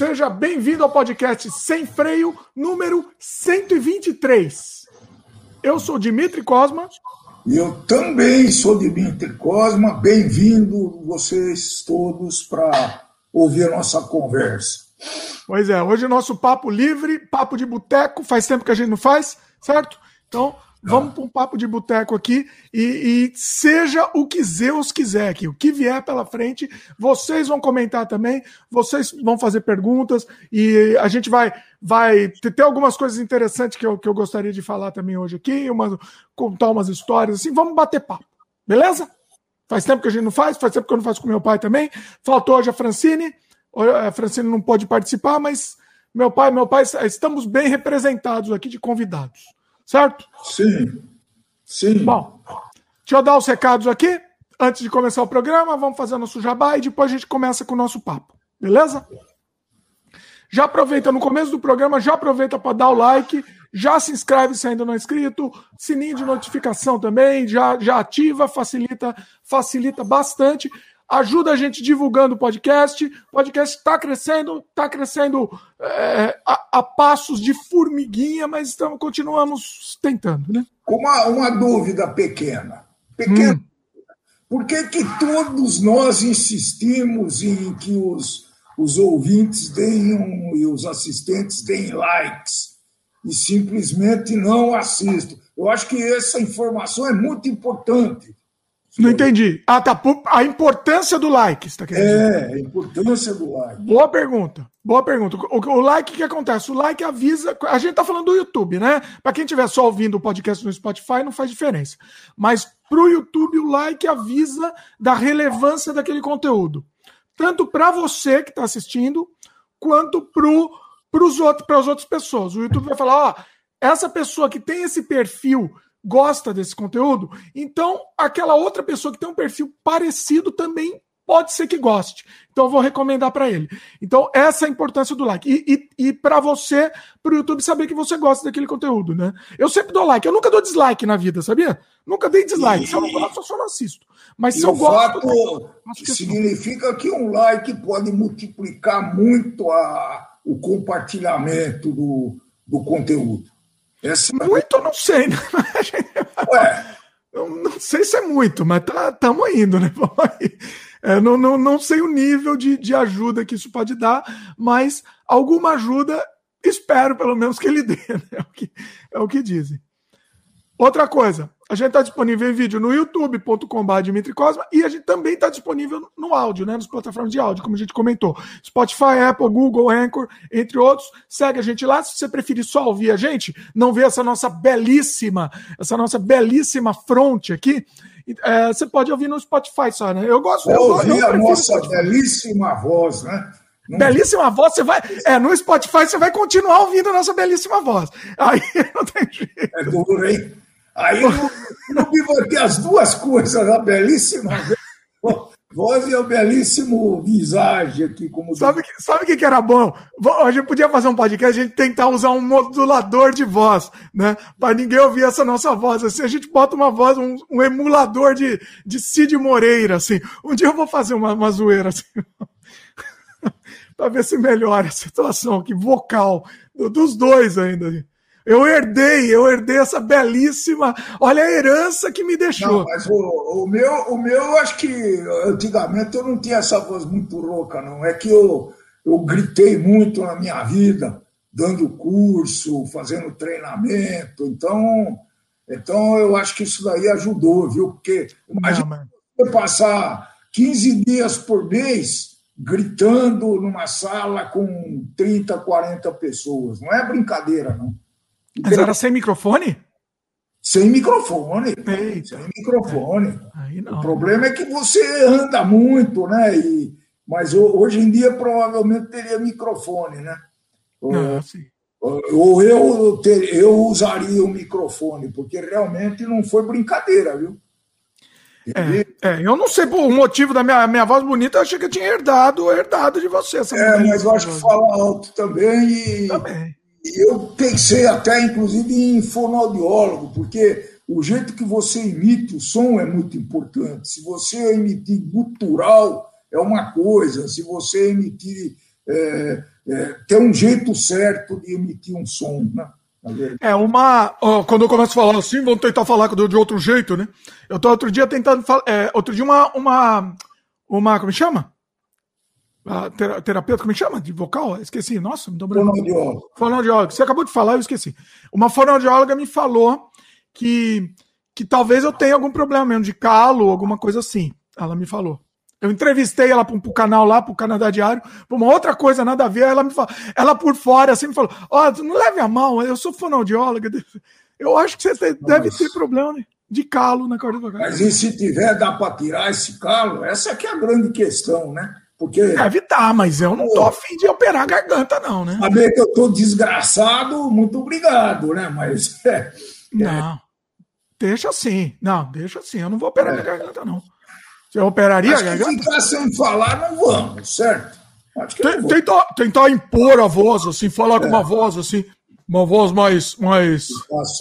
Seja bem-vindo ao podcast Sem Freio, número 123. Eu sou Dimitri Cosma. E eu também sou Dimitri Cosma. Bem-vindo vocês todos para ouvir a nossa conversa. Pois é, hoje é nosso papo livre, papo de boteco. Faz tempo que a gente não faz, certo? Então, Vamos para um papo de boteco aqui e, e, seja o que Zeus quiser aqui, o que vier pela frente, vocês vão comentar também, vocês vão fazer perguntas e a gente vai vai ter algumas coisas interessantes que eu, que eu gostaria de falar também hoje aqui, uma, contar umas histórias assim, vamos bater papo, beleza? Faz tempo que a gente não faz, faz tempo que eu não faço com meu pai também. Faltou hoje a Francine, a Francine não pode participar, mas meu pai, meu pai, estamos bem representados aqui de convidados. Certo? Sim. Sim. Bom, deixa eu dar os recados aqui. Antes de começar o programa, vamos fazer nosso jabá e depois a gente começa com o nosso papo. Beleza? Já aproveita no começo do programa, já aproveita para dar o like, já se inscreve se ainda não é inscrito, sininho de notificação também, já, já ativa, facilita, facilita bastante ajuda a gente divulgando o podcast. O podcast está crescendo, está crescendo é, a, a, passos de formiguinha, mas estamos, continuamos tentando, né? Uma, uma dúvida pequena. Pequena. Hum. Por que, que todos nós insistimos em que os, os ouvintes deem e os assistentes deem likes e simplesmente não assistam? Eu acho que essa informação é muito importante não entendi. Ah, tá. A importância do like, está querendo dizer. É, a importância do like. Boa pergunta. Boa pergunta. O, o like, o que acontece? O like avisa. A gente tá falando do YouTube, né? Para quem estiver só ouvindo o podcast no Spotify, não faz diferença. Mas pro YouTube, o like avisa da relevância daquele conteúdo. Tanto para você que está assistindo, quanto para para as outras pessoas. O YouTube vai falar: ó, essa pessoa que tem esse perfil gosta desse conteúdo, então aquela outra pessoa que tem um perfil parecido também pode ser que goste. Então eu vou recomendar para ele. Então essa é a importância do like. E, e, e para você, para o YouTube saber que você gosta daquele conteúdo, né? Eu sempre dou like, eu nunca dou dislike na vida, sabia? Nunca dei dislike. E... Se eu não gosto, eu só não assisto. Mas se eu gosto. Fato significa que um like pode multiplicar muito a, o compartilhamento do, do conteúdo. Essa... Muito eu não sei, né? Ué. Não, não, sei se é muito, mas estamos tá, indo, né? É, não, não, não sei o nível de, de ajuda que isso pode dar, mas alguma ajuda espero pelo menos que ele dê, né? É o que, é o que dizem. Outra coisa, a gente está disponível em vídeo no youtube.com.br Dimitri Cosma e a gente também está disponível no áudio, né? Nas plataformas de áudio, como a gente comentou. Spotify, Apple, Google, Anchor, entre outros. Segue a gente lá. Se você preferir só ouvir a gente, não ver essa nossa belíssima, essa nossa belíssima fronte aqui, é, você pode ouvir no Spotify só, né? Eu gosto. Eu ouvir a nossa belíssima voz, né? Belíssima voz, você vai. É, no Spotify você vai continuar ouvindo a nossa belíssima voz. Aí não tem jeito. É duro, hein? Aí me vai ter as duas coisas, a belíssima voz e o belíssimo visagem aqui. Como sabe o que, sabe que, que era bom? A gente podia fazer um podcast, a gente tentar usar um modulador de voz, né? Para ninguém ouvir essa nossa voz. Assim, a gente bota uma voz, um, um emulador de, de Cid Moreira, assim. Um dia eu vou fazer uma, uma zoeira, assim. para ver se melhora a situação aqui, vocal, dos dois ainda. Eu herdei, eu herdei essa belíssima. Olha a herança que me deixou. Não, mas o, o, meu, o meu, acho que antigamente eu não tinha essa voz muito rouca, não. É que eu, eu gritei muito na minha vida, dando curso, fazendo treinamento. Então, então eu acho que isso daí ajudou, viu? Porque imagina você passar 15 dias por mês gritando numa sala com 30, 40 pessoas. Não é brincadeira, não. Mas era sem microfone? Sem microfone. Sem microfone. É. O problema é que você anda muito, né? E, mas hoje em dia provavelmente teria microfone, né? Não. Ou eu, ter, eu usaria o microfone, porque realmente não foi brincadeira, viu? É, é, eu não sei o motivo da minha, minha voz bonita, eu achei que eu tinha herdado, herdado de você. É, mas eu acho que fala alto também e. Também. Eu pensei até, inclusive, em fonoaudiólogo, porque o jeito que você emite o som é muito importante. Se você emitir gutural, é uma coisa. Se você emitir é, é, ter um jeito certo de emitir um som, né? É uma. Ó, quando eu começo a falar assim, vamos tentar falar de outro jeito, né? Eu tô outro dia tentando. É, outro dia, uma. Uma. uma como chama? A terapeuta, como chama? De vocal? Esqueci. Nossa, me dobrou. Fonoaudióloga. Fonoaudióloga. Você acabou de falar, eu esqueci. Uma fonoaudióloga me falou que, que talvez eu tenha algum problema mesmo de calo, alguma coisa assim. Ela me falou. Eu entrevistei ela para o canal lá, para o Canadá Diário, para uma outra coisa, nada a ver. Ela me falou, ela por fora assim me falou: Ó, oh, não leve a mão, eu sou fonoaudióloga. Eu acho que você deve Mas... ter problema de calo na corda vocal. Mas e se tiver, dá para tirar esse calo? Essa que é a grande questão, né? Porque. Deve dar, mas eu não tô afim de operar a garganta, não, né? Saber que eu tô desgraçado, muito obrigado, né? Mas. É, não. Deixa assim. Não, deixa assim. Eu não vou operar é. a garganta, não. Você operaria Acho a garganta? ficar sem falar, não vamos, certo? Acho que Tem, tentar, tentar impor a voz, assim, falar é. com uma voz assim, uma voz mais, mais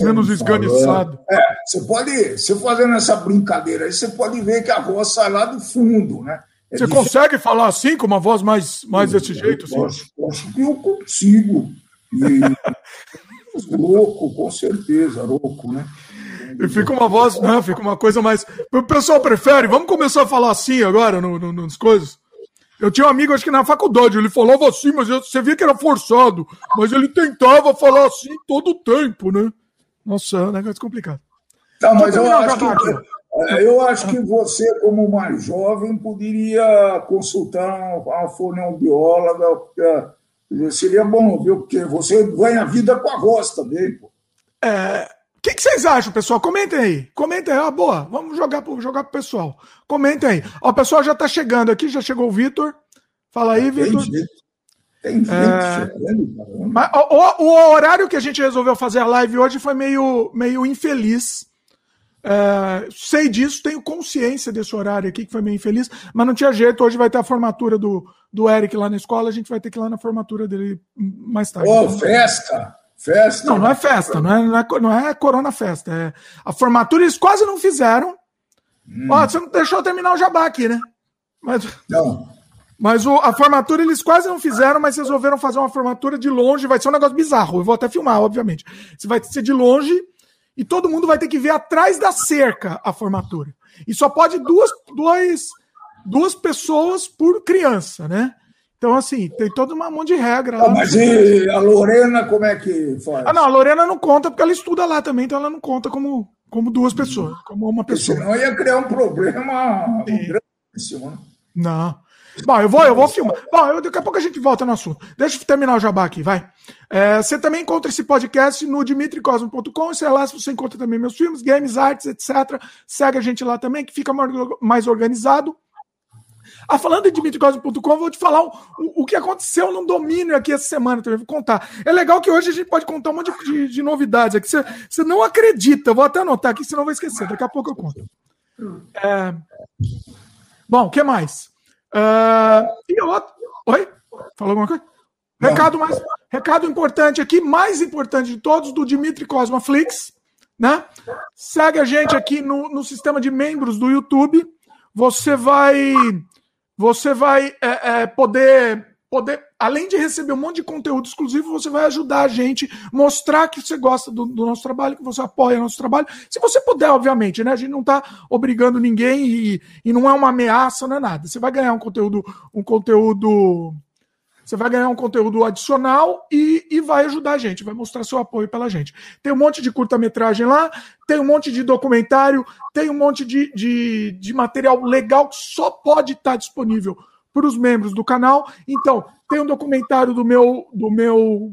menos esganiçada. É, você pode, você fazendo essa brincadeira aí, você pode ver que a voz sai lá do fundo, né? É você consegue falar assim, com uma voz mais, mais desse jeito? Assim? Acho, acho que eu consigo. E... louco, com certeza, louco, né? E fica uma voz, né? Fica uma coisa mais. O pessoal prefere. Vamos começar a falar assim agora no, no, nas coisas. Eu tinha um amigo, acho que na faculdade, ele falava assim, mas você via que era forçado. Mas ele tentava falar assim todo o tempo, né? Nossa, é um negócio complicado. Tá, mas eu acho, que, eu acho que você, como mais jovem, poderia consultar uma fonoaudióloga. Seria bom, viu? Porque você ganha vida com a voz também, pô. É, o que, que, vocês acham, pessoal? Comentem aí. Comentem aí. Ah, boa. Vamos jogar pro, jogar pro pessoal. Comentem aí. Ó, o pessoal já tá chegando aqui. Já chegou o Vitor. Fala aí, Vitor. Tem gente é... chegando, Mas, o, o, horário que a gente resolveu fazer a live hoje foi meio, meio infeliz. É, sei disso, tenho consciência desse horário aqui, que foi meio infeliz, mas não tinha jeito. Hoje vai ter a formatura do, do Eric lá na escola, a gente vai ter que ir lá na formatura dele mais tarde. Ô, oh, festa! Festa? Não, não é festa, não é, não é, não é Corona Festa. É a formatura eles quase não fizeram. Hum. Ó, você não deixou terminar o jabá aqui, né? Mas, não. Mas o, a formatura eles quase não fizeram, mas resolveram fazer uma formatura de longe. Vai ser um negócio bizarro. Eu vou até filmar, obviamente. Você vai ser de longe e todo mundo vai ter que ver atrás da cerca a formatura. E só pode duas, duas, duas pessoas por criança, né? Então, assim, tem todo um monte de regra. Ah, mas e a Lorena, como é que faz? Ah, não, a Lorena não conta porque ela estuda lá também, então ela não conta como, como duas pessoas, como uma pessoa. Senão ia criar um problema grandíssimo. Né? Não. Bom, eu vou, eu vou filmar. Bom, eu, daqui a pouco a gente volta no assunto. Deixa eu terminar o jabá aqui, vai. É, você também encontra esse podcast no dimitricosmo.com. Você é lá, você encontra também meus filmes, games, artes, etc. Segue a gente lá também, que fica mais organizado. Ah, falando em dimitricosmo.com, vou te falar o, o, o, que aconteceu no domínio aqui essa semana também. Vou contar. É legal que hoje a gente pode contar um monte de, de, de novidades aqui. Você, você não acredita. Vou até anotar aqui, senão vou esquecer. Daqui a pouco eu conto. É... Bom, o que mais? Uh... E outro... Oi? Falou alguma coisa? Recado, mais, recado importante aqui, mais importante de todos, do Dimitri Cosmoflix. Né? Segue a gente aqui no, no sistema de membros do YouTube. Você vai você vai é, é, poder, poder, além de receber um monte de conteúdo exclusivo, você vai ajudar a gente, mostrar que você gosta do, do nosso trabalho, que você apoia o nosso trabalho. Se você puder, obviamente, né? A gente não está obrigando ninguém e, e não é uma ameaça, não é nada. Você vai ganhar um conteúdo, um conteúdo você vai ganhar um conteúdo adicional e, e vai ajudar a gente, vai mostrar seu apoio pela gente. Tem um monte de curta-metragem lá, tem um monte de documentário, tem um monte de, de, de material legal que só pode estar disponível para os membros do canal. Então, tem um documentário do meu, do meu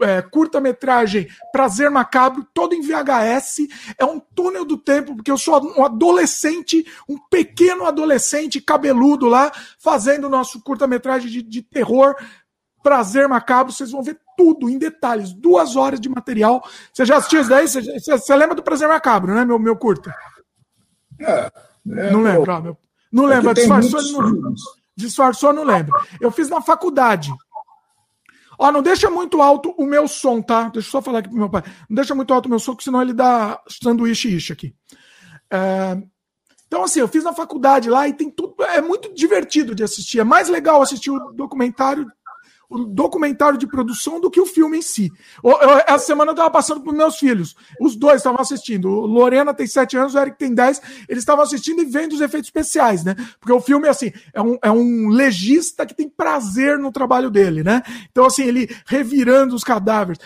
é, curta-metragem Prazer Macabro, todo em VHS. É um túnel do tempo, porque eu sou um adolescente, um pequeno adolescente cabeludo lá, fazendo o nosso curta-metragem de, de terror. Prazer Macabro, vocês vão ver tudo em detalhes, duas horas de material. Você já assistiu isso daí? Você, você, você lembra do Prazer Macabro, né, meu, meu curta? É, é não lembro, ah, meu, não lembro, é disfarçou, não, disfarçou, não lembro. Eu fiz na faculdade. Ó, não deixa muito alto o meu som, tá? Deixa eu só falar aqui pro meu pai. Não deixa muito alto o meu som, porque senão ele dá sanduíche ish aqui. É... Então, assim, eu fiz na faculdade lá e tem tudo. É muito divertido de assistir. É mais legal assistir o documentário, o documentário de produção do que o filme em si. essa semana eu estava passando para meus filhos. Os dois estavam assistindo. O Lorena tem 7 anos, o Eric tem 10. Eles estavam assistindo e vendo os efeitos especiais, né? Porque o filme, assim, é um, é um legista que tem prazer no trabalho dele, né? Então, assim, ele revirando os cadáveres.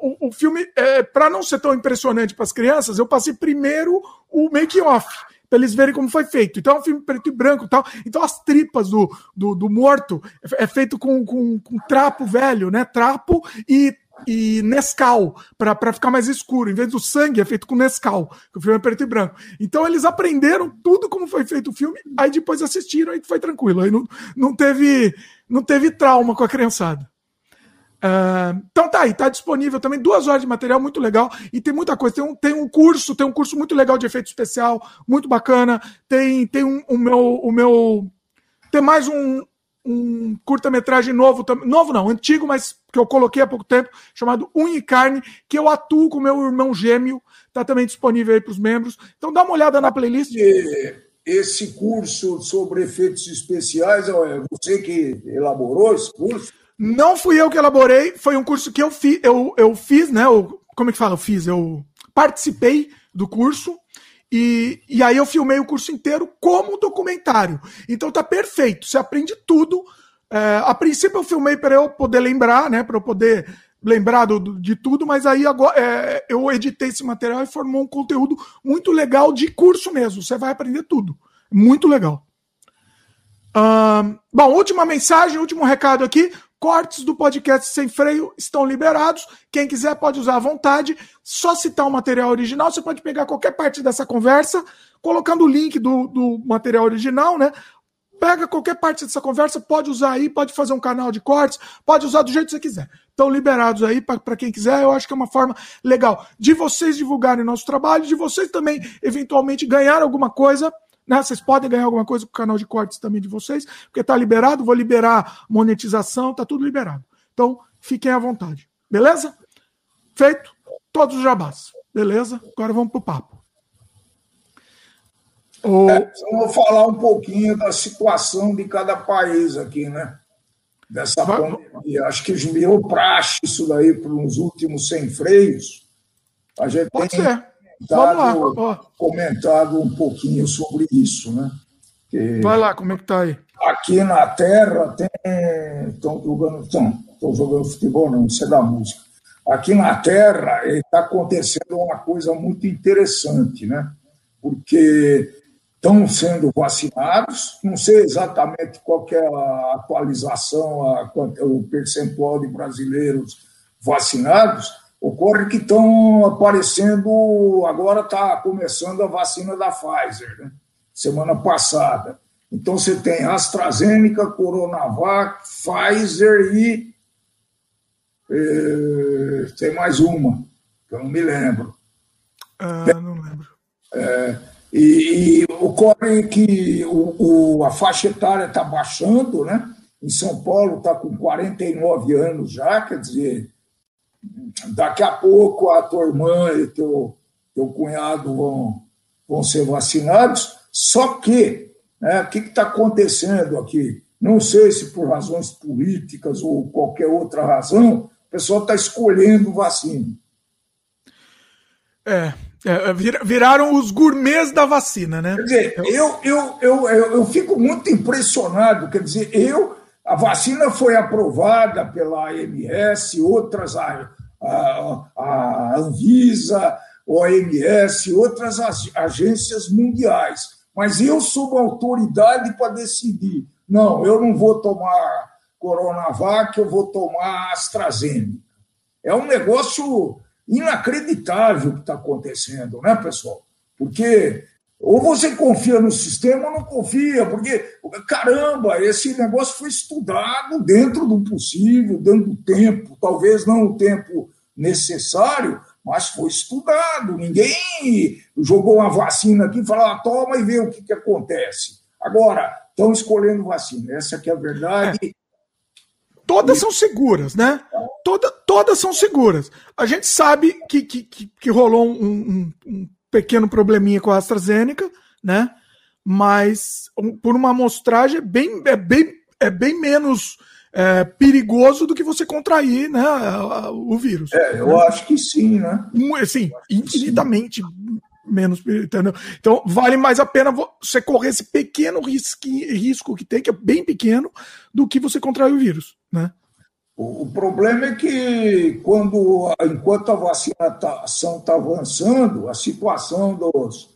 O, o filme, é, para não ser tão impressionante para as crianças, eu passei primeiro o make-off para eles verem como foi feito. Então é um filme preto e branco tal. Então as tripas do, do, do morto é, é feito com, com, com, trapo velho, né? Trapo e, e Nescau, para ficar mais escuro. Em vez do sangue, é feito com Nescau, que o filme é preto e branco. Então eles aprenderam tudo como foi feito o filme, aí depois assistiram e foi tranquilo. Aí não, não, teve, não teve trauma com a criançada. Uh, então tá aí, tá disponível também duas horas de material muito legal e tem muita coisa. Tem um, tem um curso, tem um curso muito legal de efeito especial, muito bacana. Tem, tem um, o meu, o meu, tem mais um, um curta-metragem novo, novo não, antigo, mas que eu coloquei há pouco tempo, chamado Unha e Carne, que eu atuo com meu irmão gêmeo, tá também disponível aí para os membros. Então dá uma olhada na playlist. Esse curso sobre efeitos especiais, você que elaborou esse curso? Não fui eu que elaborei, foi um curso que eu, fi, eu, eu fiz, né? Eu, como é que fala? Eu fiz, eu participei do curso e, e aí eu filmei o curso inteiro como documentário. Então tá perfeito, você aprende tudo. É, a princípio eu filmei para eu poder lembrar, né? Para eu poder lembrar do, de tudo, mas aí agora é, eu editei esse material e formou um conteúdo muito legal de curso mesmo. Você vai aprender tudo. Muito legal. Uh, bom, última mensagem, último recado aqui. Cortes do podcast sem freio estão liberados. Quem quiser pode usar à vontade. Só citar o material original. Você pode pegar qualquer parte dessa conversa, colocando o link do, do material original, né? Pega qualquer parte dessa conversa, pode usar aí, pode fazer um canal de cortes, pode usar do jeito que você quiser. Estão liberados aí para quem quiser. Eu acho que é uma forma legal de vocês divulgarem nosso trabalho, de vocês também, eventualmente, ganhar alguma coisa né? Vocês podem ganhar alguma coisa com o canal de cortes também de vocês, porque está liberado, vou liberar monetização, está tudo liberado. Então, fiquem à vontade. Beleza? Feito? Todos os jabás. Beleza? Agora vamos para o papo. O... É, vamos falar um pouquinho da situação de cada país aqui, né? Dessa Vai... pandemia. Acho que virou praxe isso daí para os últimos sem freios. A gente Pode tem... ser dado, comentado um pouquinho sobre isso, né? Que Vai lá, como é que tá aí? Aqui na Terra tem. Estão jogando. Estão jogando futebol, não, isso é da música. Aqui na Terra está acontecendo uma coisa muito interessante, né? Porque estão sendo vacinados, não sei exatamente qual é a atualização, a, o percentual de brasileiros vacinados, Ocorre que estão aparecendo, agora está começando a vacina da Pfizer, né? semana passada. Então você tem AstraZeneca, Coronavac, Pfizer e. Eh, tem mais uma, que eu não me lembro. Ah, não lembro. É, e, e, ocorre que o, o, a faixa etária está baixando, né? Em São Paulo está com 49 anos já, quer dizer, daqui a pouco a tua irmã e teu, teu cunhado vão, vão ser vacinados, só que né, o que está acontecendo aqui? Não sei se por razões políticas ou qualquer outra razão, o pessoal está escolhendo vacina. É, é, viraram os gourmets da vacina, né? Quer dizer, eu, eu, eu, eu, eu fico muito impressionado. Quer dizer, eu a vacina foi aprovada pela AMS, outras, a, a, a Anvisa, OMS, outras agências mundiais. Mas eu sou autoridade para decidir. Não, eu não vou tomar Coronavac, eu vou tomar AstraZeneca. É um negócio inacreditável que está acontecendo, né, pessoal? Porque ou você confia no sistema ou não confia, porque, caramba, esse negócio foi estudado dentro do possível, dentro do tempo, talvez não o tempo necessário, mas foi estudado. Ninguém jogou uma vacina aqui e falou, ah, toma e vê o que, que acontece. Agora, estão escolhendo vacina, essa que é a verdade. É. Todas são seguras, né? Toda, todas são seguras. A gente sabe que, que, que, que rolou um, um, um pequeno probleminha com a AstraZeneca, né? Mas por uma amostragem é bem, é bem, é bem menos é, perigoso do que você contrair né, o vírus. É, eu acho que sim, né? Sim, infinitamente sim. menos. Entendeu? Então, vale mais a pena você correr esse pequeno risco, risco que tem, que é bem pequeno, do que você contrair o vírus, né? O, problema é que, quando, enquanto a vacinação está avançando, a situação dos,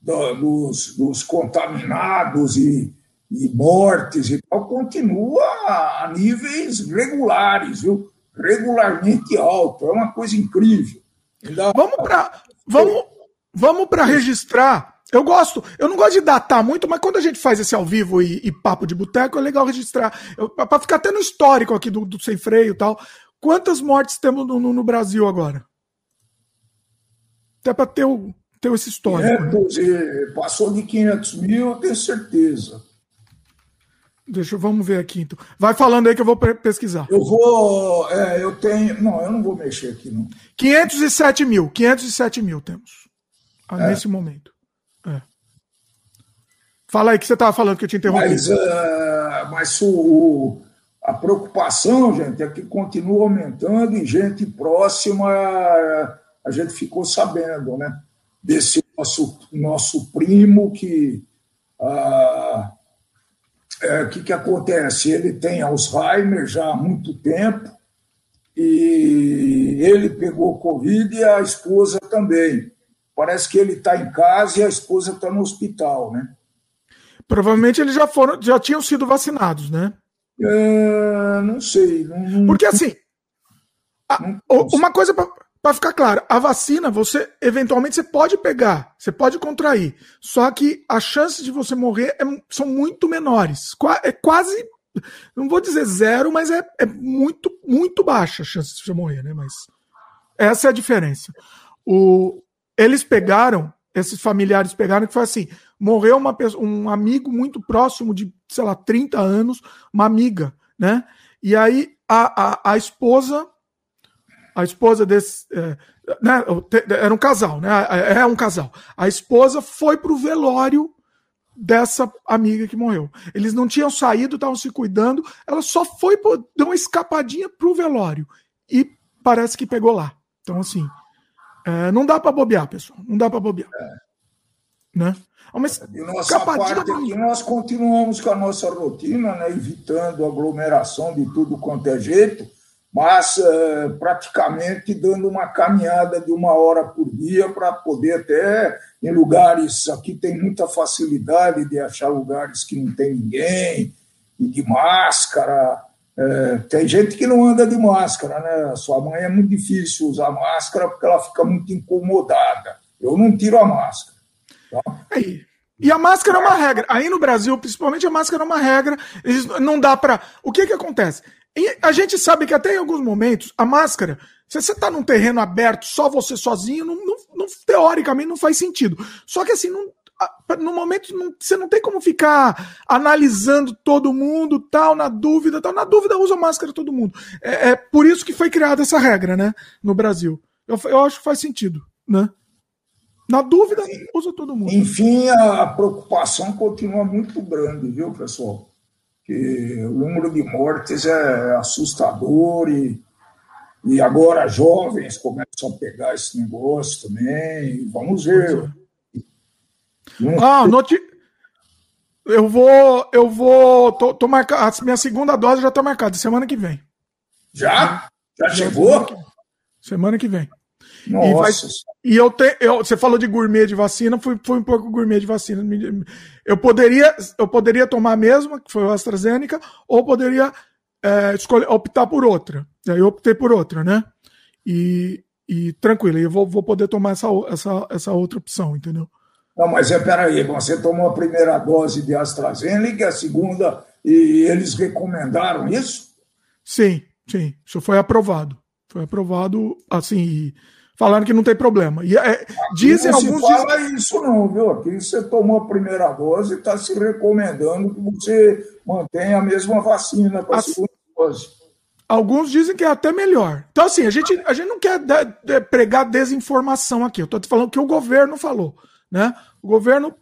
dos, dos contaminados e, e mortes e tal continua a níveis regulares, viu? regularmente alto. É uma coisa incrível. Ainda... Vamos para vamos, vamos registrar eu gosto, eu não gosto de datar muito, mas quando a gente faz esse ao vivo e, e papo de boteco, é legal registrar. Para ficar até no histórico aqui do, do sem freio e tal. Quantas mortes temos no, no, no Brasil agora? Até para ter, o, ter esse histórico. É, né? Passou de 500 mil, eu tenho certeza. Deixa, vamos ver aqui então. Vai falando aí que eu vou pesquisar. Eu vou. É, eu tenho. Não, eu não vou mexer aqui, não. 507 mil. 507 mil temos. É. Nesse momento. Fala aí que você estava falando que eu te interrompi. Mas, uh, mas o, o, a preocupação, gente, é que continua aumentando e gente próxima a gente ficou sabendo, né? Desse nosso, nosso primo que. O uh, é, que, que acontece? Ele tem Alzheimer já há muito tempo e ele pegou Covid e a esposa também. Parece que ele está em casa e a esposa está no hospital, né? Provavelmente eles já foram, já tinham sido vacinados, né? É, não sei. Não, Porque assim, a, uma coisa para ficar claro, a vacina você eventualmente você pode pegar, você pode contrair, só que as chances de você morrer é, são muito menores, é quase, não vou dizer zero, mas é, é muito muito baixa a chance de você morrer, né? Mas essa é a diferença. O, eles pegaram, esses familiares pegaram que foi assim, morreu uma pessoa, um amigo muito próximo de, sei lá, 30 anos, uma amiga, né? E aí a, a, a esposa, a esposa desse. É, né, era um casal, né? É, é um casal. A esposa foi pro velório dessa amiga que morreu. Eles não tinham saído, estavam se cuidando, ela só foi, deu uma escapadinha pro velório. E parece que pegou lá. Então, assim, é, não dá para bobear, pessoal. Não dá para bobear. É. Né? Mas de nossa parte aqui, nós continuamos com a nossa rotina, né, evitando aglomeração de tudo quanto é jeito, mas é, praticamente dando uma caminhada de uma hora por dia para poder até em lugares aqui tem muita facilidade de achar lugares que não tem ninguém e de máscara. É, tem gente que não anda de máscara, né? Sua mãe é muito difícil usar máscara porque ela fica muito incomodada. Eu não tiro a máscara. Aí. E a máscara é uma regra. Aí no Brasil, principalmente, a máscara é uma regra. Não dá para. O que que acontece? E a gente sabe que até em alguns momentos, a máscara, se você está num terreno aberto, só você sozinho, não, não, não, teoricamente não faz sentido. Só que assim, não, no momento não, você não tem como ficar analisando todo mundo, tal, na dúvida, tal. Na dúvida, usa máscara todo mundo. É, é por isso que foi criada essa regra, né? No Brasil. Eu, eu acho que faz sentido, né? Na dúvida, usa todo mundo. Enfim, a preocupação continua muito grande, viu, pessoal? Que o número de mortes é assustador e, e agora jovens começam a pegar esse negócio também. Vamos ver. Ah, noti... eu vou, eu vou, tô, tô marcado, a minha segunda dose já está marcada, semana que vem. Já? Já, já chegou? Semana que, vem. Nossa. E, vai, e eu, te, eu você falou de gourmet de vacina, fui, fui um pouco gourmet de vacina. Eu poderia, eu poderia tomar a mesma, que foi a AstraZeneca, ou poderia é, escolher, optar por outra. Eu optei por outra, né? E, e tranquilo, eu vou, vou poder tomar essa, essa, essa outra opção, entendeu? Não, mas é peraí, você tomou a primeira dose de AstraZeneca, a segunda, e eles recomendaram isso? Sim, sim, isso foi aprovado. Foi aprovado, assim, falando que não tem problema. E é, dizem não alguns. Não fala dizem... isso, não, viu? Aqui você tomou a primeira dose e está se recomendando que você mantenha a mesma vacina para a segunda dose. Alguns dizem que é até melhor. Então, assim, a gente, a gente não quer pregar desinformação aqui. Eu estou falando que o governo falou. Né? O governo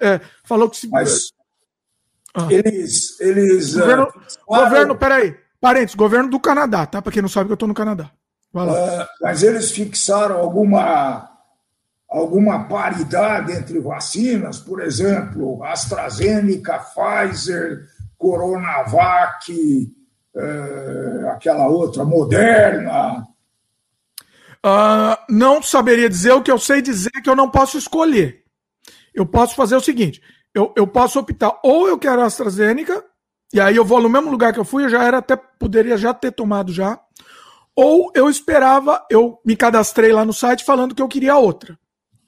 é, falou que se. Mas ah. eles. eles o governo, uh, governo, peraí. Parentes, governo do Canadá, tá? Para quem não sabe que eu estou no Canadá. Uh, mas eles fixaram alguma, alguma paridade entre vacinas, por exemplo, AstraZeneca, Pfizer, Coronavac, uh, aquela outra, Moderna. Uh, não saberia dizer, o que eu sei dizer que eu não posso escolher. Eu posso fazer o seguinte: eu, eu posso optar, ou eu quero AstraZeneca, e aí eu vou no mesmo lugar que eu fui, eu já era até poderia já ter tomado já. Ou eu esperava, eu me cadastrei lá no site falando que eu queria outra,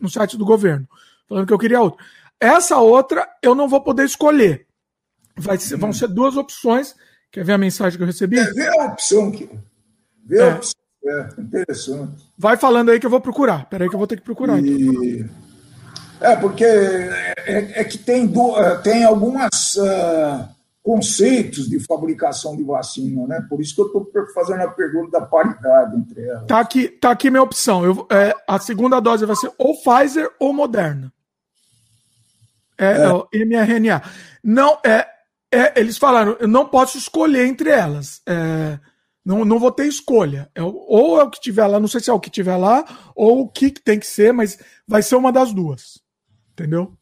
no site do governo, falando que eu queria outra. Essa outra eu não vou poder escolher. Vai ser, vão ser duas opções. Quer ver a mensagem que eu recebi? É, vê a opção aqui. Vê é. a opção. É, interessante. Vai falando aí que eu vou procurar. Peraí que eu vou ter que procurar. E... Então. É, porque é, é, é que tem, do, é, tem algumas. Uh conceitos de fabricação de vacina, né? Por isso que eu estou fazendo a pergunta da paridade entre elas. Tá aqui, tá aqui minha opção. Eu, é, a segunda dose vai ser ou Pfizer ou Moderna. É, é. é mRNA. Não, é, é, eles falaram, eu não posso escolher entre elas. É, não, não vou ter escolha. É, ou é o que tiver lá, não sei se é o que tiver lá, ou o que tem que ser, mas vai ser uma das duas. Entendeu?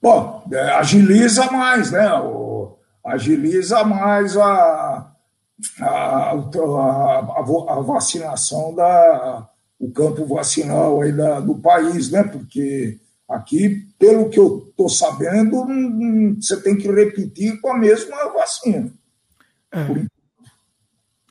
Bom, é, agiliza mais, né? O, agiliza mais a, a, a, a, vacinação da o campo vacinal aí da, do país, né? Porque aqui, pelo que eu estou sabendo, você tem que repetir com a mesma vacina. É.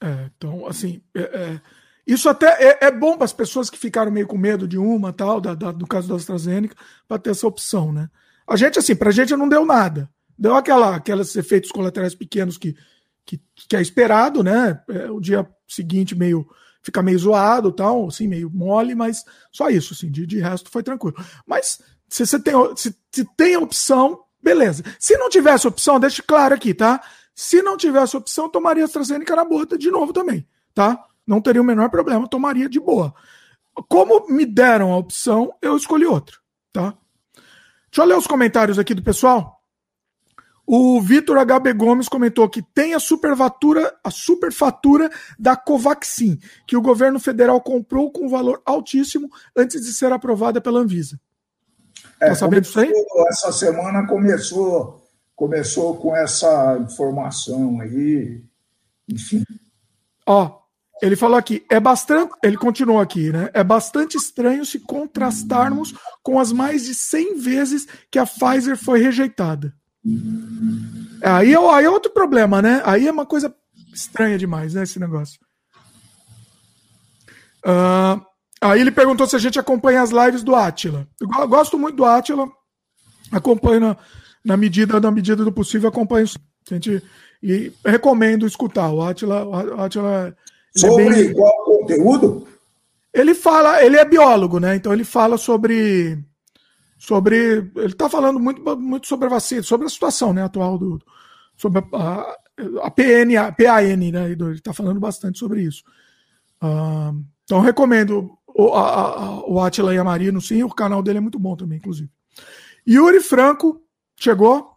é então, assim, é, é, isso até é, é bom para as pessoas que ficaram meio com medo de uma, tal, da, da, caso da AstraZeneca, para ter essa opção, né? A gente, assim, pra gente não deu nada. Deu aquela, aqueles efeitos colaterais pequenos que, que, que é esperado, né? É, o dia seguinte meio fica meio zoado tal, assim, meio mole, mas só isso, assim, de, de resto foi tranquilo. Mas se você tem, se, se tem opção, beleza. Se não tivesse opção, deixe claro aqui, tá? Se não tivesse opção, tomaria AstraZeneca na boa de novo também, tá? Não teria o menor problema, tomaria de boa. Como me deram a opção, eu escolhi outra, tá? Deixa eu ler os comentários aqui do pessoal. O Vitor HB Gomes comentou que tem a superfatura, a superfatura da Covaxin, que o governo federal comprou com valor altíssimo antes de ser aprovada pela Anvisa. É, tá sabendo disso aí? Essa semana começou, começou com essa informação aí, enfim. Ó, ele falou aqui, é bastante, ele continuou aqui, né? É bastante estranho se contrastarmos com as mais de 100 vezes que a Pfizer foi rejeitada. Aí, é, aí é outro problema, né? Aí é uma coisa estranha demais, né? Esse negócio. Uh, aí ele perguntou se a gente acompanha as lives do Atila. Eu gosto muito do Atila, acompanho na, medida, na medida do possível, acompanho. A gente, e recomendo escutar. O Atila, o Atila Sobre é bem... qual conteúdo? Ele fala, ele é biólogo, né? Então ele fala sobre. sobre ele está falando muito, muito sobre a vacina, sobre a situação né, atual do. sobre a, a PN, a PAN, né? Ele está falando bastante sobre isso. Uh, então recomendo o, a, a, o Atila e a Marino, sim, o canal dele é muito bom também, inclusive. Yuri Franco chegou.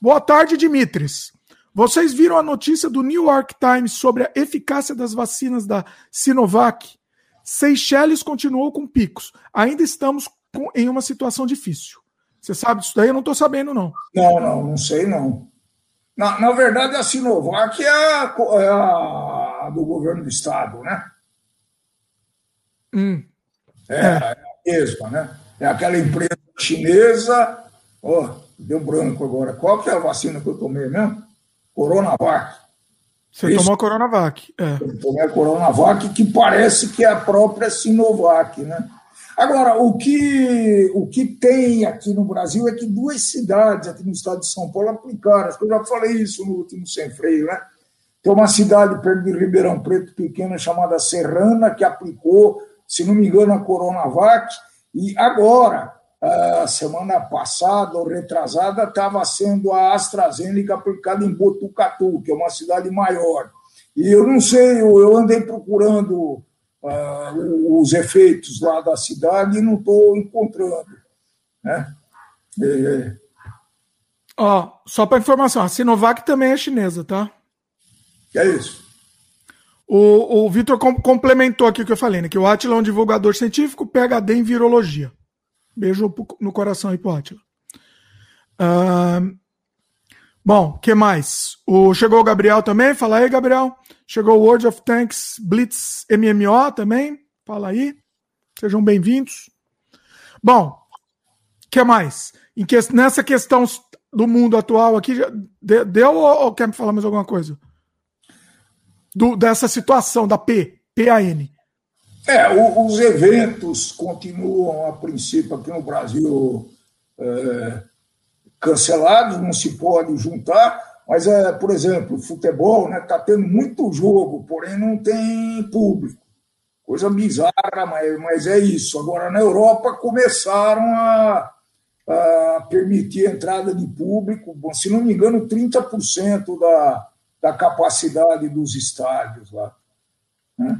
Boa tarde, Dimitris. Vocês viram a notícia do New York Times sobre a eficácia das vacinas da Sinovac? Seychelles continuou com picos. Ainda estamos com, em uma situação difícil. Você sabe disso daí? Eu não estou sabendo, não. Não, não, não sei, não. Na, na verdade, a Sinovac é a, é a, do governo do Estado, né? Hum. É, é. é a mesma, né? É aquela empresa chinesa. Oh, deu branco agora. Qual que é a vacina que eu tomei mesmo? Coronavac. Você Isso, tomou a Coronavac. É. Eu tomei a Coronavac, que parece que é a própria Sinovac, né? Agora, o que, o que tem aqui no Brasil é que duas cidades aqui no estado de São Paulo aplicaram. Eu já falei isso no último Sem Freio, né? Tem uma cidade perto de Ribeirão Preto pequena chamada Serrana, que aplicou, se não me engano, a Coronavac. E agora, a semana passada ou retrasada estava sendo a AstraZeneca aplicada em Botucatu, que é uma cidade maior. E eu não sei, eu andei procurando uh, os efeitos lá da cidade e não estou encontrando. Né? É... Ó, só para informação, a Sinovac também é chinesa, tá? é isso. O, o Vitor com, complementou aqui o que eu falei, né? Que o Atila é um divulgador científico, PHD em virologia. Beijo no coração aí pro. Uh, bom, que mais? O, chegou o Gabriel também, fala aí, Gabriel. Chegou o World of Tanks Blitz MMO também, fala aí. Sejam bem-vindos. Bom, que mais? Que, nessa questão do mundo atual aqui, deu ou, ou quer me falar mais alguma coisa? do, dessa situação da P, PAN? É, o, os eventos continuam, a princípio, aqui no Brasil, é, cancelados, não se pode juntar, mas, é, por exemplo, futebol está né, tá tendo muito jogo, porém não tem público. Coisa bizarra, mas, mas é isso. Agora, na Europa, começaram a, a permitir a entrada de público, bom, se não me engano, 30% da, da capacidade dos estádios lá. Né?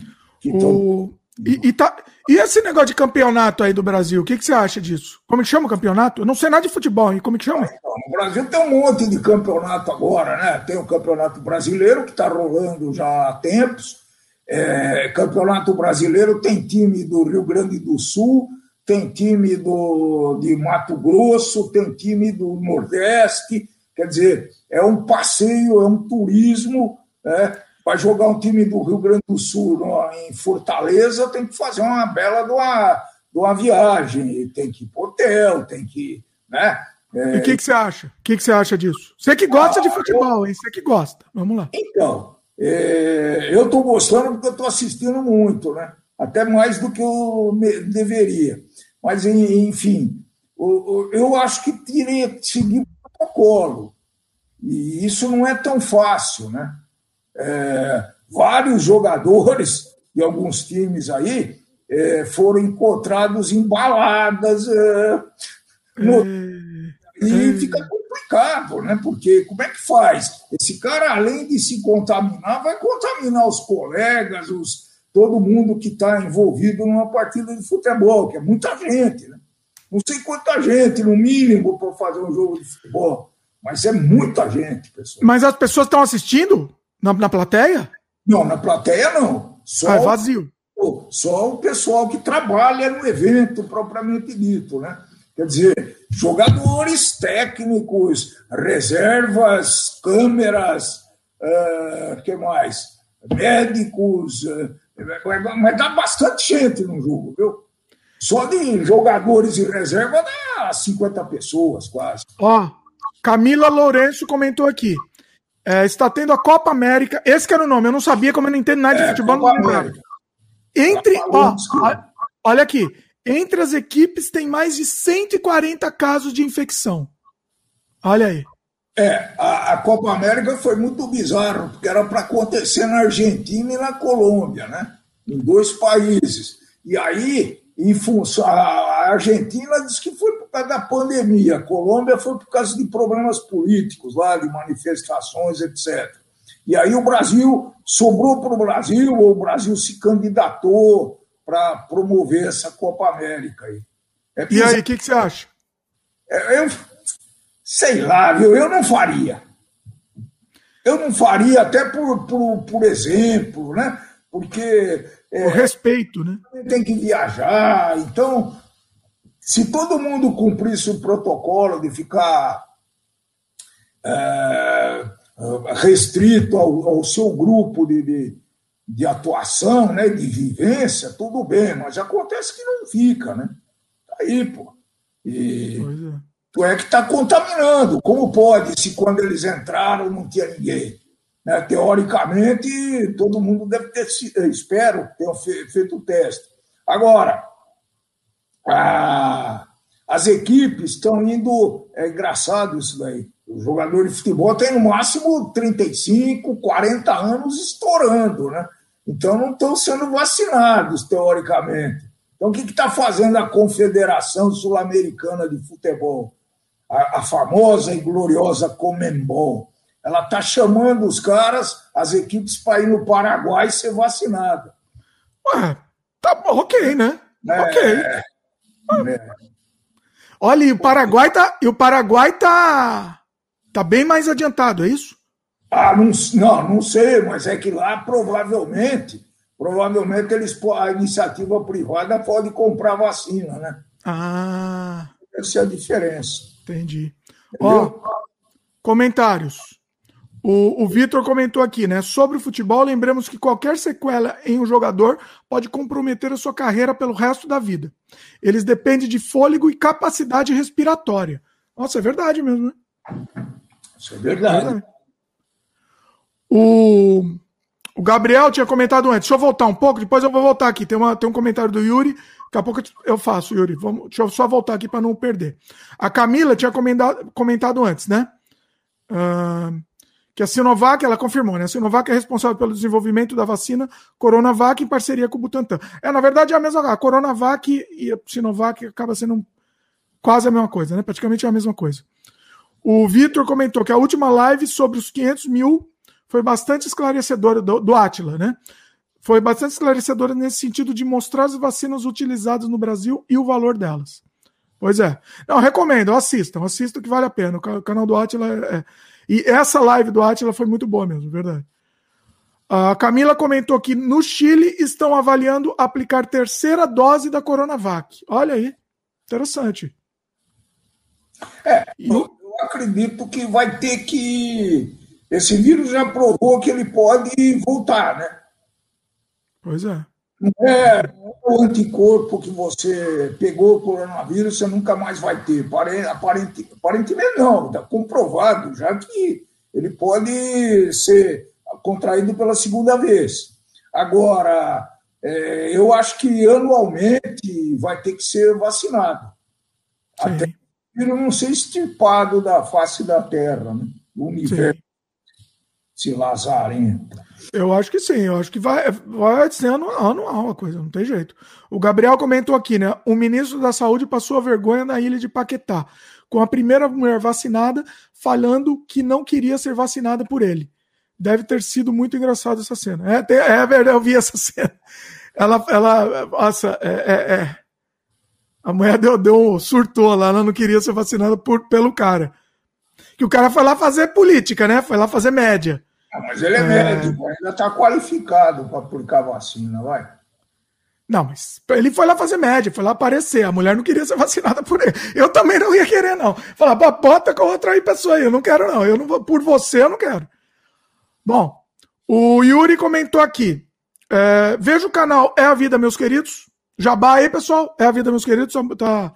O... E, e, tá... e, esse negócio de campeonato aí do Brasil, o que, que você acha disso? Como que chama o campeonato? Eu não sei nada de futebol, hein? como que chama? Então, no Brasil tem um monte de campeonato agora, né? Tem o Campeonato Brasileiro, que está rolando já há tempos. É, campeonato Brasileiro tem time do Rio Grande do Sul, tem time do, de Mato Grosso, tem time do Nordeste, Quer dizer, é um passeio, é um turismo. Né? Para jogar um time do Rio Grande do Sul em Fortaleza, tem que fazer uma bela de uma, de uma viagem, tem que ir para hotel, tem que. Né? É... E o que, que você acha? O que, que você acha disso? Você que gosta ah, de futebol, eu... hein? Você que gosta. Vamos lá. Então, é... eu estou gostando porque eu estou assistindo muito, né? Até mais do que eu deveria. Mas, enfim, eu acho que teria que seguir protocolo. E isso não é tão fácil, né? É, vários jogadores de alguns times aí é, foram encontrados em baladas é, no... e fica complicado, né? Porque como é que faz? Esse cara, além de se contaminar, vai contaminar os colegas, os, todo mundo que está envolvido numa partida de futebol, que é muita gente, né? Não sei quanta gente, no mínimo, para fazer um jogo de futebol. Mas é muita gente, pessoal. Mas as pessoas estão assistindo na, na plateia? Não, na plateia não. Só ah, é vazio. O, só o pessoal que trabalha no evento propriamente dito, né? Quer dizer, jogadores técnicos, reservas, câmeras, uh, que mais? Médicos, uh, mas dá bastante gente no jogo, viu? Só de jogadores e reserva dá 50 pessoas quase. Ó, Camila Lourenço comentou aqui. É, está tendo a Copa América. Esse que era o nome, eu não sabia como eu não entendo nada de é, futebol. Entre. Ó, olha aqui. Entre as equipes tem mais de 140 casos de infecção. Olha aí. É, a, a Copa América foi muito bizarro, porque era para acontecer na Argentina e na Colômbia, né? Em dois países. E aí em função, a Argentina diz que foi por causa da pandemia, a Colômbia foi por causa de problemas políticos lá, de manifestações, etc. E aí o Brasil sobrou para o Brasil, ou o Brasil se candidatou para promover essa Copa América. Aí. É e aí, o que, que, você acha? É, eu sei lá, viu? eu não faria. Eu não faria, até por, por, por exemplo, né? porque é, o respeito, né? Tem que viajar. Então, se todo mundo cumprisse o protocolo de ficar é, restrito ao, ao, seu grupo de, de, de, atuação, né, de vivência, tudo bem, mas acontece que não fica, né? Tá aí, pô. E é. tu é que está contaminando. Como pode, se quando eles entraram não tinha ninguém? Né? Teoricamente, todo mundo deve ter, espero, ter feito o teste. Agora, a, as equipes estão indo. É engraçado isso daí. O jogador de futebol tem no máximo 35, 40 anos estourando, né? Então não estão sendo vacinados, teoricamente. Então o que está fazendo a Confederação Sul-Americana de Futebol? A, a, famosa e gloriosa Comembol. Ela está chamando os caras, as equipes, para ir no Paraguai ser vacinada. Ué, tá bom, ok, né? É, ok. É. Olha, e o Paraguai tá, e o Paraguai tá, tá bem mais adiantado, é isso? Ah, não, não, não sei, mas é que lá provavelmente, provavelmente eles, a iniciativa privada pode comprar vacina, né? Ah. Essa é a diferença. Entendi. Ó, comentários. O, o Vitor comentou aqui, né? Sobre o futebol, lembramos que qualquer sequela em um jogador pode comprometer a sua carreira pelo resto da vida. Eles dependem de fôlego e capacidade respiratória. Nossa, é verdade mesmo, né? Isso é verdade. É verdade. O, o Gabriel tinha comentado antes. Deixa eu voltar um pouco, depois eu vou voltar aqui. Tem, uma, tem um comentário do Yuri. Daqui a pouco eu faço, Yuri. Vamos, deixa eu só voltar aqui para não perder. A Camila tinha comentado, comentado antes, né? Uh, que a Sinovac, ela confirmou, né? A Sinovac é responsável pelo desenvolvimento da vacina Coronavac em parceria com o Butantan. É, na verdade, é a mesma coisa. A Coronavac e a Sinovac acaba sendo quase a mesma coisa, né? Praticamente é a mesma coisa. O Vitor comentou que a última live sobre os 500 mil foi bastante esclarecedora do, do Atila, né? Foi bastante esclarecedora nesse sentido de mostrar as vacinas utilizadas no Brasil e o valor delas. Pois é. Não, recomendo, assistam, assistam que vale a pena. O canal do Atila é, é e essa live do Atila foi muito boa mesmo, verdade. A Camila comentou que no Chile estão avaliando aplicar terceira dose da Coronavac. Olha aí, interessante. É, eu, eu acredito que vai ter que. Esse vírus já provou que ele pode voltar, né? Pois é. Não é o anticorpo que você pegou o coronavírus, você nunca mais vai ter. Aparente, aparentemente não, está comprovado já que ele pode ser contraído pela segunda vez. Agora, é, eu acho que anualmente vai ter que ser vacinado. Sim. Até ele não ser extirpado da face da Terra, né? do universo. Sim. Se lazarento. Eu acho que sim, eu acho que vai, vai ser anual, a coisa, não tem jeito. O Gabriel comentou aqui, né? O ministro da Saúde passou vergonha na ilha de Paquetá, com a primeira mulher vacinada falando que não queria ser vacinada por ele. Deve ter sido muito engraçado essa cena. É, é verdade, eu vi essa cena. Ela, ela nossa, é, é, é. a mulher deu, deu surtou lá, ela não queria ser vacinada por, pelo cara. Que o cara foi lá fazer política, né? Foi lá fazer média. Ah, mas ele é, é... médico, ainda está qualificado para aplicar vacina, vai. Não, mas ele foi lá fazer média, foi lá aparecer. A mulher não queria ser vacinada por ele. Eu também não ia querer, não. Falar, bota com outra aí, pessoa aí. Eu não quero, não. Eu não vou, por você, eu não quero. Bom, o Yuri comentou aqui. É, veja o canal É a Vida, meus queridos. Jabá aí, pessoal. É a Vida, meus queridos. Tá,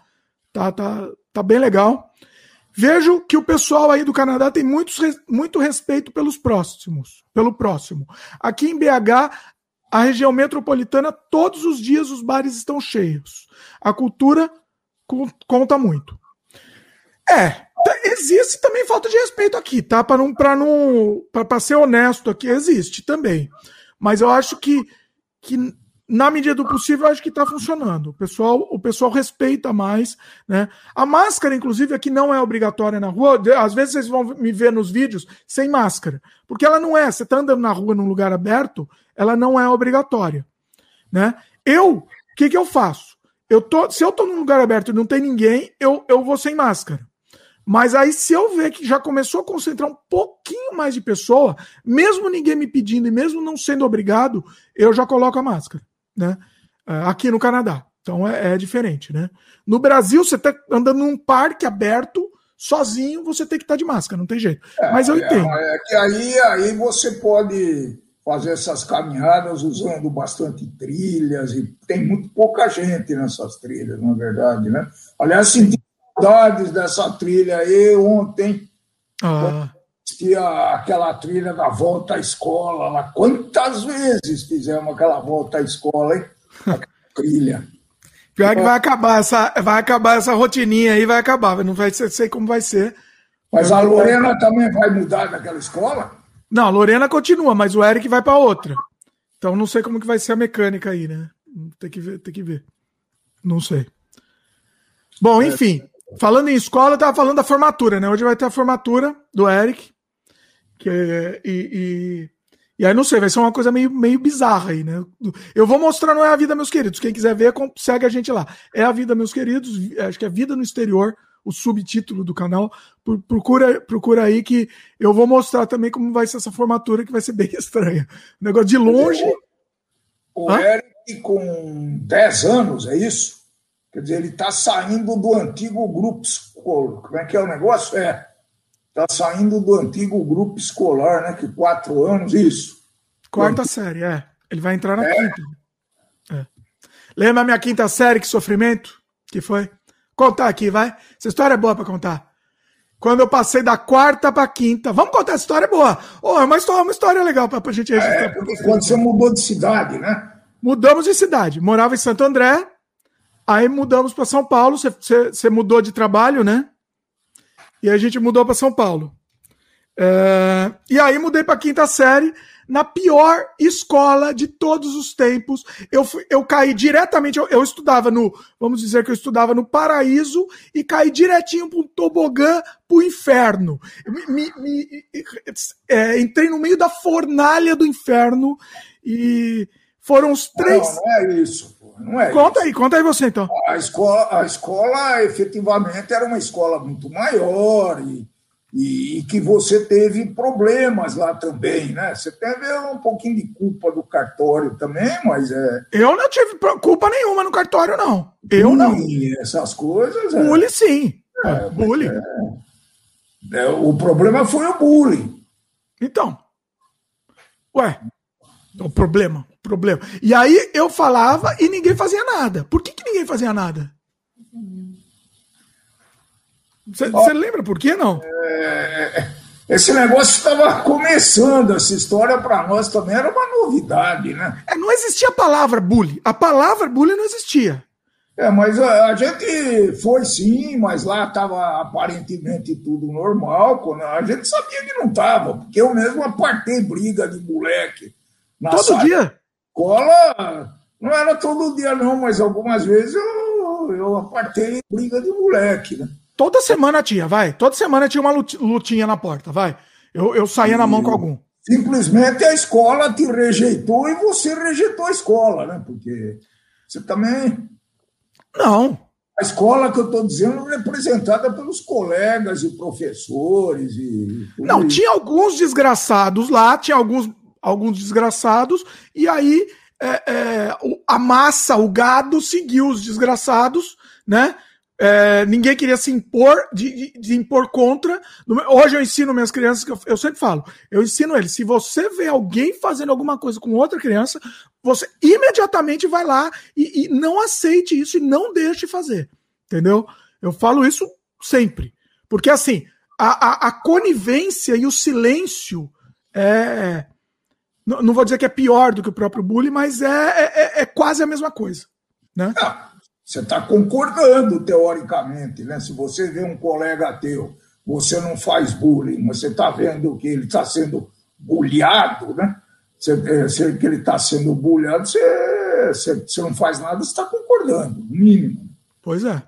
tá, tá, tá bem legal. Vejo que o pessoal aí do Canadá tem muitos, muito respeito pelos próximos, pelo próximo. Aqui em BH, a região metropolitana, todos os dias os bares estão cheios. A cultura conta muito. É, existe também falta de respeito aqui, tá? Para não, para não, para ser honesto aqui, existe também. Mas eu acho que, que na medida do possível, acho que está funcionando. O pessoal, o pessoal respeita mais, né? A máscara, inclusive, aqui não é obrigatória na rua. Às vezes vocês vão me ver nos vídeos sem máscara, porque ela não é. Você está andando na rua num lugar aberto, ela não é obrigatória, né? Eu, o que que eu faço? Eu tô, se eu tô num lugar aberto e não tem ninguém, eu, eu vou sem máscara. Mas aí, se eu ver que já começou a concentrar um pouquinho mais de pessoa, mesmo ninguém me pedindo e mesmo não sendo obrigado, eu já coloco a máscara né? É, aqui no Canadá. Então é, é diferente, né? No Brasil, você tá andando num parque aberto, sozinho, você tem que estar tá de máscara, não tem jeito. É, Mas eu é, entendo. É, que aí, aí você pode fazer essas caminhadas usando bastante trilhas, e tem muito pouca gente nessas trilhas, na verdade, né? Aliás, senti saudades dessa trilha aí ontem. Ah existia aquela trilha da volta à escola lá. Quantas vezes fizemos aquela volta à escola, hein? Trilha. Pior que vai acabar essa, vai acabar essa rotininha aí, vai acabar. Não vai ser, sei como vai ser. Mas a Lorena também vai mudar daquela escola? Não, a Lorena continua, mas o Eric vai para outra. Então não sei como que vai ser a mecânica aí, né? Tem que ver, tem que ver. Não sei. Bom, enfim, falando em escola, eu tava falando da formatura, né? Hoje vai ter a formatura do Eric. Que, é, e, e, e, aí, não sei, vai ser uma coisa meio, meio bizarra aí, né? Eu vou mostrar Não é a Vida, meus queridos. Quem quiser ver, segue a gente lá. É a Vida, meus queridos. Acho que é Vida no Exterior, o subtítulo do canal. Procura, procura aí que eu vou mostrar também como vai ser essa formatura, que vai ser bem estranha. O negócio de longe. O, o Eric, com 10 anos, é isso? Quer dizer, ele está saindo do antigo grupo escolar. Como é que é o negócio? É. Está saindo do antigo grupo escolar, né? Que quatro anos, isso. Quarta série, é. Ele vai entrar na é. quinta. É. Lembra a minha quinta série, que sofrimento? Que foi? Contar aqui, vai. Essa história é boa para contar. Quando eu passei da quarta para quinta. Vamos contar essa história é boa. Oh, é uma história, uma história legal para a gente registrar. É, quando você mudou de cidade, né? Mudamos de cidade. Morava em Santo André. Aí mudamos para São Paulo. Você, mudou de trabalho, né? E a gente mudou para São Paulo. É... E aí mudei para quinta série na pior escola de todos os tempos. Eu, fui, eu caí diretamente, eu, eu, estudava no, vamos dizer que eu estudava no paraíso e caí direitinho para um tobogã para o inferno. Me, me, é, entrei no meio da fornalha do inferno e foram os três. Não, não é isso. Não é conta isso. aí, conta aí você então. A escola, a escola efetivamente era uma escola muito maior e e, que você teve problemas lá também, né? Você teve um pouquinho de culpa do cartório também, mas é. Eu não tive culpa nenhuma no cartório, não. Eu não. Essas coisas. É... Bullying, sim. É, bullying. É... É, o problema foi o bullying. Então. Ué, o problema, problema. E aí eu falava e ninguém fazia nada. Por que, que ninguém fazia nada? Você lembra por que não? É, esse negócio estava começando, essa história para nós também era uma novidade, né? É, não existia a palavra bullying. A palavra bullying não existia. É, mas a, a gente foi sim, mas lá estava aparentemente tudo normal. Quando a gente sabia que não estava, porque eu mesmo apartei briga de moleque. Todo dia? Escola, não era todo dia não, mas algumas vezes eu, eu apartei briga de moleque, né? Toda semana tinha, vai. Toda semana tinha uma lutinha na porta, vai. Eu, eu saía e na mão com algum. Simplesmente a escola te rejeitou e você rejeitou a escola, né? Porque você também. Não. A escola que eu estou dizendo é representada pelos colegas e professores e. Não, isso. tinha alguns desgraçados lá, tinha alguns, alguns desgraçados, e aí é, é, a massa, o gado, seguiu os desgraçados, né? É, ninguém queria se impor, de, de, de, impor contra. Hoje eu ensino minhas crianças, que eu, eu, sempre falo, eu ensino eles, se você vê alguém fazendo alguma coisa com outra criança, você imediatamente vai lá e, e não aceite isso e não deixe fazer. Entendeu? Eu falo isso sempre. Porque assim, a, a, a conivência e o silêncio é. Não, não, vou dizer que é pior do que o próprio bullying, mas é, é, é, é quase a mesma coisa. Né? Ah você está concordando, teoricamente, né? Se você vê um colega teu, você não faz bullying, mas você está vendo que ele está sendo bulhado, né? Você, você, que ele está sendo bulhado, você, você, você não faz nada, você está concordando, mínimo. Pois é.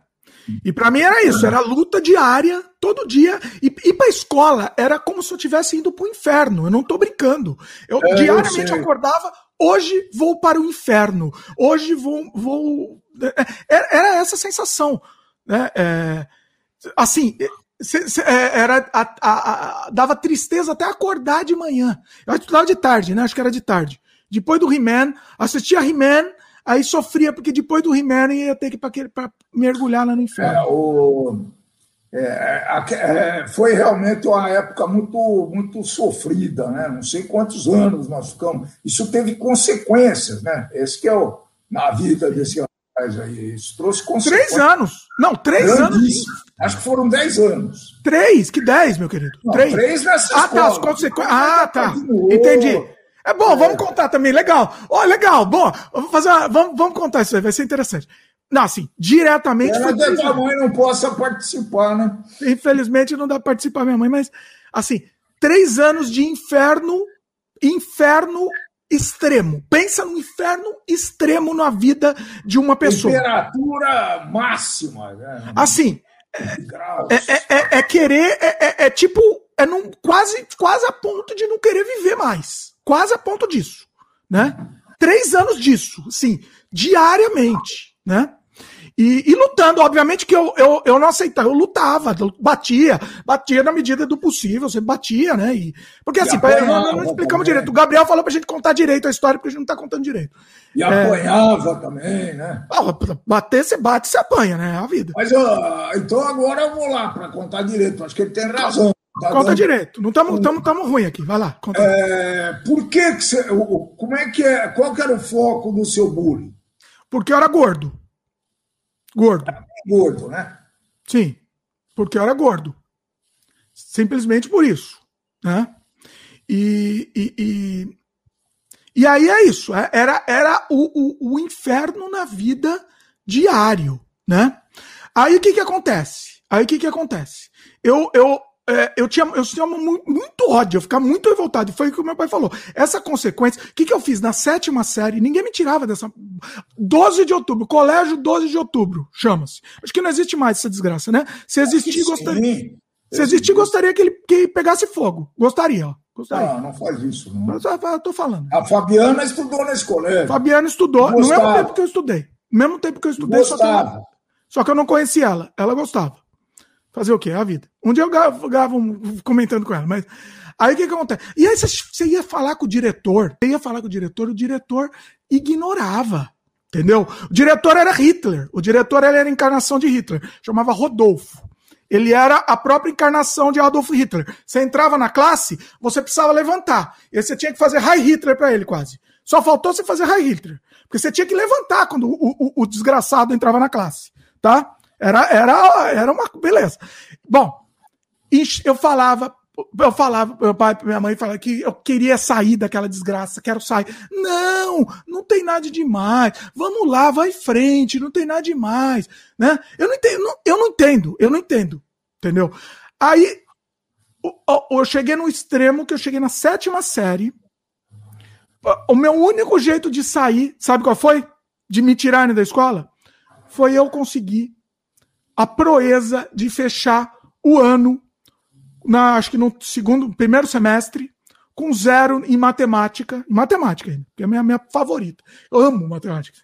E para mim era isso, era luta diária, todo dia. E ir pra escola era como se eu tivesse indo pro inferno. Eu não tô brincando. Eu é, diariamente eu acordava, hoje vou para o inferno. Hoje vou. vou... É, é, era essa sensação. Né? É, assim, era, a, a, a, dava tristeza até acordar de manhã. Eu estudava de tarde, né? Acho que era de tarde. Depois do He-Man, assistia He-Man, aí sofria, porque depois do He-Man ia ter que para mergulhar lá no inferno. É, o é, é, foi realmente uma época muito, muito sofrida, né? Não sei quantos anos nós ficamos. Isso teve consequências, né? Esse que é o na vida desse rapaz aí. Isso trouxe consequências. Três anos. Não, três anos. Acho que foram dez anos. Três? Que dez, meu querido? Não, três. três nessa Ah, tá, as consequências. Ah, tá. Entendi. É bom, vamos contar também. Legal. Ó, oh, legal. Bom, vamos fazer uma, vamos, vamos contar isso aí, vai ser interessante. Não, assim, diretamente. Ela foi que a mãe não possa participar, né? Infelizmente não dá para participar minha mãe, mas assim, três anos de inferno, inferno extremo. Pensa no inferno extremo na vida de uma pessoa. Temperatura máxima. Né? Assim, é, é, é, é, querer, é, é, tipo, é num, quase, quase a ponto de não querer viver mais. Quase a ponto disso, né? Três anos disso, sim, diariamente, né? E, e, lutando, obviamente que eu, eu, eu não aceitava, eu lutava, eu batia, batia na medida do possível, você batia, né? E, porque assim, apanhava, não, não explicamos direito. O Gabriel falou pra gente contar direito a história, porque a gente não tá contando direito. E é, apanhava também, né? bater, você bate, você apanha, né? É a vida. Mas então agora eu vou lá para contar direito, acho que ele tem razão. Tá conta dando... direito, não estamos ruim aqui, vai lá. Conta. É, por que, que você. Como é que é? Qual que era o foco do seu bullying? Porque eu era gordo. Gordo. gordo, né? Sim, porque era gordo. Simplesmente por isso. Né? E, e, e, e aí é isso. É, era, era o, o, o inferno na vida diário. Né? Aí o que, que acontece? Aí o que, que acontece? Eu, eu, é, eu tinha, eu tinha muito, muito, ódio, eu ficava muito revoltado. E foi o que o meu pai falou. Essa consequência, o que, que eu fiz? Na sétima série, ninguém me tirava dessa. 12 de outubro, colégio 12 de outubro, chama-se. Acho que não existe mais essa desgraça, né? Se existir, gostaria. Se existir, gostaria que ele que pegasse fogo. Gostaria, ó. Gostaria. Não, não faz isso. Não. Eu, eu tô falando. A Fabiana estudou nesse colégio. Fabiana estudou, no mesmo tempo que eu estudei. No mesmo tempo que eu estudei, só que, eu, só que eu não conhecia ela. Ela gostava. Fazer o quê? A vida. Um dia eu gravo, gravo um, comentando com ela, mas. Aí o que, que acontece? E aí você ia falar com o diretor, você ia falar com o diretor, o diretor ignorava. Entendeu? O diretor era Hitler. O diretor era a encarnação de Hitler. Chamava Rodolfo. Ele era a própria encarnação de Adolf Hitler. Você entrava na classe, você precisava levantar. E você tinha que fazer High Hitler para ele, quase. Só faltou você fazer High Hitler. Porque você tinha que levantar quando o, o, o desgraçado entrava na classe. Tá? Era, era, era uma beleza. Bom, eu falava, eu falava, meu pai minha mãe falavam que eu queria sair daquela desgraça, quero sair. Não, não tem nada demais. Vamos lá, vai em frente, não tem nada demais, né? Eu não entendo, eu não entendo, eu não entendo, entendeu? Aí eu cheguei no extremo que eu cheguei na sétima série. O meu único jeito de sair, sabe qual foi? De me tirarem da escola? Foi eu conseguir a proeza de fechar o ano, na, acho que no segundo, primeiro semestre, com zero em matemática, em matemática ainda, que é a minha, minha favorita. Eu amo matemática.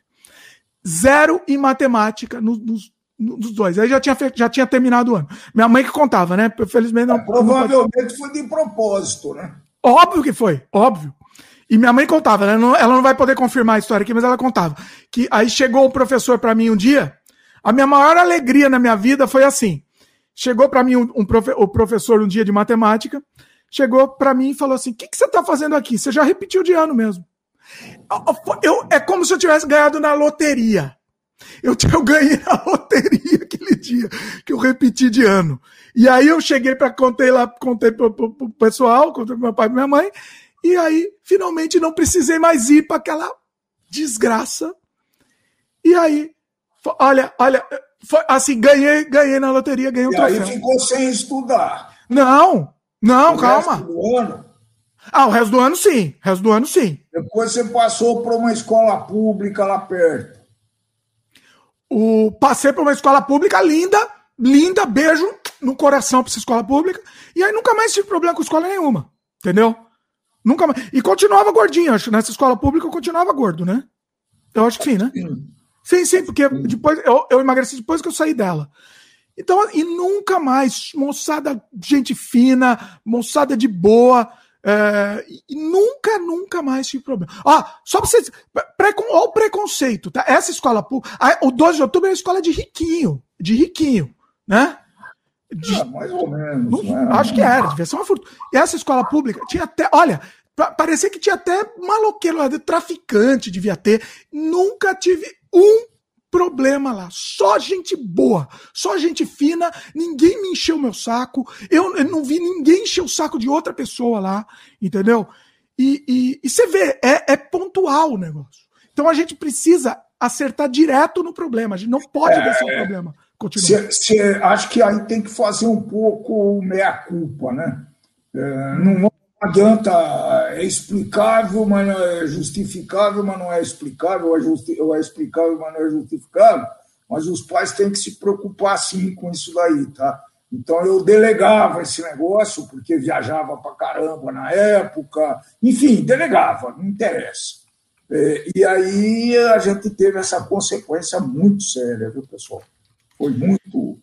Zero em matemática nos, nos, nos dois. Aí já tinha, já tinha terminado o ano. Minha mãe que contava, né? Felizmente não. É, provavelmente não foi de propósito, né? Óbvio que foi, óbvio. E minha mãe contava, né? ela não vai poder confirmar a história aqui, mas ela contava. Que aí chegou o professor para mim um dia a minha maior alegria na minha vida foi assim. Chegou para mim um, um profe o professor um dia de matemática, chegou para mim e falou assim: "O que, que você está fazendo aqui? Você já repetiu de ano mesmo?" Eu, eu, é como se eu tivesse ganhado na loteria. Eu, eu ganhei na loteria aquele dia que eu repeti de ano. E aí eu cheguei para contei lá, contei pro, pro, pro pessoal, contei pro meu pai e minha mãe, e aí finalmente não precisei mais ir para aquela desgraça. E aí Olha, olha, foi, assim, ganhei, ganhei na loteria, ganhei um e troféu. aí ficou sem estudar. Não, não, o calma. Resto do ano? Ah, o resto do ano sim, o resto do ano sim. Depois você passou para uma escola pública lá perto. O, passei para uma escola pública linda, linda, beijo no coração para essa escola pública. E aí nunca mais tive problema com escola nenhuma, entendeu? Nunca mais. E continuava gordinho, acho. Nessa escola pública eu continuava gordo, né? Eu acho que sim, né? Sim. Sim, sim, porque depois eu, eu emagreci depois que eu saí dela. Então, e nunca mais, moçada, gente fina, moçada de boa, é, e nunca, nunca mais tive problema. Ó, só pra vocês. Precon, ó, o preconceito, tá? Essa escola pública. O 12 de outubro é uma escola de riquinho. De riquinho, né? De, é, mais ou menos. Não, né? Acho que era, devia ser uma fortuna. E essa escola pública tinha até. Olha, parecia que tinha até maloqueiro lá, de traficante devia ter. Nunca tive um problema lá. Só gente boa, só gente fina. Ninguém me encheu meu saco. Eu, eu não vi ninguém encher o saco de outra pessoa lá, entendeu? E, e, e você vê, é, é, pontual o negócio. Então a gente precisa acertar direto no problema. A gente não pode é, deixar o problema continuar. Cê, cê, acho que aí tem que fazer um pouco meia-culpa, né? É, não adianta, é explicável, mas não é justificável, mas não é explicável, é, justi é explicável, mas não é justificável. Mas os pais têm que se preocupar sim com isso daí, tá? Então eu delegava esse negócio, porque viajava pra caramba na época, enfim, delegava, não interessa. É, e aí a gente teve essa consequência muito séria, viu, pessoal? Foi muito.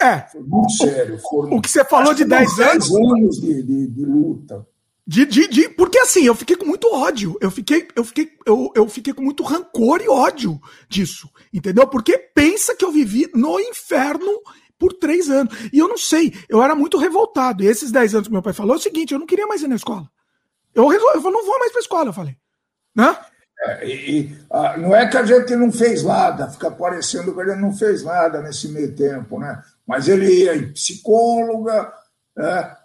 É. Foi muito sério. Foram, o que você falou de 10 anos. 10 anos de, de, de luta. De, de, de, porque assim, eu fiquei com muito ódio. Eu fiquei, eu, fiquei, eu, eu fiquei com muito rancor e ódio disso. Entendeu? Porque pensa que eu vivi no inferno por três anos. E eu não sei, eu era muito revoltado. E esses dez anos que meu pai falou é o seguinte: eu não queria mais ir na escola. Eu resolvi, eu não vou mais pra escola, eu falei. Né? É, e, a, não é que a gente não fez nada, fica parecendo que ele não fez nada nesse meio tempo, né? Mas ele ia em psicóloga,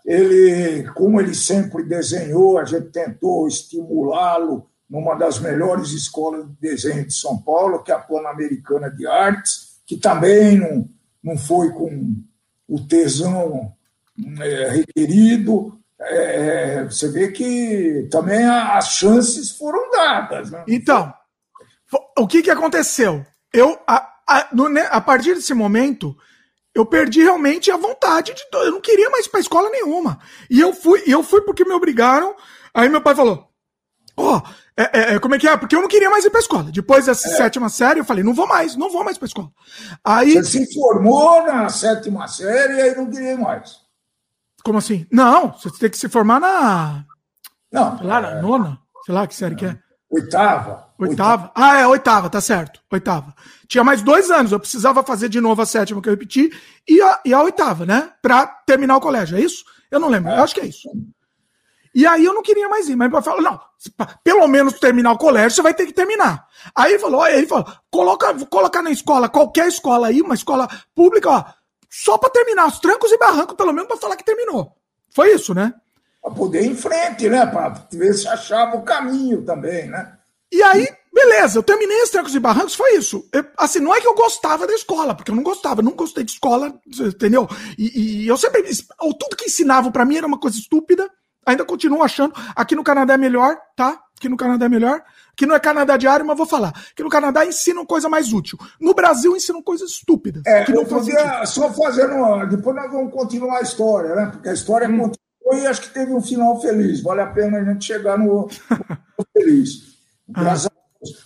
ele, como ele sempre desenhou, a gente tentou estimulá-lo numa das melhores escolas de desenho de São Paulo, que é a Pan-Americana de Artes, que também não, não foi com o tesão é, requerido. É, você vê que também as chances foram dadas. Né? Então, o que, que aconteceu? Eu, a, a, no, né, a partir desse momento, eu perdi realmente a vontade de. Eu não queria mais ir pra escola nenhuma. E eu fui, eu fui porque me obrigaram. Aí meu pai falou: Ó, oh, é, é, como é que é? Porque eu não queria mais ir pra escola. Depois dessa é. sétima série, eu falei: não vou mais, não vou mais pra escola. Aí. Você se formou na sétima série e aí não queria mais. Como assim? Não, você tem que se formar na. Não. Sei lá, na é. nona? Sei lá que série não. que é. Oitava. Oitava? Ah, é, oitava, tá certo. Oitava. Tinha mais dois anos, eu precisava fazer de novo a sétima que eu repeti e a, e a oitava, né? Pra terminar o colégio, é isso? Eu não lembro, é. eu acho que é isso. E aí eu não queria mais ir, mas ele falou, não, pelo menos terminar o colégio, você vai ter que terminar. Aí ele falou, aí ele falou, coloca, colocar na escola, qualquer escola aí, uma escola pública, ó, só para terminar os trancos e barrancos, pelo menos para falar que terminou. Foi isso, né? Para poder ir em frente, né? Para ver se achava o caminho também, né? E aí, beleza, eu terminei os trancos e barrancos, foi isso. Eu, assim, não é que eu gostava da escola, porque eu não gostava, não gostei de escola, entendeu? E, e eu sempre. Tudo que ensinavam para mim era uma coisa estúpida. Ainda continuo achando. Aqui no Canadá é melhor, tá? Aqui no Canadá é melhor. Aqui não é Canadá diário, mas vou falar. Aqui no Canadá ensinam coisa mais útil. No Brasil ensinam coisas estúpidas. É, que não eu podia só fazendo. Uma... Depois nós vamos continuar a história, né? Porque a história hum. continuou e acho que teve um final feliz. Vale a pena a gente chegar no, no feliz.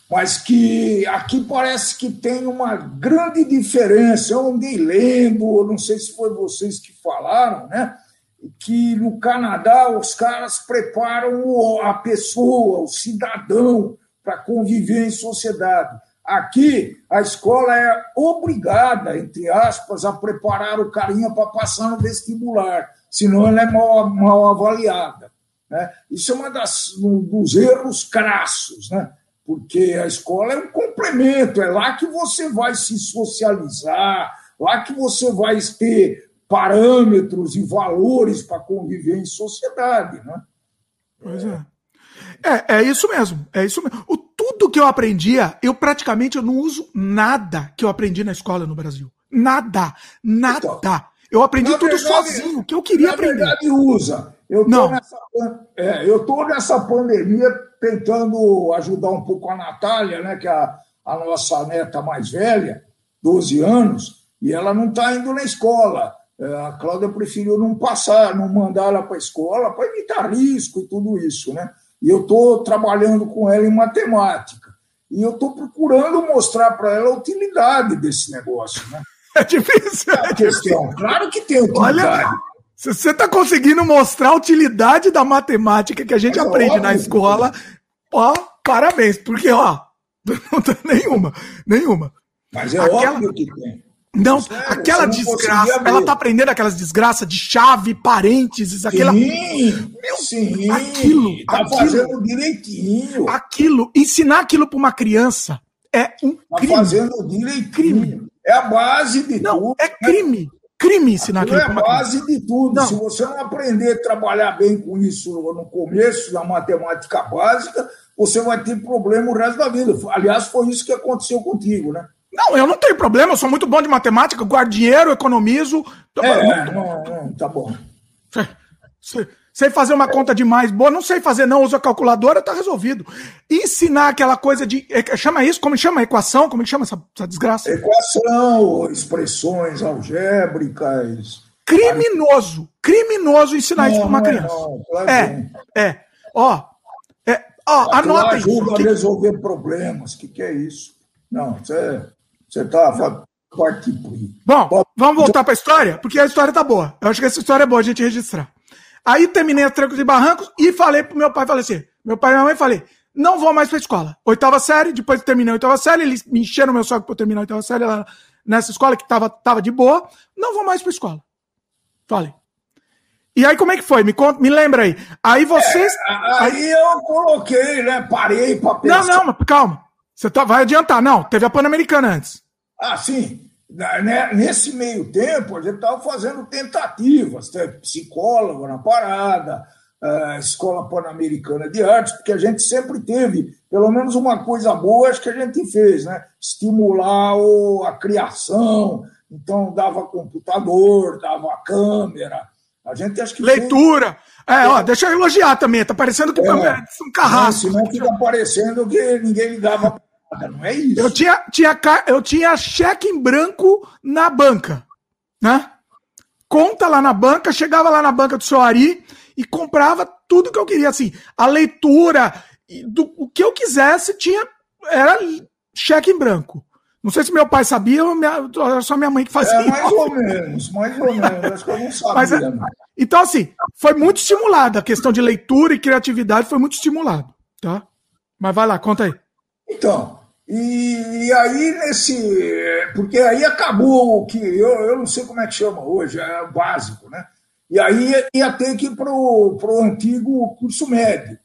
Mas que aqui parece que tem uma grande diferença. Eu andei lendo, não sei se foi vocês que falaram, né? que no Canadá os caras preparam a pessoa, o cidadão, para conviver em sociedade. Aqui, a escola é obrigada, entre aspas, a preparar o carinha para passar no vestibular, senão ela é mal, mal avaliada. Né? Isso é uma das, um dos erros crassos, né? porque a escola é um complemento, é lá que você vai se socializar, lá que você vai ter parâmetros e valores para conviver em sociedade. Né? Pois é. É, é isso mesmo. É isso mesmo. O, tudo que eu aprendia, eu praticamente eu não uso nada que eu aprendi na escola no Brasil. Nada. Nada. Então, eu aprendi tudo verdade, sozinho, que eu queria na aprender. Verdade, usa. Eu tô, não. Nessa, é, eu tô nessa pandemia tentando ajudar um pouco a Natália, né, que é a, a nossa neta mais velha, 12 anos, e ela não está indo na escola. É, a Cláudia preferiu não passar, não mandar ela para a escola para evitar risco e tudo isso, né? E eu estou trabalhando com ela em matemática. E eu estou procurando mostrar para ela a utilidade desse negócio, né? É difícil. É a questão. Claro que tem utilidade. Olha, você está conseguindo mostrar a utilidade da matemática que a gente é aprende óbvio, na escola, ó, parabéns, porque, ó, não tem nenhuma, nenhuma. Mas é Aquela... óbvio que tem. Não, Sério, aquela desgraça, ela tá aprendendo aquelas desgraças de chave, parênteses, aquela. Sim, Meu, sim. Aquilo. Tá aquilo, fazendo direitinho. Aquilo, ensinar aquilo para uma criança é um tá crime. Tá fazendo direitinho. Crime. É a base de não, tudo. É crime. Crime ensinar aquilo. É a base de tudo. Não. Se você não aprender a trabalhar bem com isso no começo da matemática básica, você vai ter problema o resto da vida. Aliás, foi isso que aconteceu contigo, né? Não, eu não tenho problema, eu sou muito bom de matemática, guardo dinheiro, economizo. É, não, não, tá bom. Sei fazer uma conta de mais boa, não sei fazer, não, uso a calculadora, tá resolvido. Ensinar aquela coisa de. É, chama isso? Como chama? Equação? Como chama essa, essa desgraça? Equação, expressões algébricas. Criminoso! Criminoso ensinar não, isso pra uma criança. Não, claro é, é. Ó, Ó, anota ajuda a resolver problemas. O que, que é isso? Não, você está Bom, vamos voltar para a história, porque a história tá boa. Eu acho que essa história é boa a gente registrar. Aí terminei a Trancos e Barrancos e falei pro meu pai, falei assim, meu pai e minha mãe, falei, não vou mais pra escola. Oitava série, depois terminei a oitava série, eles me encheram meu saco pra eu terminar a oitava série lá nessa escola que tava, tava de boa, não vou mais pra escola. Falei. E aí, como é que foi? Me conta, me lembra aí. Aí vocês. É, aí eu coloquei, né? Parei pra pensar. Não, não, calma. Você tá, vai adiantar. Não, teve a Pan-Americana antes. Ah, sim. Né, nesse meio tempo, a gente estava fazendo tentativas, psicólogo na parada, a Escola Pan-Americana de Artes, porque a gente sempre teve, pelo menos uma coisa boa, acho que a gente fez, né? Estimular a criação, então dava computador, dava câmera. A gente acho que. Leitura! É, ó, deixa eu elogiar também, tá parecendo que é, um carrasco. Não, fica parecendo que ninguém ligava não é isso. Eu tinha, tinha, eu tinha cheque em branco na banca, né? Conta lá na banca, chegava lá na banca do seu Ari e comprava tudo que eu queria, assim, a leitura, do, o que eu quisesse tinha, era cheque em branco. Não sei se meu pai sabia ou minha, era só minha mãe que fazia. É, mais ou menos, mais ou menos. Acho que eu não sabia. Mas, é, então, assim, foi muito estimulado. A questão de leitura e criatividade foi muito estimulado, tá? Mas vai lá, conta aí. Então, e, e, aí nesse. Porque aí acabou o que. Eu, eu não sei como é que chama hoje, é o básico, né? E aí ia ter que ir para o antigo curso médio,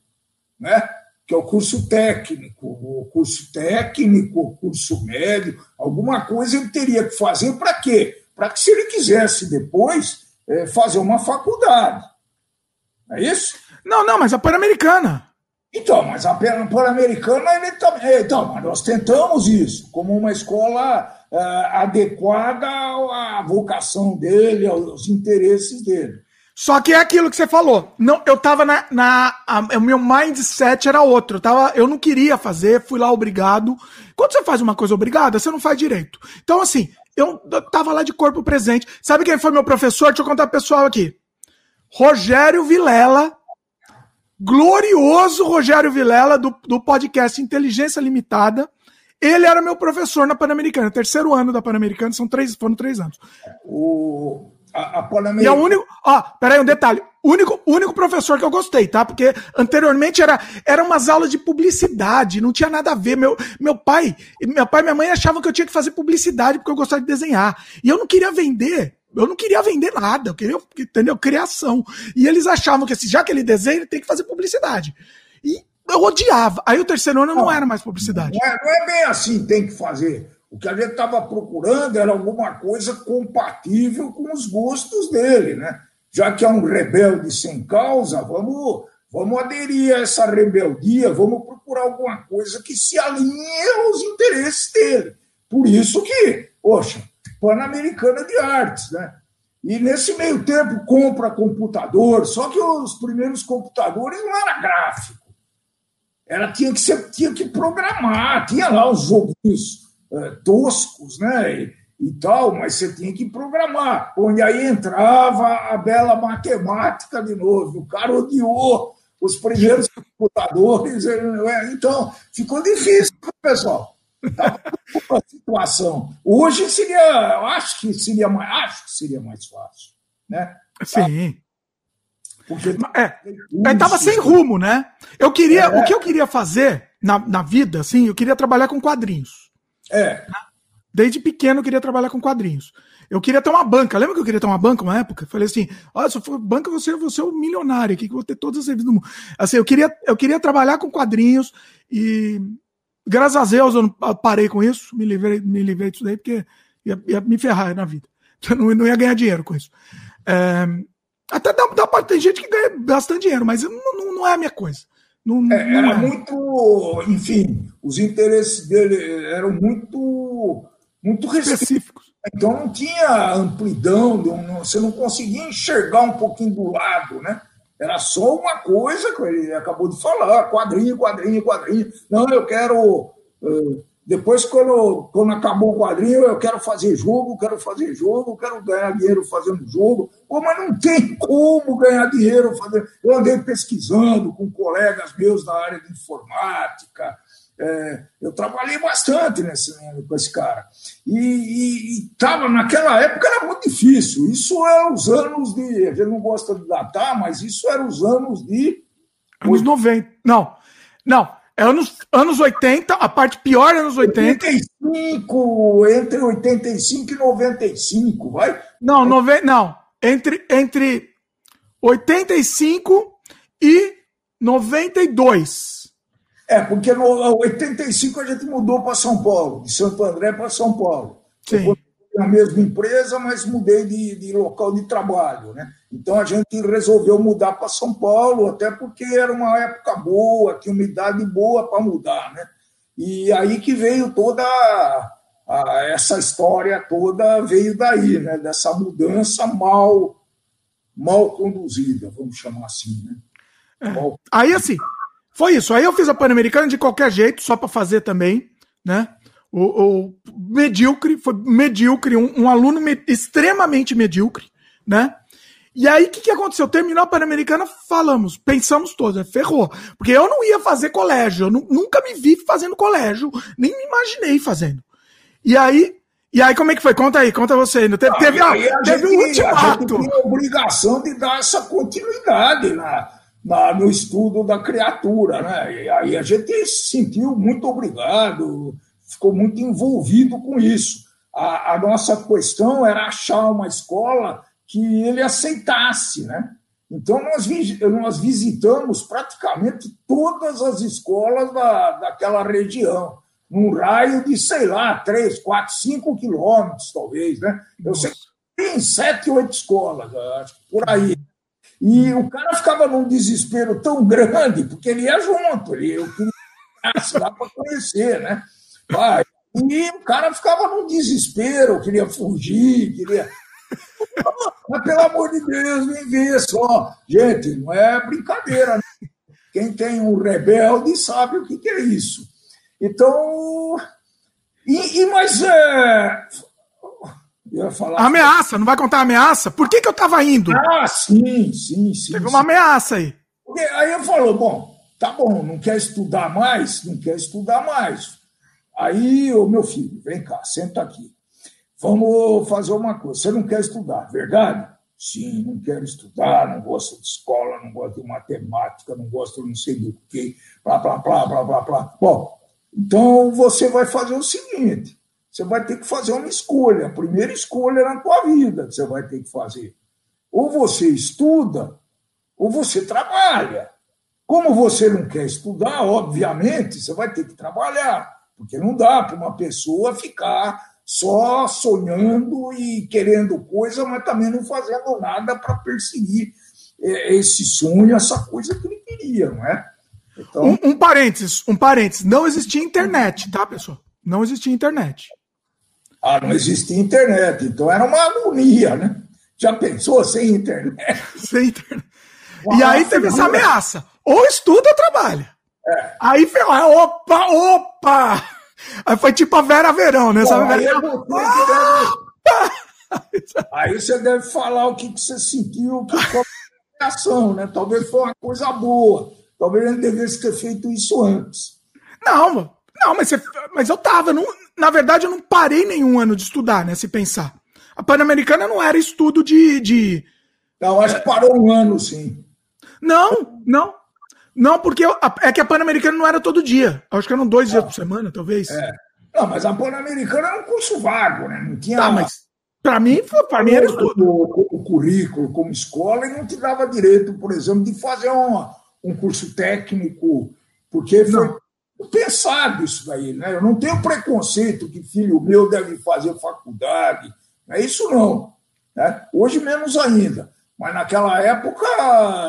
né? Que é o curso técnico, o curso técnico, o curso médio, alguma coisa ele teria que fazer para quê? Para que se ele quisesse depois é, fazer uma faculdade. É isso? Não, não, mas a Pan-Americana. Então, mas a Pan-Americana, ele também. É, então, nós tentamos isso, como uma escola uh, adequada à vocação dele, aos interesses dele. Só que é aquilo que você falou. Não, eu tava na. na a, o meu mindset era outro. Eu, tava, eu não queria fazer, fui lá obrigado. Quando você faz uma coisa obrigada, você não faz direito. Então, assim, eu, eu tava lá de corpo presente. Sabe quem foi meu professor? Deixa eu contar pro pessoal aqui. Rogério Vilela, glorioso Rogério Vilela, do, do podcast Inteligência Limitada. Ele era meu professor na Pan-Americana, terceiro ano da Pan-Americana, são três, foram três anos. O, a, a Pan-Americana. E é o único. Ó, peraí, um detalhe. Único, único professor que eu gostei, tá? Porque anteriormente era, era umas aulas de publicidade, não tinha nada a ver. Meu, meu pai, meu pai e minha mãe achavam que eu tinha que fazer publicidade porque eu gostava de desenhar. E eu não queria vender eu não queria vender nada, eu queria, entendeu? Criação. E eles achavam que assim, já que ele desenha, ele tem que fazer publicidade. E eu odiava. Aí o terceiro ano não, não era mais publicidade. Não é, não é bem assim, tem que fazer. O que a gente estava procurando era alguma coisa compatível com os gostos dele, né? Já que é um rebelde sem causa, vamos, vamos aderir a essa rebeldia, vamos procurar alguma coisa que se alinhe aos interesses dele. Por isso que, poxa, Pan-Americana de Artes, né? E nesse meio tempo compra computador, só que os primeiros computadores não era gráfico. Era tinha que ser, tinha que programar, tinha lá os joguinhos é, toscos, né? E, e, tal, mas você tinha que programar. Onde aí entrava a bela matemática de novo. O cara odiou os primeiros computadores. É, então, ficou difícil, pessoal. Estava uma situação. Hoje seria, eu acho que seria mais, acho que seria mais fácil, né? Sim. Porque é, estava sem rumo, né? Eu queria, é. o que eu queria fazer na, na vida, assim, eu queria trabalhar com quadrinhos. É. Desde pequeno eu queria trabalhar com quadrinhos. Eu queria ter uma banca. Lembra que eu queria ter uma banca uma época? Falei assim: olha, se eu for banca, você, você é o milionário aqui, que eu vou ter todas as revistas do mundo. Assim, eu queria, eu queria trabalhar com quadrinhos e Graças a Deus eu parei com isso, me livrei, me livrei disso daí, porque ia, ia me ferrar na vida. Eu não, não ia ganhar dinheiro com isso. É, até dá, dá pra, tem gente que ganha bastante dinheiro, mas não, não, não é a minha coisa. Não, é, era é. muito, enfim, os interesses dele eram muito, muito específicos. Então não tinha amplidão, não, você não conseguia enxergar um pouquinho do lado, né? Era só uma coisa que ele acabou de falar: quadrinho, quadrinho, quadrinho. Não, eu quero uh, Depois, quando, quando acabou o quadrinho, eu quero fazer jogo, quero fazer jogo, quero ganhar dinheiro fazendo jogo. Pô, mas não tem como ganhar dinheiro fazendo. Eu andei pesquisando com colegas meus da área de informática. É, eu trabalhei bastante nesse, com esse cara. E, e, tava, naquela época era muito difícil. Isso é os anos de. A gente não gosta de datar, mas isso era os anos de. Anos 90. Não, não. É anos, anos 80, a parte pior é anos 80. 85, entre 85 e 95, vai? Não, nove, não. Entre, entre 85 e 92. É, porque no 85 a gente mudou para São Paulo, de Santo André para São Paulo. Sim. Na mesma empresa, mas mudei de, de local de trabalho, né? Então a gente resolveu mudar para São Paulo, até porque era uma época boa, tinha umidade boa para mudar, né? E aí que veio toda a, a, essa história toda veio daí, né? Dessa mudança mal mal conduzida, vamos chamar assim, né? É. Mal... Aí assim, foi isso. Aí eu fiz a Pan-Americana de qualquer jeito, só para fazer também, né? O, o, medíocre, foi medíocre, um, um aluno me, extremamente medíocre, né? E aí, o que, que aconteceu? Terminou a Pan-Americana, falamos, pensamos todos, né? ferrou. Porque eu não ia fazer colégio, eu nunca me vi fazendo colégio, nem me imaginei fazendo. E aí, e aí como é que foi? Conta aí, conta você ainda. Teve, teve, a, teve gente, um ultimato. A gente tem a obrigação de dar essa continuidade na, na, no estudo da criatura, né? E aí a gente se sentiu muito obrigado, ficou muito envolvido com isso. A, a nossa questão era achar uma escola que ele aceitasse, né? Então, nós, nós visitamos praticamente todas as escolas da, daquela região, num raio de, sei lá, 3, 4, 5 quilômetros, talvez. Né? Eu sei que tem 7, 8 escolas, acho que por aí. E o cara ficava num desespero tão grande, porque ele ia junto, ele, eu queria lá para conhecer, né? E o cara ficava num desespero, queria fugir, queria. Mas, pelo amor de Deus, vem ver só. Gente, não é brincadeira. Né? Quem tem um rebelde sabe o que, que é isso. Então. E, e mas. É... ameaça, não vai contar ameaça? Por que, que eu estava indo? Ah, sim, sim, sim. Teve sim. uma ameaça aí. Porque aí eu falou: bom, tá bom, não quer estudar mais? Não quer estudar mais. Aí, ô meu filho, vem cá, senta aqui. Vamos fazer uma coisa. Você não quer estudar, verdade? Sim, não quero estudar, não gosto de escola, não gosto de matemática, não gosto não sei do quê, blá, blá, blá, blá, blá, blá. Bom, então você vai fazer o seguinte: você vai ter que fazer uma escolha, a primeira escolha na tua vida que você vai ter que fazer. Ou você estuda, ou você trabalha. Como você não quer estudar, obviamente, você vai ter que trabalhar, porque não dá para uma pessoa ficar só sonhando e querendo coisa, mas também não fazendo nada para perseguir é, esse sonho, essa coisa que ele queria, não é? Então... Um, um parênteses, um parênteses, não existia internet, tá, pessoal? Não existia internet. Ah, não existia internet, então era uma agonia, né? Já pensou sem internet? sem internet. e aí teve essa ameaça. Ou estuda ou trabalha. É. Aí, opa, opa! Aí foi tipo a Vera Verão, né? Bom, aí, aí, você deve falar o que, que você sentiu, que foi a reação, né? Talvez foi uma coisa boa. Talvez ele devesse ter feito isso antes. Não, não, mas, você, mas eu tava. Não, na verdade, eu não parei nenhum ano de estudar, né? Se pensar. A Pan-Americana não era estudo de. de não, acho que parou um ano, sim. Não, não. Não, porque eu, é que a Pan-Americana não era todo dia. Acho que eram dois dias por semana, talvez. É. Não, mas a Pan-Americana era um curso vago, né? Não tinha. Tá, mas para mim, para mim era tudo. O, o, currículo como escola e não te dava direito, por exemplo, de fazer um, um curso técnico, porque foi não. Pensado isso daí, né? Eu não tenho preconceito que filho meu deve fazer faculdade, não é isso não. Né? Hoje menos ainda. Mas naquela época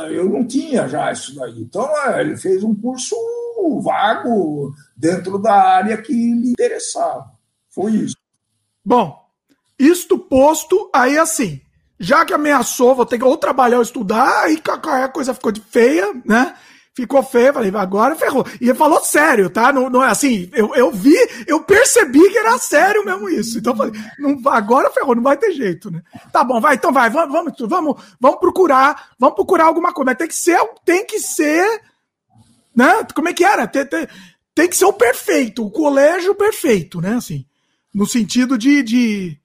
eu não tinha já isso daí. Então é, ele fez um curso vago dentro da área que lhe interessava. Foi isso. Bom, isto posto, aí assim, já que ameaçou, vou ter que ou trabalhar ou estudar, aí a coisa ficou de feia, né? Ficou feio, falei, agora ferrou. E falou sério, tá? Não, não é assim, eu, eu vi, eu percebi que era sério mesmo isso. Então falei, não, agora ferrou, não vai ter jeito, né? Tá bom, vai, então vai, vamos, vamos, vamos, vamos procurar, vamos procurar alguma coisa, mas tem que ser, tem que ser, né? Como é que era? Tem, tem, tem que ser o perfeito, o colégio perfeito, né? Assim, no sentido de, de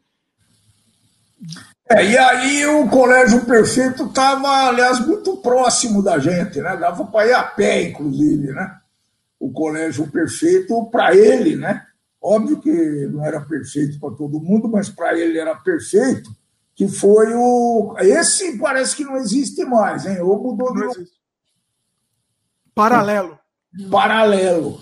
é, e aí o Colégio Perfeito estava, aliás, muito próximo da gente, né? Dava para ir a pé, inclusive, né? O Colégio Perfeito, para ele, né? Óbvio que não era perfeito para todo mundo, mas para ele era perfeito, que foi o. Esse parece que não existe mais, hein? Ou mudou de. Paralelo. Paralelo.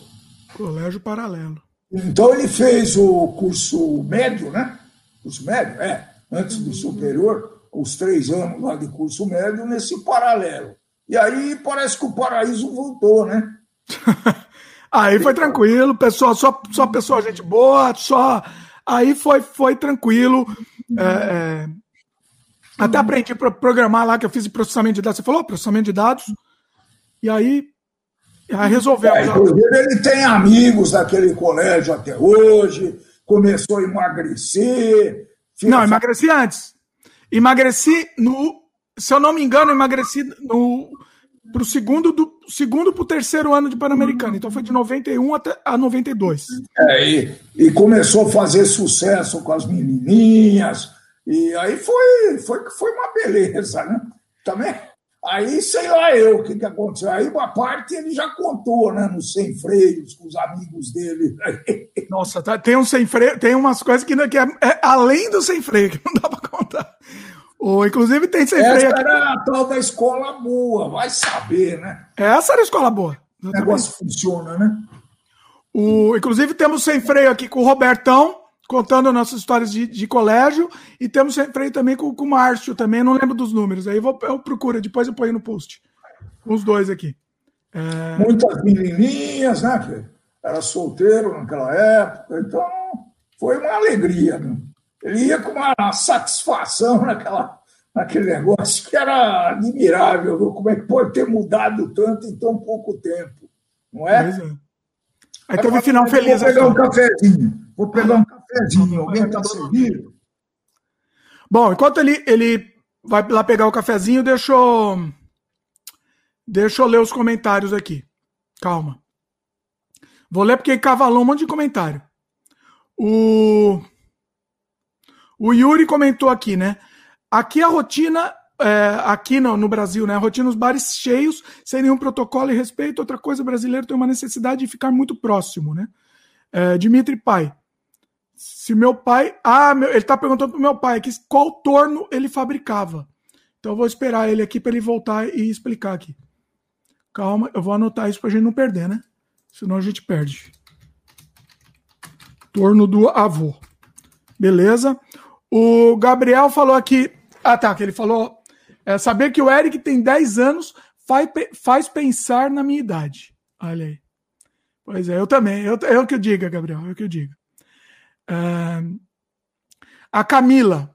Colégio Paralelo. Então ele fez o curso médio, né? Curso médio? É antes do superior, os três anos lá de curso médio, nesse paralelo. E aí parece que o paraíso voltou, né? aí foi tranquilo, pessoal, só, só pessoa, gente boa, só. Aí foi, foi tranquilo. É, é... Até aprendi para programar lá que eu fiz processamento de dados. Você falou processamento de dados? E aí, aí resolveu. É, ele tem amigos daquele colégio até hoje, começou a emagrecer, não, emagreci antes. Emagreci no. Se eu não me engano, emagreci no. Pro segundo do segundo pro terceiro ano de Pan-Americano. Então foi de 91 até a 92. É, e, e começou a fazer sucesso com as menininhas. E aí foi, foi, foi uma beleza, né? Também Aí, sei lá eu o que, que aconteceu. Aí uma parte ele já contou, né? Nos sem freios, com os amigos dele. Nossa, tá, tem um sem freio, tem umas coisas que, que é, é, além do sem freio, que não dá para contar. Ou, inclusive tem sem Essa freio. Essa era a tal da escola boa, vai saber, né? Essa era a escola boa. O negócio funciona, né? O, inclusive temos sem freio aqui com o Robertão contando nossas histórias de, de colégio e temos sempre também com, com o Márcio também, não lembro dos números, aí eu, vou, eu procuro, depois eu ponho no post. Os dois aqui. É... Muitas menininhas, né? Que era solteiro naquela época, então foi uma alegria. Né? Ele ia com uma satisfação naquela, naquele negócio que era admirável, viu? como é que pode ter mudado tanto em tão pouco tempo, não é? Pois é. Aí teve final feliz. Vou pegar um cafezinho. Vou pegar um cafezinho. Alguém está servindo? Bom, enquanto ele, ele vai lá pegar o cafezinho, deixa eu, deixa eu ler os comentários aqui. Calma. Vou ler porque cavalou um monte de comentário. O, o Yuri comentou aqui, né? Aqui a rotina é, aqui no, no, Brasil, né? A rotina dos bares cheios, sem nenhum protocolo e respeito. Outra coisa, o brasileiro tem uma necessidade de ficar muito próximo, né? É, Dimitri Pai. Se meu pai. Ah, meu, ele está perguntando pro meu pai aqui qual torno ele fabricava. Então eu vou esperar ele aqui para ele voltar e explicar aqui. Calma, eu vou anotar isso para a gente não perder, né? Senão a gente perde. Torno do avô. Beleza? O Gabriel falou aqui. Ah, tá, que ele falou é saber que o Eric tem 10 anos faz, faz pensar na minha idade. Olha aí. Pois é, eu também. Eu, o que eu digo, Gabriel, o que eu digo. Uh, a Camila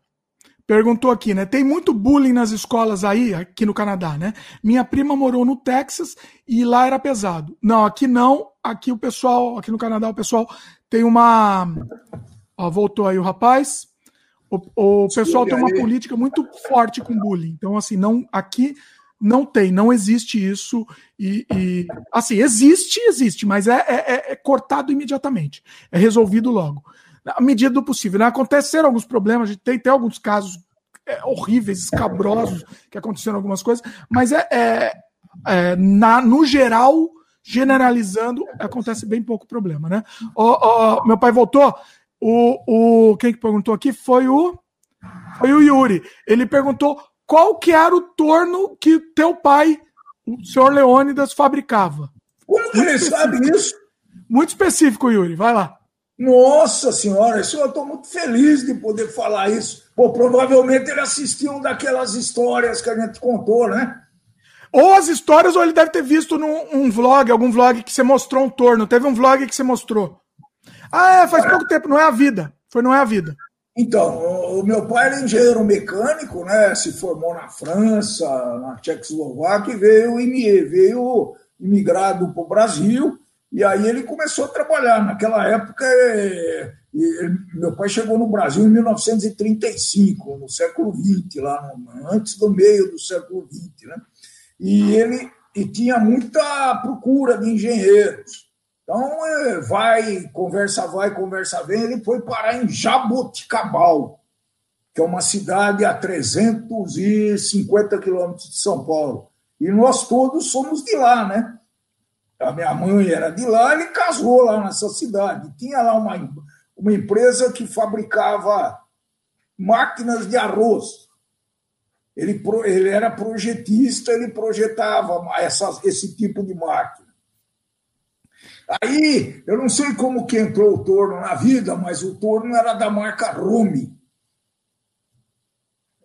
perguntou aqui, né? Tem muito bullying nas escolas aí, aqui no Canadá, né? Minha prima morou no Texas e lá era pesado. Não, aqui não. Aqui o pessoal, aqui no Canadá, o pessoal tem uma. Ó, voltou aí o rapaz. O, o pessoal tem uma política muito forte com bullying. Então, assim, não aqui não tem, não existe isso. E, e assim, existe, existe, mas é, é, é, é, cortado imediatamente. É resolvido logo. Na medida do possível. Né? Aconteceram alguns problemas, a gente tem, tem alguns casos é, horríveis, escabrosos, que aconteceram algumas coisas, mas é, é, é, na, no geral, generalizando, acontece bem pouco problema, né? meu pai voltou. O, o quem que perguntou aqui foi o foi o Yuri. Ele perguntou qual que era o torno que teu pai, o senhor Leônidas, fabricava. Como que ele sabe isso? Muito específico, Yuri. Vai lá. Nossa senhora, eu estou muito feliz de poder falar isso. Pô, provavelmente ele assistiu um daquelas histórias que a gente contou, né? Ou as histórias, ou ele deve ter visto num um vlog, algum vlog que você mostrou um torno. Teve um vlog que você mostrou. Ah, é, faz pouco tempo, não é a vida. Foi Não é a vida. Então, o meu pai era engenheiro mecânico, né? Se formou na França, na Tchecoslováquia e veio, veio imigrado para o Brasil, e aí ele começou a trabalhar. Naquela época, é, meu pai chegou no Brasil em 1935, no século XX, lá antes do meio do século XX, né? E ele e tinha muita procura de engenheiros. Então, é, vai, conversa vai, conversa vem, ele foi parar em Jaboticabal, que é uma cidade a 350 quilômetros de São Paulo. E nós todos somos de lá, né? A minha mãe era de lá, ele casou lá nessa cidade. Tinha lá uma, uma empresa que fabricava máquinas de arroz. Ele, ele era projetista, ele projetava essa, esse tipo de máquina. Aí, eu não sei como que entrou o torno na vida, mas o torno era da marca Rumi.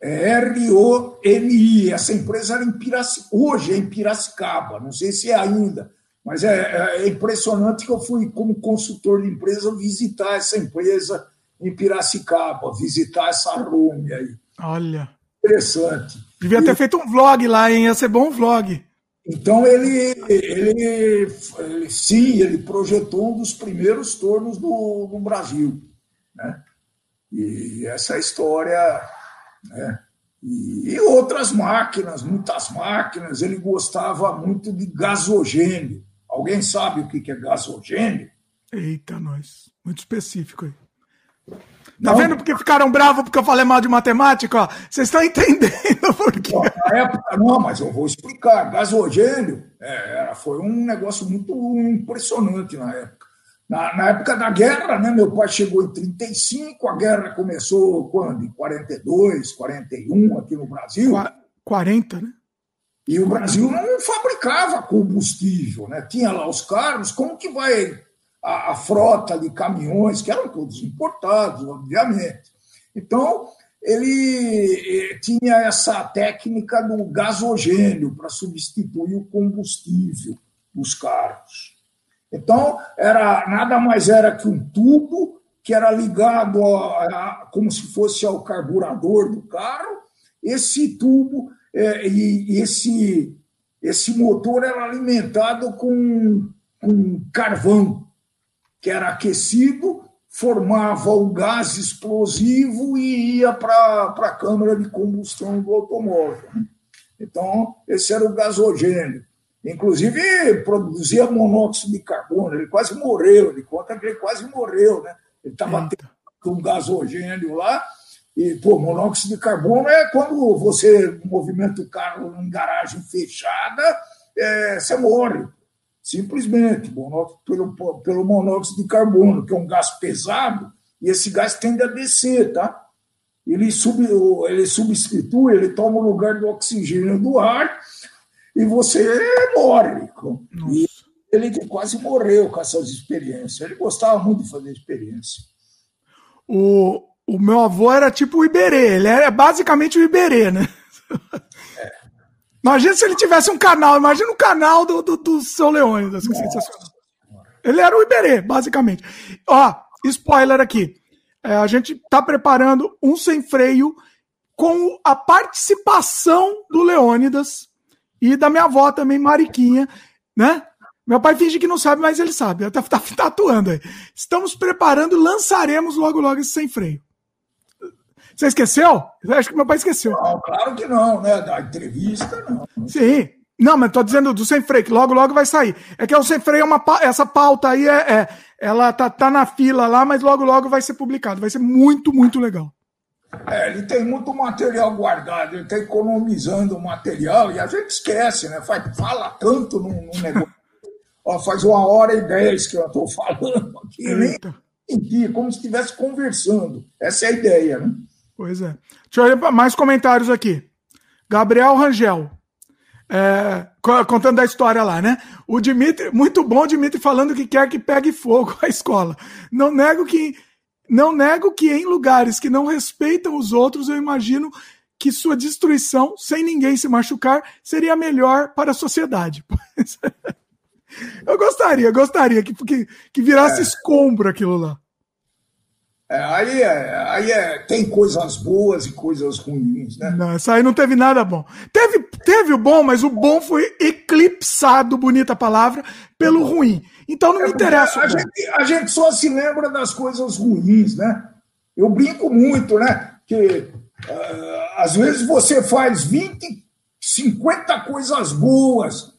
É R-O-M-I. Essa empresa era em Piracicaba, hoje é em Piracicaba, não sei se é ainda, mas é, é, é, impressionante que eu fui, como consultor de empresa, visitar essa empresa em Piracicaba, visitar essa Rome aí. Olha. Interessante. Devia ter feito um vlog lá, hein? Ia ser bom um vlog. Então, ele, ele, ele, sim, ele projetou um dos primeiros tornos do, do Brasil. Né? E essa história. Né? E, e outras máquinas, muitas máquinas. Ele gostava muito de gasogênio. Alguém sabe o que é gasogênio? Eita, nós. Muito específico aí. Tá não. vendo porque ficaram bravos porque eu falei mal de matemática? Vocês estão entendendo por quê? Na época, não, mas eu vou explicar. Gasogênio é, foi um negócio muito impressionante na época. Na, na, época da guerra, né, meu pai chegou em 35, a guerra começou quando? Em 42, 41 aqui no Brasil. 40, né? E o Brasil não fabricava combustível, né? tinha lá os carros, como que vai a, a frota de caminhões, que eram todos importados, obviamente. Então, ele eh, tinha essa técnica do gasogênio para substituir o combustível dos carros. Então, era nada mais era que um tubo que era ligado a, a, como se fosse ao carburador do carro. Esse tubo é, e, esse, esse motor era alimentado com, com carvão, que era aquecido, formava o gás explosivo e ia para a câmara de combustão do automóvel. Então, esse era o gasogênio. Inclusive, produzia monóxido de carbono. Ele quase morreu. Ele conta que ele quase morreu. Né? Ele estava tendo um gasogênio lá e, pô, monóxido de carbono é quando você movimenta o carro em garagem fechada, é, você morre. Simplesmente, pelo, pelo monóxido de carbono, que é um gás pesado, e esse gás tende a descer, tá? Ele, sub, ele substitui, ele toma o lugar do oxigênio do ar e você morre. E ele quase morreu com essas experiências. Ele gostava muito de fazer experiência. O, o meu avô era tipo o Iberê, ele era basicamente o Iberê, né? É. Imagina se ele tivesse um canal, imagina o canal do, do, do seu Leônidas, que sensacional. Ele era o Iberê, basicamente. Ó, spoiler aqui. É, a gente tá preparando um sem freio com a participação do Leônidas e da minha avó também, Mariquinha, né? Meu pai finge que não sabe, mas ele sabe. Tá, tá, tá atuando aí. Estamos preparando, lançaremos logo logo esse sem freio. Você esqueceu? Eu acho que meu pai esqueceu. Não, claro que não, né? Da entrevista, não. Sim. Não, mas tô dizendo do sem freio, que logo, logo vai sair. É que o sem freio é uma essa pauta aí é, é, ela tá, tá na fila lá, mas logo, logo vai ser publicado. Vai ser muito, muito legal. É, ele tem muito material guardado, ele está economizando material e a gente esquece, né? Faz, fala tanto num, num negócio. Ó, faz uma hora e dez que eu estou falando aqui, Eita. nem como se estivesse conversando. Essa é a ideia, né? Pois é. Deixa eu ver mais comentários aqui. Gabriel Rangel. É, contando a história lá, né? O Dimitri, muito bom, o Dimitri falando que quer que pegue fogo a escola. Não nego que não nego que em lugares que não respeitam os outros, eu imagino que sua destruição, sem ninguém se machucar, seria melhor para a sociedade. eu gostaria, gostaria que, que, que virasse é. escombro aquilo lá. É, aí é, aí é, tem coisas boas e coisas ruins, né? Não, isso aí não teve nada bom. Teve, teve o bom, mas o bom foi eclipsado, bonita palavra, pelo ruim. Então não me é interessa. A gente, a gente só se lembra das coisas ruins, né? Eu brinco muito, né? Que uh, às vezes você faz 20, 50 coisas boas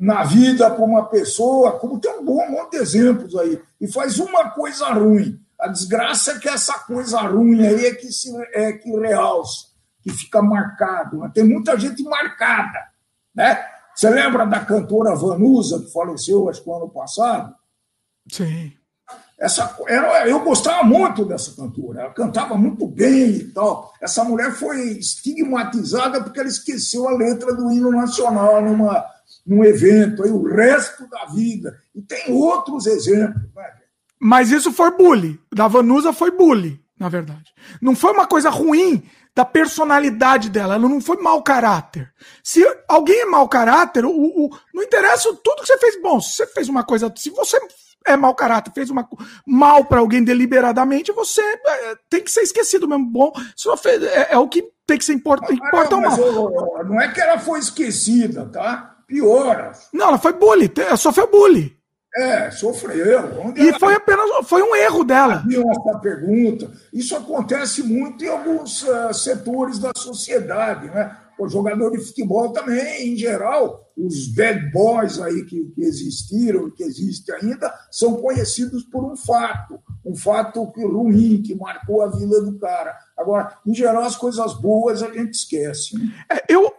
na vida para uma pessoa, como tem um bom monte de exemplos aí, e faz uma coisa ruim. A desgraça é que essa coisa ruim aí é que, se, é que realça, que fica marcado. Né? Tem muita gente marcada. Né? Você lembra da cantora Vanusa, que faleceu, acho que no ano passado? Sim. Essa, era, eu gostava muito dessa cantora, ela cantava muito bem e tal. Essa mulher foi estigmatizada porque ela esqueceu a letra do hino nacional numa, num evento, aí o resto da vida. E tem outros exemplos. Né? Mas isso foi bullying. Da Vanusa foi bullying, na verdade. Não foi uma coisa ruim da personalidade dela. Ela não foi mau caráter. Se alguém é mau caráter, o, o, não interessa tudo que você fez. Bom, se você fez uma coisa. Se você é mau caráter, fez uma mal para alguém deliberadamente, você é, tem que ser esquecido mesmo. Bom, só fez, é, é, o que tem que ser importa, importa não, mal. não é que ela foi esquecida, tá? Pior. Não, ela foi bullying, sofreu bullying. É, sofreu. Onde e foi apenas foi um erro dela. Essa pergunta. Isso acontece muito em alguns uh, setores da sociedade, né? O jogador de futebol também, em geral, os bad boys aí que, que existiram, que existem ainda, são conhecidos por um fato, um fato que, ruim, que marcou a vida do cara. Agora, em geral, as coisas boas a gente esquece. Né? É, eu,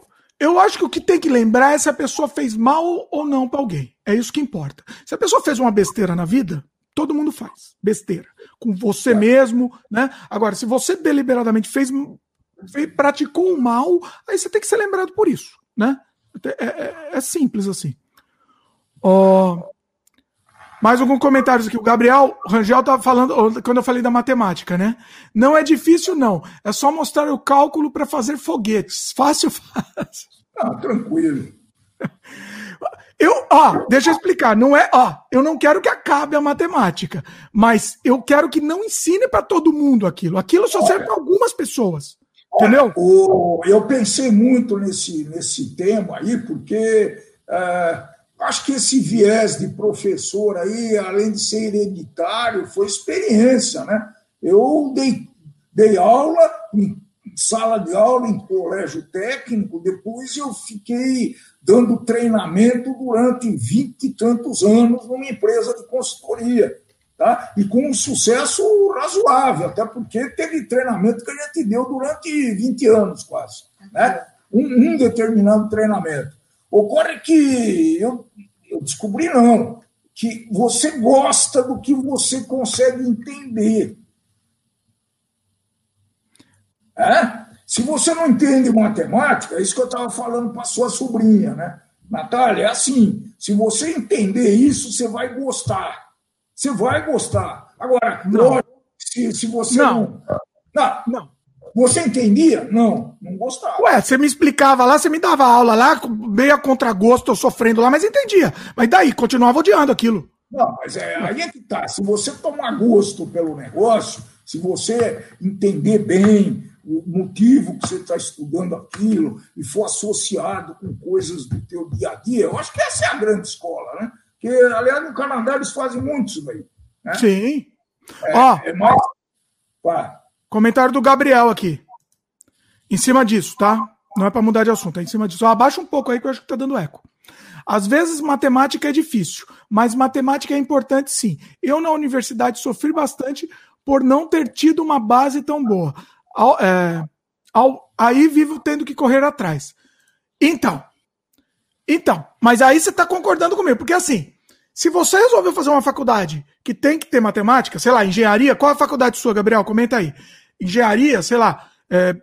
eu acho que o que tem que lembrar é se a pessoa fez mal ou não para alguém. É isso que importa. Se a pessoa fez uma besteira na vida, todo mundo faz besteira. Com você é. mesmo, né? Agora, se você deliberadamente fez, fez, praticou um mal, aí você tem que ser lembrado por isso, né? É, é, é simples assim. Oh, mais algum comentário aqui? O Gabriel Rangel estava falando, quando eu falei da matemática, né? Não é difícil, não. É só mostrar o cálculo para fazer foguetes. Fácil, fácil. Ah, tranquilo. Eu, ó, deixa eu explicar. Não é, ó, eu não quero que acabe a matemática, mas eu quero que não ensine para todo mundo aquilo. Aquilo só serve para algumas pessoas. Entendeu? O, eu pensei muito nesse, nesse tema aí, porque uh, acho que esse viés de professor aí, além de ser hereditário, foi experiência, né? Eu dei, dei aula em sala de aula, em colégio técnico, depois eu fiquei dando treinamento durante vinte e tantos anos numa empresa de consultoria. Tá? E com um sucesso razoável, até porque teve treinamento que a gente deu durante 20 anos quase. Né? Um, um determinado treinamento. Ocorre que eu, eu descobri, não, que você gosta do que você consegue entender. É? Se você não entende matemática, é isso que eu estava falando para sua sobrinha, né? Natália, é assim: se você entender isso, você vai gostar. Você vai gostar. Agora, não. se, se você não. Não, não. Você entendia? Não, não gostava. Ué, você me explicava lá, você me dava aula lá, meio a contragosto, eu sofrendo lá, mas entendia. Mas daí, continuava odiando aquilo. Não, mas é, aí é que tá. Se você tomar gosto pelo negócio, se você entender bem o motivo que você está estudando aquilo e for associado com coisas do teu dia a dia, eu acho que essa é a grande escola, né? Que, aliás, no Canadá eles fazem muito isso daí. Né? Sim. É, Ó, é mais... Comentário do Gabriel aqui. Em cima disso, tá? Não é para mudar de assunto, é em cima disso. Abaixa um pouco aí que eu acho que tá dando eco. Às vezes matemática é difícil, mas matemática é importante sim. Eu na universidade sofri bastante por não ter tido uma base tão boa. Ao, é, ao, aí vivo tendo que correr atrás. Então, então, mas aí você está concordando comigo, porque assim, se você resolveu fazer uma faculdade que tem que ter matemática, sei lá, engenharia, qual a faculdade sua, Gabriel? Comenta aí engenharia, sei lá, é,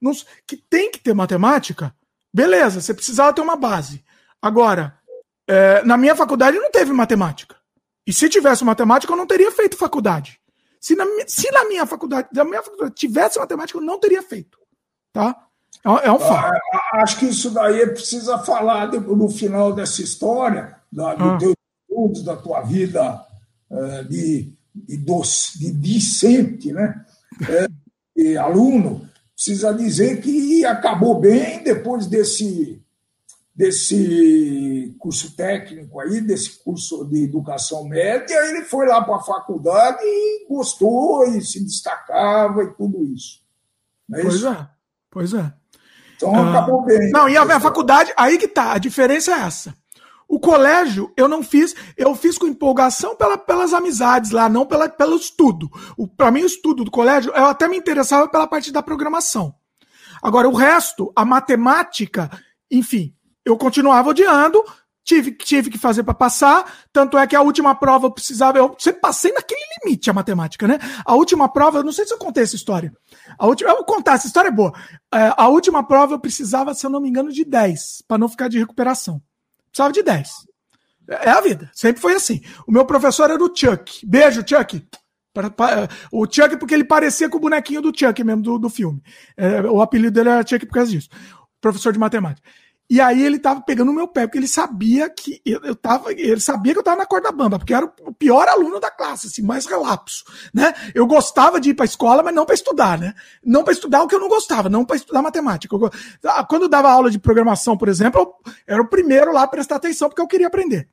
não, que tem que ter matemática, beleza, você precisava ter uma base. Agora, é, na minha faculdade não teve matemática. E se tivesse matemática, eu não teria feito faculdade. Se na, se na minha faculdade, na minha faculdade tivesse matemática, eu não teria feito. Tá? É, é um fato. Ah, acho que isso daí precisa falar no final dessa história, da, do ah. teu estudos, da tua vida é, de de, doce, de discente, né? É, e aluno, precisa dizer que acabou bem depois desse, desse curso técnico aí, desse curso de educação média, ele foi lá para a faculdade e gostou e se destacava e tudo isso. É pois isso? é, pois é. Então ah, acabou bem. Não, e a, a faculdade, aí que tá, a diferença é essa. O colégio eu não fiz, eu fiz com empolgação pela, pelas amizades lá, não pela, pelo estudo. Para mim, o estudo do colégio, eu até me interessava pela parte da programação. Agora, o resto, a matemática, enfim, eu continuava odiando, tive, tive que fazer para passar, tanto é que a última prova eu precisava, eu sempre passei naquele limite a matemática, né? A última prova, eu não sei se eu contei essa história. A última, eu vou contar, essa história é boa. É, a última prova eu precisava, se eu não me engano, de 10, para não ficar de recuperação. Precisava de 10. É a vida. Sempre foi assim. O meu professor era o Chuck. Beijo, Chuck. O Chuck, porque ele parecia com o bonequinho do Chuck mesmo, do, do filme. É, o apelido dele era Chuck por causa disso. Professor de matemática. E aí ele tava pegando o meu pé, porque ele sabia que eu, eu tava, ele sabia que eu tava na corda bamba, porque eu era o pior aluno da classe, assim, mais relapso, né? Eu gostava de ir para escola, mas não para estudar, né? Não para estudar o que eu não gostava, não para estudar matemática. Eu, ah, quando eu dava aula de programação, por exemplo, eu era o primeiro lá a prestar atenção, porque eu queria aprender.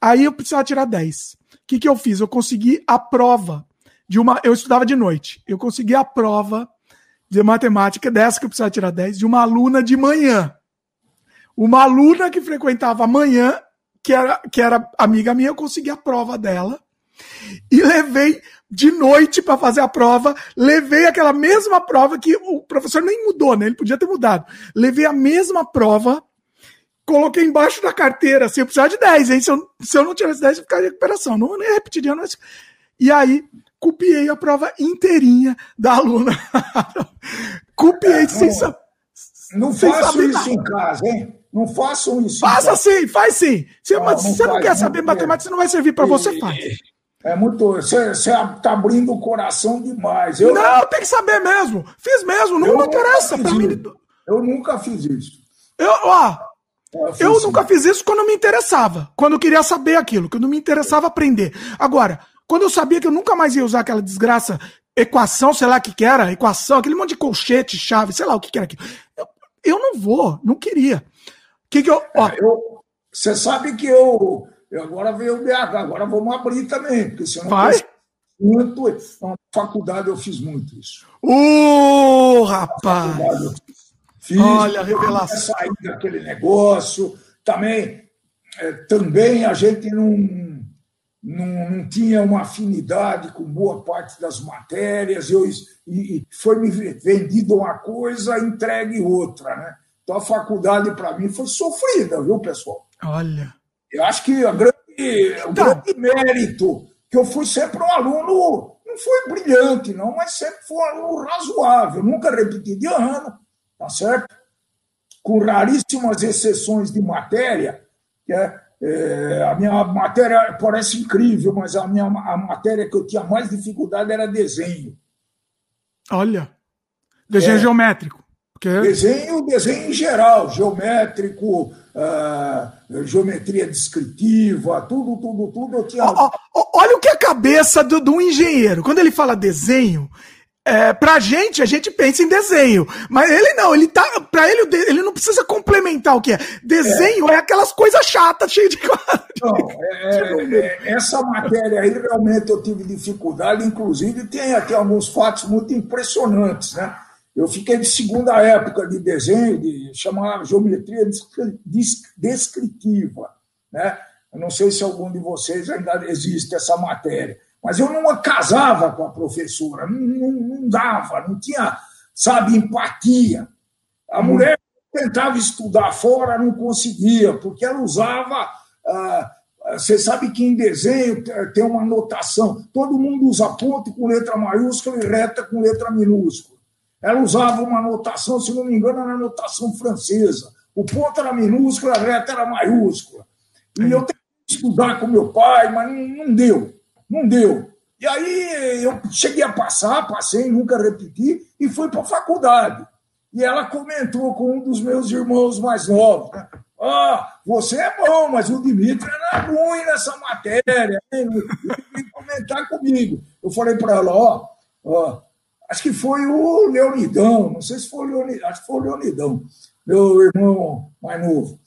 Aí eu precisava tirar 10. O que que eu fiz? Eu consegui a prova de uma, eu estudava de noite. Eu consegui a prova de matemática dessa que eu precisava tirar 10 de uma aluna de manhã uma aluna que frequentava amanhã, que era, que era amiga minha, eu consegui a prova dela e levei de noite para fazer a prova, levei aquela mesma prova que o professor nem mudou, né? Ele podia ter mudado. Levei a mesma prova, coloquei embaixo da carteira, assim, eu precisava de 10, hein? Se eu, se eu não tivesse 10, eu ficaria de recuperação. Não nem repetiria, não. E aí, copiei a prova inteirinha da aluna. copiei é, sem, não faço isso em casa, hein? Não façam isso. Faça então. sim, faz sim. Se não, não você não quer saber matemática, você não vai servir para você, faz. É muito. Você está abrindo o coração demais. Eu, não, tem que saber mesmo. Fiz mesmo, não, não interessa para mim. Eu nunca fiz isso. Eu, ó, eu, eu nunca fiz isso quando me interessava. Quando eu queria saber aquilo, quando me interessava aprender. Agora, quando eu sabia que eu nunca mais ia usar aquela desgraça, equação, sei lá o que, que era, equação, aquele monte de colchete, chave, sei lá o que, que era aquilo. Eu, eu não vou, não queria que, que eu. É, eu você sabe que eu, eu agora veio o BH, agora vamos abrir também, porque se eu não Vai? muito. Na faculdade eu fiz muito isso. Ô, uh, rapaz! Fiz, Olha a revelação. Sair daquele negócio. Também, é, também a gente não, não, não, tinha uma afinidade com boa parte das matérias. Eu, e, e foi me vendido uma coisa, entregue outra, né? Então a faculdade, para mim, foi sofrida, viu, pessoal? Olha. Eu acho que a grande, então, o grande mérito, que eu fui sempre um aluno, não foi brilhante, não, mas sempre foi um aluno razoável, nunca repeti de ano, tá certo? Com raríssimas exceções de matéria, que é, é, a minha matéria parece incrível, mas a minha a matéria que eu tinha mais dificuldade era desenho. Olha, desenho é, geométrico. Porque... Desenho, desenho em geral, geométrico, uh, geometria descritiva, tudo, tudo, tudo. Eu tinha... olha o que é a cabeça do, do engenheiro. Quando ele fala desenho, é, pra gente, a gente pensa em desenho. Mas ele não, ele tá. Pra ele, ele não precisa complementar o que é. Desenho é, é aquelas coisas chatas, cheias de Não, é, é, é, essa matéria aí realmente eu tive dificuldade, inclusive tem aqui alguns fatos muito impressionantes, né? Eu fiquei de segunda época de desenho, de chamar geometria descritiva. Né? Eu não sei se algum de vocês ainda existe essa matéria, mas eu não casava com a professora, não, não, não dava, não tinha, sabe, empatia. A hum. mulher tentava estudar fora, não conseguia, porque ela usava. Ah, você sabe que em desenho tem uma notação, todo mundo usa ponto com letra maiúscula e reta com letra minúscula. Ela usava uma notação, se não me engano, era notação francesa. O ponto era minúsculo, a reta era maiúscula. E eu tentei estudar com meu pai, mas não, não deu. Não deu. E aí eu cheguei a passar, passei, nunca repeti, e fui para a faculdade. E ela comentou com um dos meus irmãos mais novos. Ah, você é bom, mas o Dimitri era ruim nessa matéria. Hein? comentar comigo. Eu falei para ela, ó, ó, acho que foi o Leonidão, não sei se foi o Leonidão, acho que foi o Leonidão, meu irmão mais novo.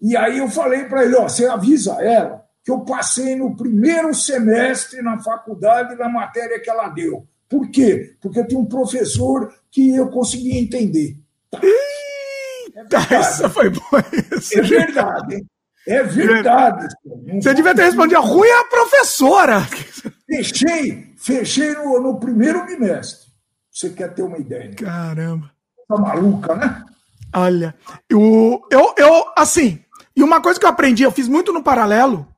E aí eu falei para ele, ó, você avisa ela que eu passei no primeiro semestre na faculdade na matéria que ela deu. Por quê? Porque eu tinha um professor que eu conseguia entender. Tá. Eita, é essa foi boa. É verdade. É verdade. Você devia ter respondido ruim a professora. Fechei, fechei no, no primeiro bimestre. Você quer ter uma ideia? Caramba. Tá maluca, né? Olha, eu, eu, eu, assim, e uma coisa que eu aprendi, eu fiz muito no paralelo,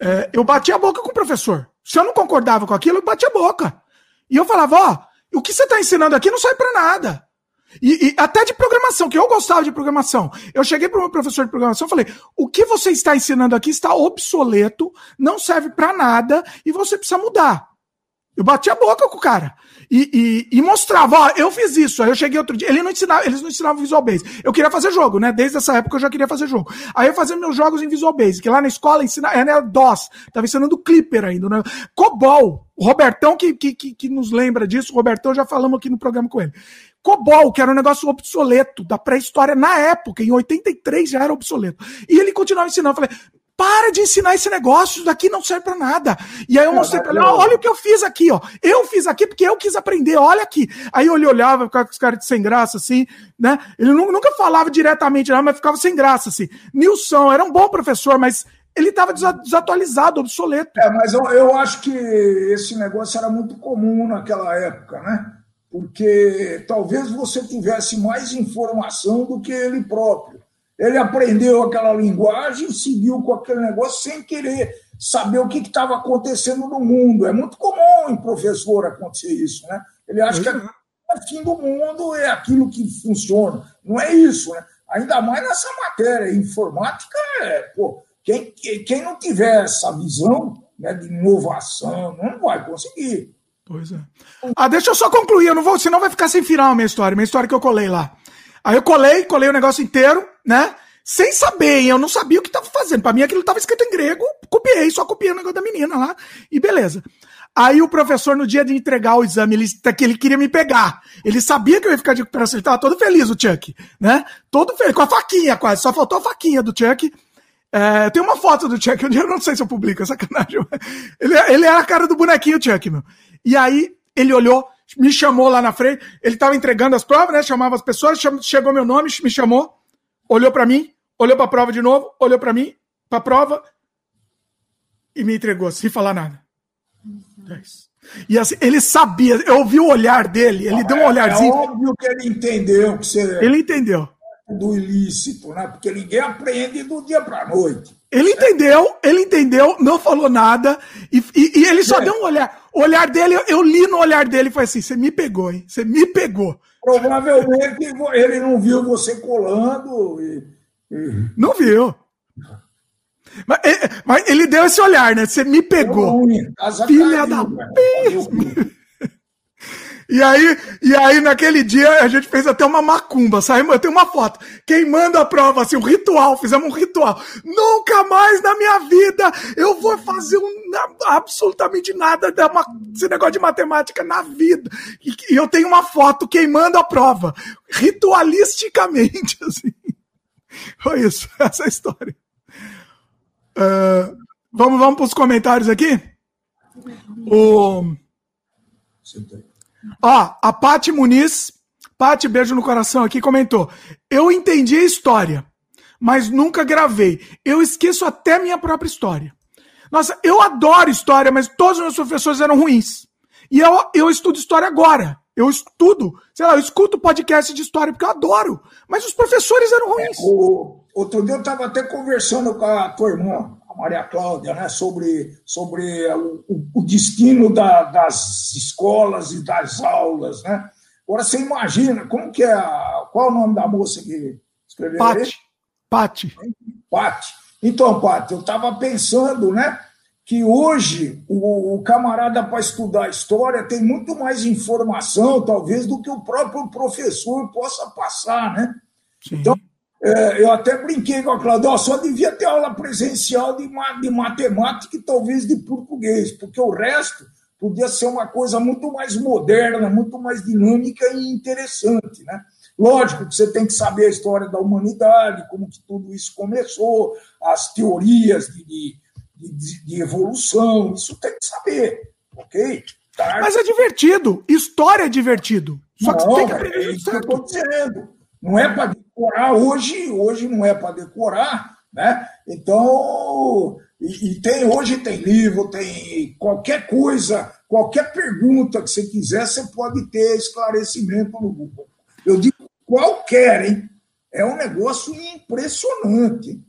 é, eu bati a boca com o professor. Se eu não concordava com aquilo, eu bati a boca. E eu falava, ó, oh, o que você está ensinando aqui não sai para nada. E, e, até de programação, que eu gostava de programação. Eu cheguei para o meu professor de programação e falei: o que você está ensinando aqui está obsoleto, não serve para nada e você precisa mudar. Eu bati a boca com o cara. E, e, e, mostrava, ó, eu fiz isso. Aí eu cheguei outro dia. Ele não ensinava, eles não ensinavam Visual Basic. Eu queria fazer jogo, né? Desde essa época eu já queria fazer jogo. Aí eu fazia meus jogos em Visual Basic. Lá na escola ensina, era DOS. Tava ensinando Clipper ainda, né? COBOL. O Robertão que, que, que, que nos lembra disso. O Robertão já falamos aqui no programa com ele. COBOL, que era um negócio obsoleto da pré-história na época, em 83 já era obsoleto. E ele continuava ensinando. Eu falei, para de ensinar esse negócio, isso daqui não serve para nada. E aí eu mostrei para ele, oh, olha o que eu fiz aqui, ó. Eu fiz aqui porque eu quis aprender, olha aqui. Aí ele olhava, ficava com os caras de sem graça, assim, né? Ele nunca falava diretamente, mas ficava sem graça, assim. Nilson era um bom professor, mas ele estava desatualizado, obsoleto. É, mas eu, eu acho que esse negócio era muito comum naquela época, né? porque talvez você tivesse mais informação do que ele próprio. Ele aprendeu aquela linguagem, seguiu com aquele negócio sem querer saber o que estava acontecendo no mundo. É muito comum em professor acontecer isso, né? Ele acha que é o fim do mundo é aquilo que funciona. Não é isso, né? Ainda mais nessa matéria. Informática é, pô, quem, quem não tiver essa visão né, de inovação não vai conseguir. Pois é. Ah, deixa eu só concluir, eu não vou, senão vai ficar sem final a minha história, minha história que eu colei lá. Aí eu colei, colei o negócio inteiro, né? Sem saber, eu não sabia o que tava fazendo. Para mim aquilo tava escrito em grego, copiei, só copiei o negócio da menina lá, e beleza. Aí o professor, no dia de entregar o exame, ele, que ele queria me pegar. Ele sabia que eu ia ficar de recuperação, ele tava todo feliz, o Chuck, né? Todo feliz, com a faquinha quase, só faltou a faquinha do Chuck. É, tem uma foto do Chuck, eu não sei se eu publico, é sacanagem. Ele, ele era a cara do bonequinho Chuck, meu. E aí ele olhou, me chamou lá na frente, ele estava entregando as provas, né? Chamava as pessoas, chegou meu nome, me chamou, olhou para mim, olhou para a prova de novo, olhou para mim, para a prova e me entregou sem falar nada. É isso. E assim, ele sabia, eu ouvi o olhar dele, ele deu um é, olharzinho. É óbvio que ele entendeu que você. Ele entendeu. Do ilícito, né? Porque ninguém aprende do dia para noite. Ele entendeu, ele entendeu, não falou nada, e, e, e ele só é. deu um olhar. O olhar dele, eu li no olhar dele e foi assim: você me pegou, hein? Você me pegou. Provavelmente ele não viu você colando. E. Não viu. Mas, mas, ele deu esse olhar, né? Você me pegou. Filha da. E aí, e aí, naquele dia, a gente fez até uma macumba, saímos, eu tenho uma foto, queimando a prova, assim, um ritual, fizemos um ritual. Nunca mais na minha vida eu vou fazer um, absolutamente nada desse negócio de matemática na vida. E, e, eu tenho uma foto queimando a prova, ritualisticamente, assim. Foi isso, essa é história. Uh, vamos vamos para os comentários aqui? O... Ó, a Pati Muniz, Pati, beijo no coração aqui, comentou. Eu entendi a história, mas nunca gravei. Eu esqueço até minha própria história. Nossa, eu adoro história, mas todos os meus professores eram ruins. E eu, eu estudo história agora. Eu estudo, sei lá, eu escuto podcast de história porque eu adoro. Mas os professores eram ruins. É, o, outro dia eu estava até conversando com a tua irmã, a Maria Cláudia, né, sobre, sobre o, o destino da, das escolas e das aulas, né? Agora você imagina, como que é, a, qual é o nome da moça que escreveu Pati. Pati. Pati. Então, Pati, eu estava pensando, né, que hoje o, o camarada para estudar história tem muito mais informação, talvez, do que o próprio professor possa passar, né? Sim. Então, é, eu até brinquei com a Cláudia, só devia ter aula presencial de, de matemática e talvez de português, porque o resto podia ser uma coisa muito mais moderna, muito mais dinâmica e interessante, né? Lógico que você tem que saber a história da humanidade, como que tudo isso começou, as teorias de, de, de, evolução, isso tem que saber, ok? Tá? Mas é divertido, história é divertido. Só que não, você tem que aprender é isso que eu estou dizendo. Não é para decorar hoje, hoje não é para decorar, né? Então, e, e, tem hoje tem livro, tem qualquer coisa, qualquer pergunta que você quiser, você pode ter esclarecimento no Google. Eu digo qualquer, hein? É um negócio impressionante.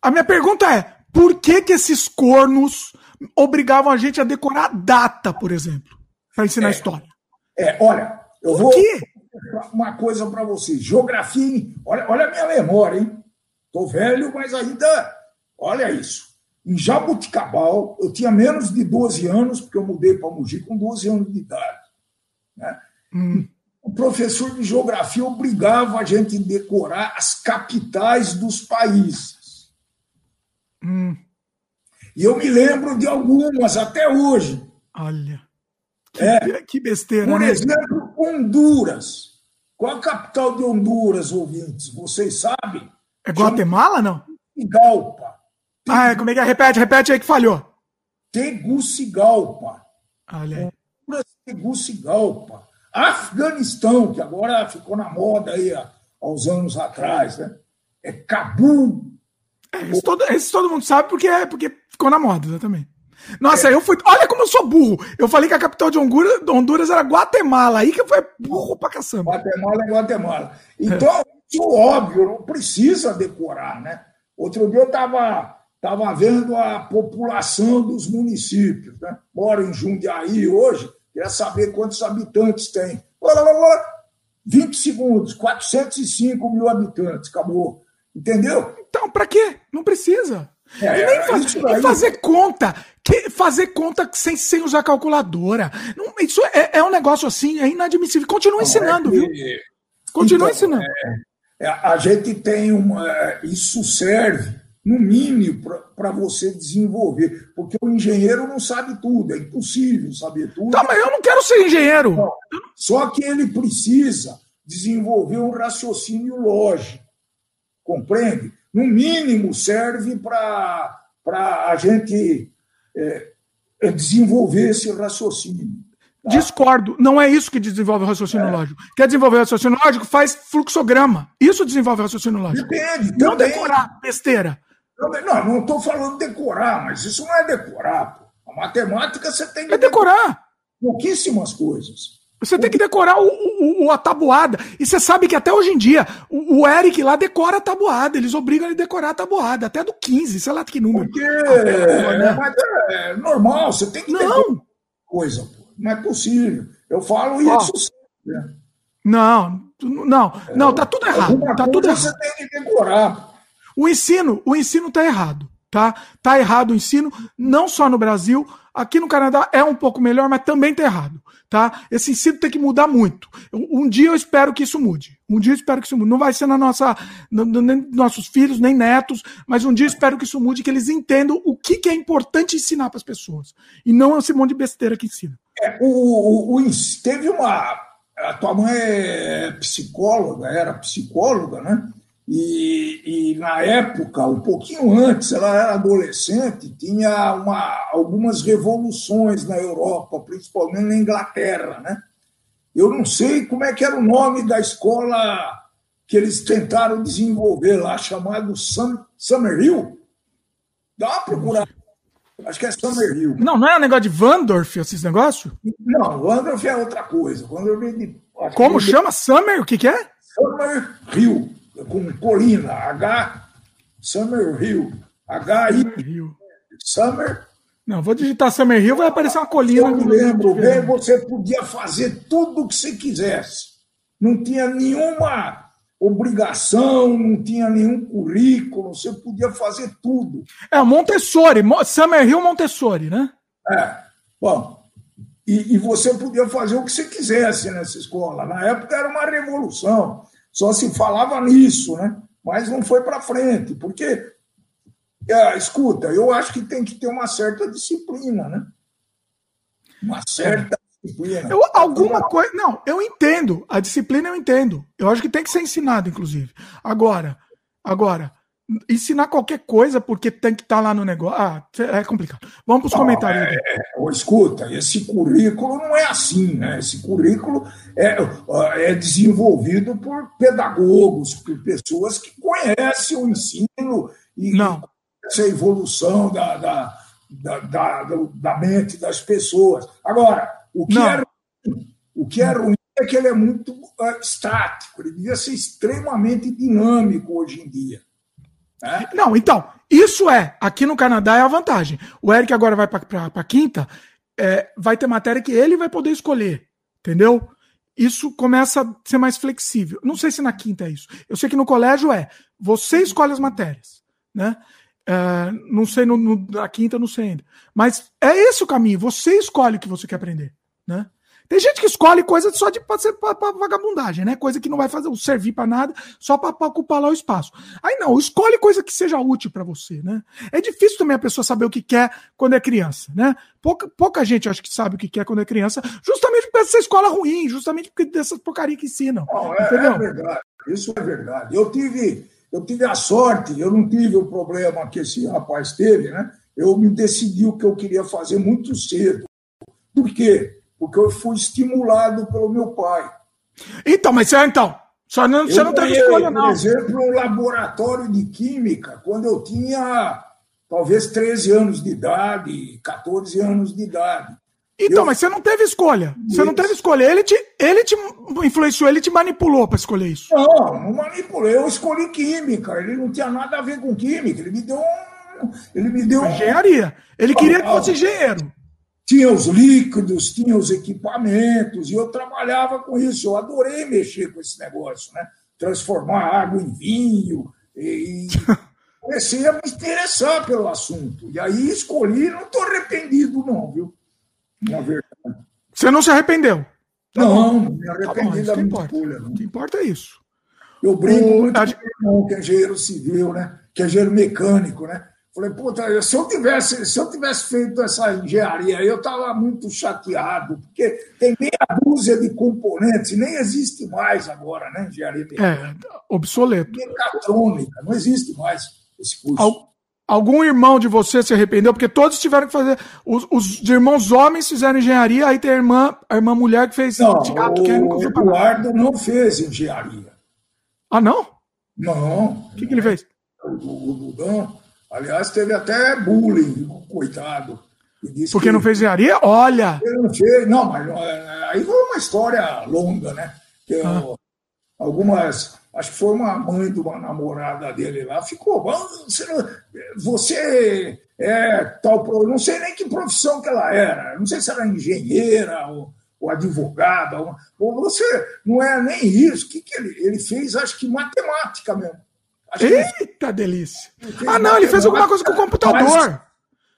A minha pergunta é: por que que esses cornos obrigavam a gente a decorar data, por exemplo, para ensinar é, história? É, olha, eu por vou quê? Uma coisa para vocês. Geografia, olha, olha a minha memória, hein? Tô velho, mas ainda. Olha isso. Em Jabuticabal, eu tinha menos de 12 anos, porque eu mudei para Mogi com 12 anos de idade. Né? Hum. O professor de geografia obrigava a gente a decorar as capitais dos países. Hum. E eu me lembro de algumas até hoje. Olha. Que, é, que besteira. Por né? exemplo, Honduras. Qual a capital de Honduras, ouvintes? Vocês sabem? É Guatemala, não? Tegucigalpa. Ah, como é que é? Repete, repete aí que falhou. Tegucigalpa. Olha aí. Honduras, Tegucigalpa. Afeganistão, que agora ficou na moda aí há, uns anos atrás, né? É Cabul. É, isso, todo, isso todo mundo sabe porque, é, porque ficou na moda, exatamente. Nossa, é. eu fui. Olha como eu sou burro. Eu falei que a capital de Honduras, Honduras era Guatemala. Aí que foi burro pra caçamba. Guatemala é Guatemala. Então, é. isso óbvio, não precisa decorar, né? Outro dia eu estava tava vendo a população dos municípios, né? Moro em Jundiaí hoje, queria saber quantos habitantes tem. 20 segundos, 405 mil habitantes, acabou. Entendeu? Então, para quê? Não precisa. É, e nem, faz, e fazer conta, que, fazer conta sem, sem usar calculadora. Não, isso é, é, um negócio assim, é inadmissível. Continua ensinando, é que, viu? Continua então, ensinando. É, é, a gente tem uma. Isso serve, no mínimo, para você desenvolver. Porque o engenheiro não sabe tudo, é impossível saber tudo. Tá, mas eu não quero ser engenheiro. Só que ele precisa desenvolver um raciocínio lógico. Compreende? No mínimo, serve para a gente é, é, desenvolver esse raciocínio. Tá? Discordo. Não é isso que desenvolve o raciocínio é. lógico. Quer desenvolver o raciocínio lógico? Faz fluxograma. Isso desenvolve o raciocínio lógico. Depende. Não também. decorar besteira. Também, não, não estou falando decorar, mas isso não é decorar. Pô. A matemática você tem que. É decorar. Pouquíssimas coisas. Você tem que decorar o, o, o, a tabuada. E você sabe que até hoje em dia, o, o, Eric lá decora a tabuada. Eles obrigam ele a decorar a tabuada, até do 15, sei lá que número. Porque é, né? mas é normal, você tem que Não. coisa, pô. Não é possível. Eu falo isso sempre. Não, não, não, tá tudo errado. Tá tudo errado. Você tem que decorar. O ensino, o ensino tá errado, tá? Tá errado o ensino, não só no Brasil, aqui no Canadá é um pouco melhor, mas também tá errado tá? Esse ensino tem que mudar muito. Um dia eu espero que isso mude. Um dia eu espero que isso mude. Não vai ser na nossa, no, nem nossos filhos, nem netos, mas um dia eu espero que isso mude, que eles entendam o que, que é importante ensinar para as pessoas. E não esse monte de besteira que ensina. É, o, o, o, teve uma. A tua mãe é psicóloga, era psicóloga, né? E, e, na época, um pouquinho antes, ela era adolescente, tinha uma, algumas revoluções na Europa, principalmente na Inglaterra. Né? Eu não sei como é que era o nome da escola que eles tentaram desenvolver lá, chamado Sum, Summerhill. Dá uma procurada. Acho que é Summerhill. Não, não é um negócio de Vandorf, esses negócios? Não, Vandorf é outra coisa. Vandorf é de, Como chama? Summer? O que, que é? Summerhill com colina, H, Summer Hill, H-I, Summer. Não, vou digitar Summer Hill, vai aparecer uma colina. Eu me lembro bem, você podia fazer tudo o que você quisesse. Não tinha nenhuma obrigação, não tinha nenhum currículo, você podia fazer tudo. É, Montessori, Summer Hill Montessori, né? É, bom, e, e, você podia fazer o que você quisesse nessa escola. Na época era uma revolução. Só se falava nisso, né? mas não foi para frente, porque, é, escuta, eu acho que tem que ter uma certa disciplina, né? Uma certa disciplina. Eu, alguma coisa. Não, eu entendo. A disciplina eu entendo. Eu acho que tem que ser ensinado, inclusive. Agora, agora, ensinar qualquer coisa porque tem que estar tá lá no negócio. Ah, é complicado. Vamos para os comentários. É, é, escuta, esse currículo não é assim, né? Esse currículo é, é desenvolvido por pedagogos, por pessoas que conhecem o ensino e não. essa evolução da, da, da, da, da mente das pessoas. Agora, o que, é ruim, o que é ruim é que ele é muito uh, estático, ele devia ser extremamente dinâmico hoje em dia. É? Não, então, isso é, aqui no Canadá é a vantagem. O Eric agora vai para a quinta, é, vai ter matéria que ele vai poder escolher, entendeu? Isso começa a ser mais flexível. Não sei se na quinta é isso. Eu sei que no colégio é, você escolhe as matérias, né? É, não sei no, no, na quinta, não sei ainda. Mas é esse o caminho. Você escolhe o que você quer aprender, né? Tem gente que escolhe coisa só de pra, pra, pra vagabundagem, né? Coisa que não vai fazer servir para nada, só para ocupar lá o espaço. Aí não, escolhe coisa que seja útil para você, né? É difícil também a pessoa saber o que quer quando é criança, né? Pouca, pouca gente acho que sabe o que quer quando é criança, justamente por essa escola ruim, justamente porque dessas porcaria que ensinam. Não, é, é verdade, isso é verdade. Eu tive, eu tive a sorte, eu não tive o problema que esse rapaz teve, né? Eu me decidi o que eu queria fazer muito cedo. Por quê? Porque eu fui estimulado pelo meu pai. Então, mas você, então, só não, você não teve escolha, não. Por exemplo, um laboratório de química, quando eu tinha talvez 13 anos de idade, 14 anos de idade. Então, eu... mas você não teve escolha. Você não teve escolha. Ele te, ele te influenciou, ele te manipulou para escolher isso. Não, não manipulei. Eu escolhi química. Ele não tinha nada a ver com química. Ele me deu um. Ele me deu. Engenharia. Ele queria que fosse engenheiro tinha os líquidos, tinha os equipamentos, e eu trabalhava com isso. Eu adorei mexer com esse negócio, né? Transformar água em vinho. E comecei a me interessar pelo assunto. E aí escolhi, não estou arrependido, não, viu? Na verdade. Você não se arrependeu? Tá não, não me arrependi tá bom, da minha escolha. Não. O que importa é isso. Eu brinco o... muito com o irmão, que é engenheiro civil, né? Que é engenheiro mecânico, né? Falei, puta, se eu tivesse, se eu tivesse feito essa engenharia, eu estava muito chateado, porque tem meia dúzia de componentes, nem existe mais agora, né? Engenharia É, obsoleto. Mecatrônica, não existe mais esse curso. Al algum irmão de você se arrependeu? Porque todos tiveram que fazer. Os, os irmãos homens fizeram engenharia, aí tem a irmã, a irmã mulher que fez não, teatro, que nunca O Eduardo não fez engenharia. Ah, não? Não. O que, que ele fez? O, o, o, Aliás, teve até bullying, coitado. Porque não fez engenharia? Olha! Ele não fez, não, mas é, aí foi uma história longa, né? Eu, ah. Algumas, acho que foi uma mãe de uma namorada dele lá, ficou, você, não, você é tal, não sei nem que profissão que ela era, não sei se era engenheira ou, ou advogada, ou, ou você, não é nem isso, o que, que ele, ele fez? Acho que matemática mesmo. Eita delícia! Ah, não, ele fez alguma coisa com o computador.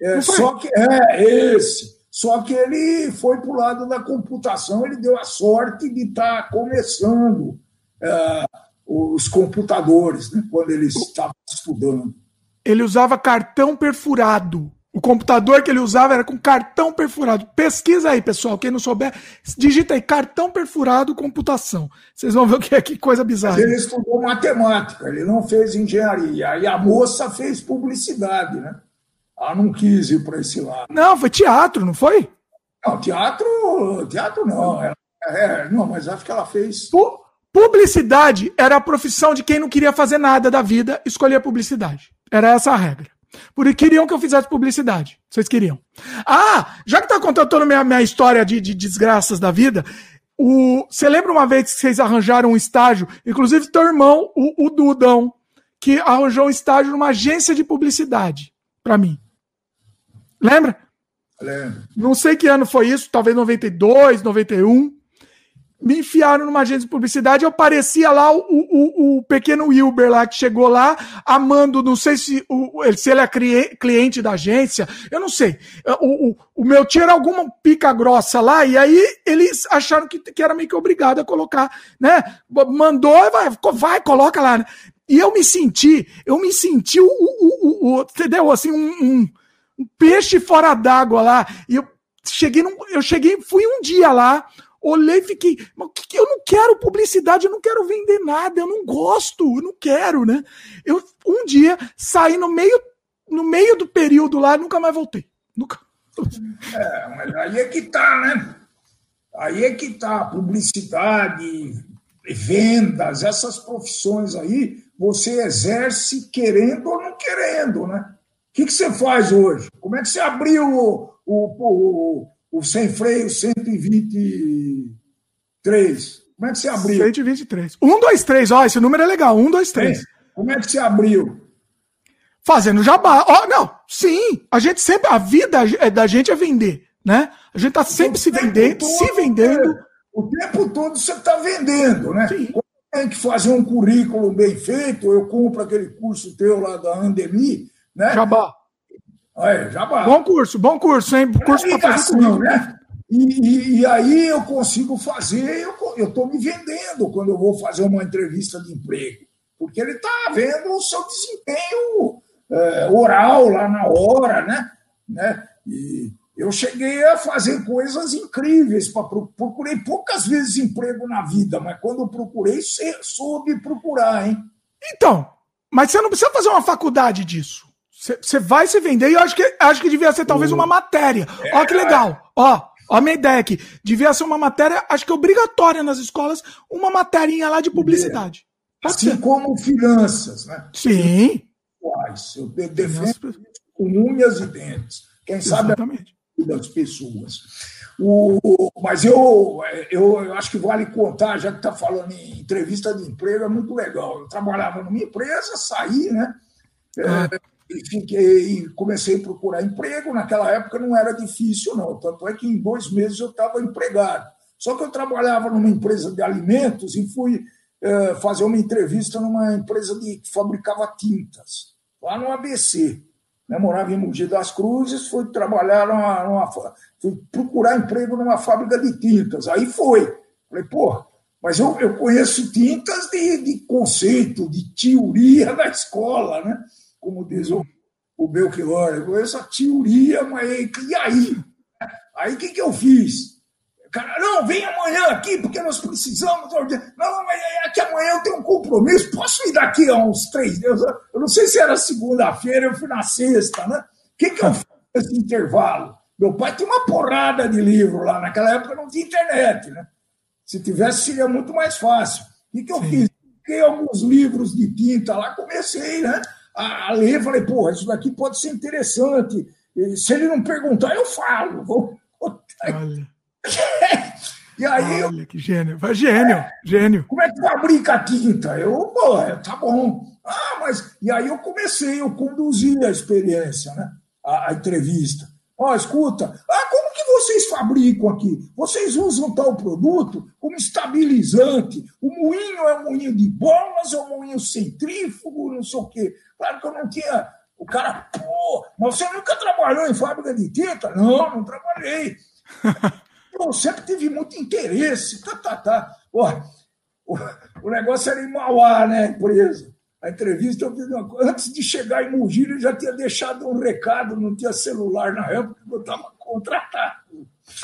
É, só que é esse. Só que ele foi para o lado da computação, ele deu a sorte de estar tá começando é, os computadores, né, quando ele estava estudando. Ele usava cartão perfurado. O computador que ele usava era com cartão perfurado. Pesquisa aí, pessoal. Quem não souber, digita aí cartão perfurado computação. Vocês vão ver o que é que coisa bizarra. Mas ele estudou matemática, ele não fez engenharia. E a moça fez publicidade, né? Ela não quis ir para esse lado. Não, foi teatro, não foi? Não, teatro, teatro não. É, não, mas acho que ela fez. Publicidade era a profissão de quem não queria fazer nada da vida, escolher publicidade. Era essa a regra. Porque queriam que eu fizesse publicidade. Vocês queriam. Ah, já que tá contando toda a minha, minha história de, de desgraças da vida, o, você lembra uma vez que vocês arranjaram um estágio? Inclusive, teu irmão, o, o Dudão, que arranjou um estágio numa agência de publicidade para mim. Lembra? Lembro. Não sei que ano foi isso, talvez 92, 91 me enfiaram numa agência de publicidade, eu parecia lá o, o, o pequeno Wilber lá que chegou lá, amando, não sei se, o, se ele é cliente da agência, eu não sei. O, o, o meu tio era alguma pica grossa lá, e aí eles acharam que, que era meio que obrigado a colocar, né? Mandou, vai, vai coloca lá, né? E eu me senti, eu me senti o, o, o, o entendeu? Assim, um, um, um peixe fora d'água lá. E eu cheguei, num, eu cheguei, fui um dia lá, olhei e fiquei, eu não quero publicidade, eu não quero vender nada, eu não gosto, eu não quero, né? Eu um dia saí no meio, no meio do período lá, nunca mais voltei. Nunca. É, mas aí é que tá, né? Aí é que tá, publicidade, vendas, essas profissões aí, você exerce querendo ou não querendo, né? O que, que você faz hoje? Como é que você abriu o, o, o, o sem freio 123? Como é que você abriu? 123. 1, 2, 3, ó, esse número é legal. 1, 2, 3. É. Como é que você abriu? Fazendo jabá. Ó, oh, não, sim. A gente sempre. A vida da gente é vender, né? A gente tá sempre se vendendo, todo, se vendendo. É o tempo todo você está vendendo, né? Sim. Quando tem que fazer um currículo bem feito, eu compro aquele curso teu lá da Andemi, né? Jabá. É, jabá. Bom curso, bom curso, hein? Curso fazer currículo. né? E, e, e, aí eu consigo fazer, eu estou me vendendo quando eu vou fazer uma entrevista de emprego, porque ele está vendo o seu desempenho é, oral lá na hora, né? né? E, eu cheguei a fazer coisas incríveis, pra, procurei poucas vezes emprego na vida, mas quando procurei, soube procurar, hein? Então, mas você não precisa fazer uma faculdade disso. Você vai se vender e eu acho que, acho que devia ser talvez uma matéria. É, Ó, que legal. Ó, ó a minha ideia aqui. Devia ser uma matéria, acho que obrigatória nas escolas, uma materinha lá de publicidade. Pode assim ser. como finanças, né? Sim. Eu defendo com unhas e dentes. Quem Exatamente. sabe das pessoas. O, mas eu, eu, eu, acho que vale contar, já que está falando em entrevista de emprego, é muito legal. Eu trabalhava numa empresa, saí, né? Ah. É, e, fiquei, e comecei a procurar emprego. Naquela época não era difícil, não. Tanto é que em dois meses eu estava empregado. Só que eu trabalhava numa empresa de alimentos e fui é, fazer uma entrevista numa empresa de, que fabricava tintas, lá no ABC né, morava em Mogi das Cruzes, fui trabalhar numa, numa, fui procurar emprego numa fábrica de tintas. Aí foi. Falei, pô, mas eu, eu conheço tintas de, de conceito, de teoria da escola, né? Como diz o, o Belchior, eu conheço a teoria, mas e aí? Aí o que, que eu fiz? Cara, não, vem amanhã aqui, porque nós precisamos. Não, mas é que amanhã eu tenho um compromisso. Posso ir daqui a uns três dias? Eu não sei se era segunda-feira, eu fui na sexta, né? O que, que eu fiz nesse intervalo? Meu pai tinha uma porrada de livro lá. Naquela época não tinha internet, né? Se tivesse, seria muito mais fácil. O que, que eu Sim. fiz? Peguei alguns livros de tinta lá, comecei né, a, ler. Falei, porra, isso daqui pode ser interessante. Se ele não perguntar, eu falo. Olha. e aí. Olha, que gênio. Vai gênio, é, gênio. Como é que fabrica a tinta? Eu, pô, tá bom. Ah, mas. E aí eu comecei, eu conduzi a experiência, né? A, a entrevista. Ó, oh, escuta, ah, como vocês fabricam aqui? Vocês usam tal produto como estabilizante? O moinho é um moinho de bolas, é um moinho centrífugo, não sei o quê. Claro que eu não tinha. O cara, pô, mas você nunca trabalhou em fábrica de tinta? Não, não trabalhei. eu sempre tive muito interesse. Tá, tá, tá. o, o negócio era em Mauá, né, empresa. A entrevista eu fiz uma coisa. Antes de chegar em Mogi, eu já tinha deixado um recado, não tinha celular na época, eu estava contratado.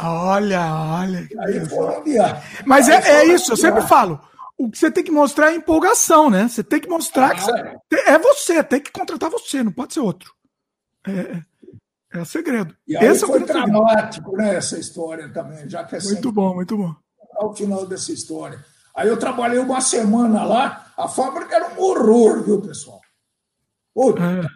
Olha, olha. Aí foram Mas é, é isso, eu sempre falo. O que você tem que mostrar é empolgação, né? Você tem que mostrar ah, que você, é. é você, tem que contratar você, não pode ser outro. É, é. É o segredo. E aí Esse é foi é dramático, segredo. né, essa história também, já que é Muito bom, muito bom. Ao final dessa história. Aí eu trabalhei uma semana lá, a fábrica era um horror, viu, pessoal? O é.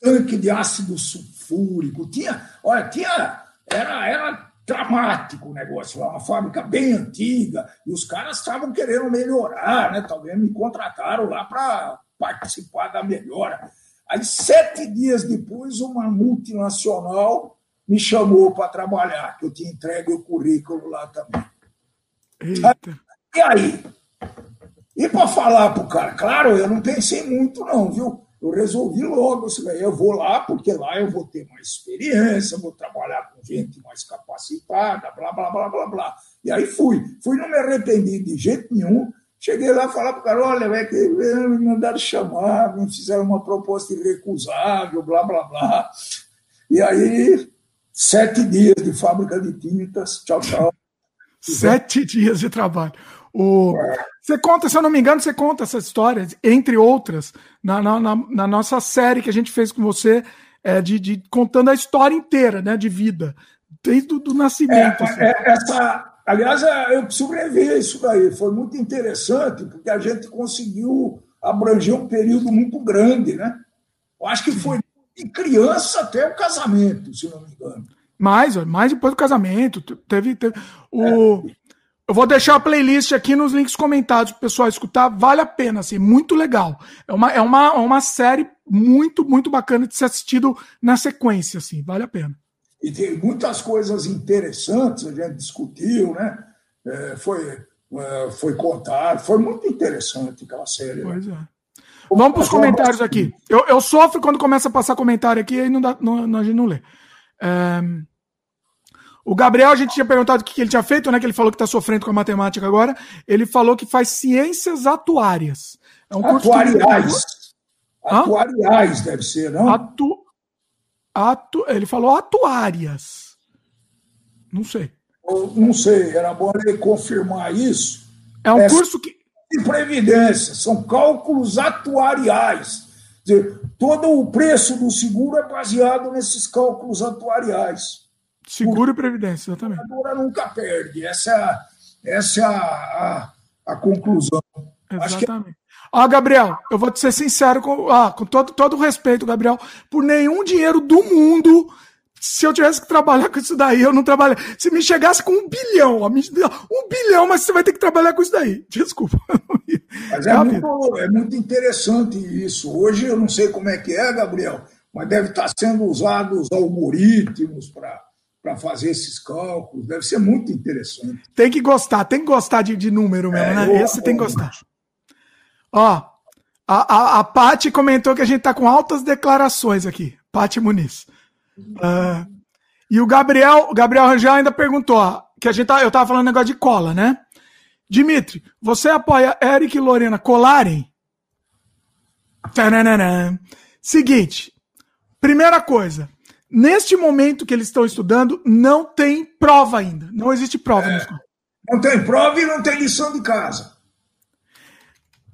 tanque de ácido sulfúrico, tinha, olha, tinha, era, era dramático o negócio lá, uma fábrica bem antiga, e os caras estavam querendo melhorar, né? Talvez me contrataram lá para participar da melhora. Aí, sete dias depois, uma multinacional me chamou para trabalhar, que eu tinha entregue o currículo lá também. Eita. E aí? E para falar para o cara, claro, eu não pensei muito, não, viu? Eu resolvi logo, eu vou lá, porque lá eu vou ter mais experiência, vou trabalhar gente mais capacitada, blá, blá, blá, blá, blá. E aí fui. Fui, não me arrependi de jeito nenhum. Cheguei lá e falar para o cara, olha, é que me mandaram chamar, me fizeram uma proposta irrecusável, blá, blá, blá. E aí, sete dias de fábrica de tintas, tchau, tchau. Sete dias de trabalho. O... Você conta, se eu não me engano, você conta essa história, entre outras, na, na, na nossa série que a gente fez com você, é, de, de, contando a história inteira né, de vida, desde o nascimento. É, assim. é, essa, aliás, é, eu preciso rever isso daí. Foi muito interessante, porque a gente conseguiu abranger um período muito grande. Né? Eu acho que foi de criança até o casamento, se não me engano. Mais, mais depois do casamento. Teve, teve o. É. Eu vou deixar a playlist aqui nos links comentados para o pessoal escutar. Vale a pena, assim, muito legal. É uma, é uma, é uma série muito, muito bacana de ser assistido na sequência, assim, vale a pena. E tem muitas coisas interessantes, a gente discutiu, né? É, foi, é, foi contar, foi muito interessante aquela série. Né? Pois né? é. Vamos para os comentários aqui. Eu, eu sofro quando começa a passar comentário aqui e não dá, não, a gente não lê. É... O Gabriel, a gente tinha perguntado o que ele tinha feito, né? Que ele falou que está sofrendo com a matemática agora. Ele falou que faz ciências atuárias. É um Atuariais. Atuariais deve ser, não? Atu... Atu... Ele falou atuárias. Não sei. Eu não sei, era bom ele confirmar isso. É um é curso que. De previdência, são cálculos atuariais. Dizer, todo o preço do seguro é baseado nesses cálculos atuariais. Seguro e previdência, exatamente. A nunca perde. Essa, essa é a, a, a conclusão. Exatamente. Ó, ah, Gabriel, eu vou te ser sincero, com, ah, com todo, todo o respeito, Gabriel, por nenhum dinheiro do mundo, se eu tivesse que trabalhar com isso daí, eu não trabalho. Se me chegasse com um bilhão, um bilhão, mas você vai ter que trabalhar com isso daí. Desculpa. Mas é, é muito, é muito interessante isso. Hoje eu não sei como é que é, Gabriel, mas deve estar sendo usados algoritmos para para fazer esses cálculos. Deve ser muito interessante. Tem que gostar, tem que gostar de, de número mesmo, é, né? Esse tem que gostar. Ó, a, a, a Paty comentou que a gente tá com altas declarações aqui. Paty Muniz. Uh, e o Gabriel, o Gabriel Rangel ainda perguntou, ó, que a gente tá, eu tava falando negócio de cola, né? Dimitri, você apoia Eric e Lorena colarem? Tananana. Seguinte, primeira coisa, Neste momento que eles estão estudando, não tem prova ainda. Não existe prova. É, não tem prova e não tem lição de casa.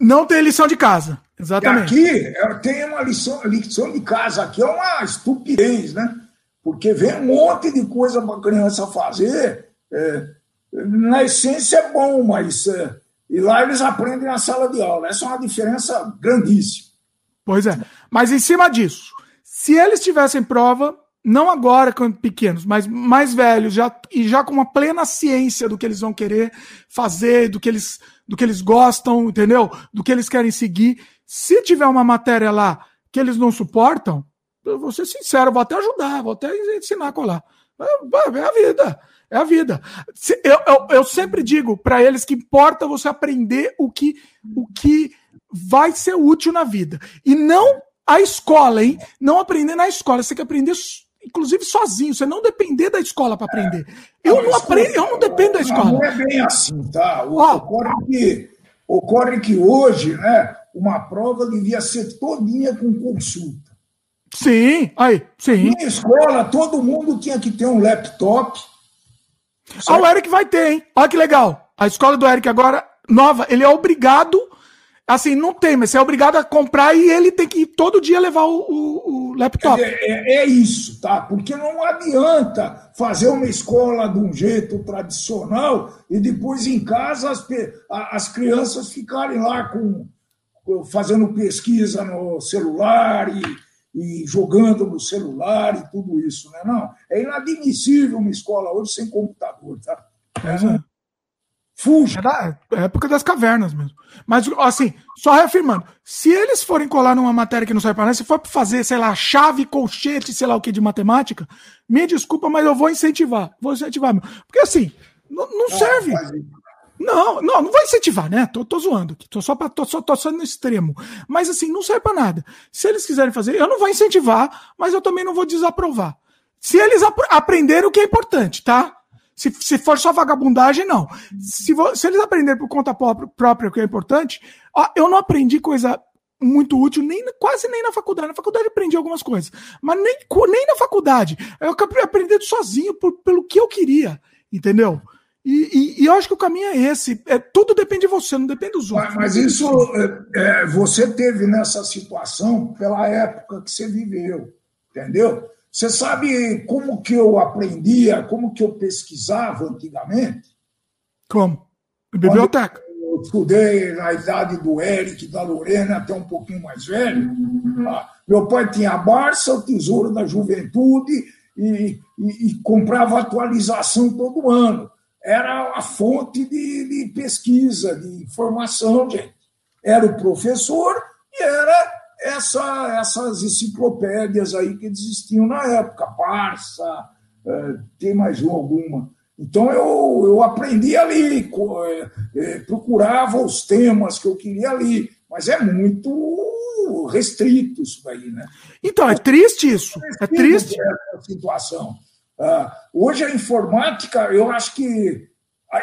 Não tem lição de casa, exatamente. E aqui tem uma lição, lição de casa, aqui é uma estupidez, né? Porque vem um monte de coisa para a criança fazer. É, na essência é bom, mas é, e lá eles aprendem na sala de aula. Essa é uma diferença grandíssima. Pois é. Mas em cima disso, se eles tivessem prova, não agora quando pequenos, mas mais velhos, já, e já com uma plena ciência do que eles vão querer fazer, do que eles, do que eles gostam, entendeu? Do que eles querem seguir. Se tiver uma matéria lá que eles não suportam, eu vou ser sincero, vou até ajudar, vou até ensinar a colar. É, é a vida. É a vida. Eu, eu, eu sempre digo para eles que importa você aprender o que, o que vai ser útil na vida. E não a escola, hein? Não aprender na escola. Você tem que aprender inclusive sozinho, você não depender da escola para aprender. É. Eu não aprendo, eu não dependo da escola. Não é bem assim, tá? Ocorre, que, ocorre que hoje, né, uma prova devia ser todinha com consulta. Sim, aí, sim. Na escola, todo mundo tinha que ter um laptop. Ah, o Eric vai ter, hein? Olha que legal. A escola do Eric agora, nova, ele é obrigado Assim, não tem, mas você é obrigado a comprar e ele tem que todo dia levar o, o, o laptop. É, é, é, isso, tá? Porque não adianta fazer uma escola de um jeito tradicional e depois em casa as, as crianças ficarem lá com, fazendo pesquisa no celular e, e jogando no celular e tudo isso, né? Não, é inadmissível uma escola hoje sem computador, tá? É. Fuja. É da época das cavernas mesmo. Mas, assim, só reafirmando: se eles forem colar numa matéria que não serve para nada, se for fazer, sei lá, chave, colchete, sei lá o que de matemática, me desculpa, mas eu vou incentivar. Vou incentivar. Porque, assim, não, não serve. Não, não, não vou incentivar, né? Tô, tô zoando aqui. Tô só, pra, tô, só, tô só no extremo. Mas, assim, não serve para nada. Se eles quiserem fazer, eu não vou incentivar, mas eu também não vou desaprovar. Se eles ap aprenderem o que é importante, tá? Se, se for só vagabundagem, não. Se, se eles aprenderem por conta própria, que é importante, ó, eu não aprendi coisa muito útil, nem quase nem na faculdade. Na faculdade aprendi algumas coisas, mas nem, nem na faculdade. Eu acabei aprendendo sozinho por, pelo que eu queria, entendeu? E, e, e, eu acho que o caminho é esse. É, tudo depende de você, não depende dos outros. Mas, mas isso é, é, você teve nessa situação pela época que você viveu, entendeu? Você sabe como que eu aprendia, como que eu pesquisava antigamente? Como? Biblioteca. Eu estudei na idade do Eric, da Lorena, até um pouquinho mais velho. Ah, meu pai tinha a Barça, o Tesouro da Juventude, e, e, e comprava atualização todo ano. Era a fonte de, de pesquisa, de informação, gente. Era o professor e era essa, essas enciclopédias aí que existiam na época, Barça, é, tem mais alguma. Então eu, eu aprendi ali, é, procurava os temas que eu queria ali, mas é muito restrito isso daí, né? Então, é triste isso. É triste. Essa situação. Ah, hoje a informática, eu acho que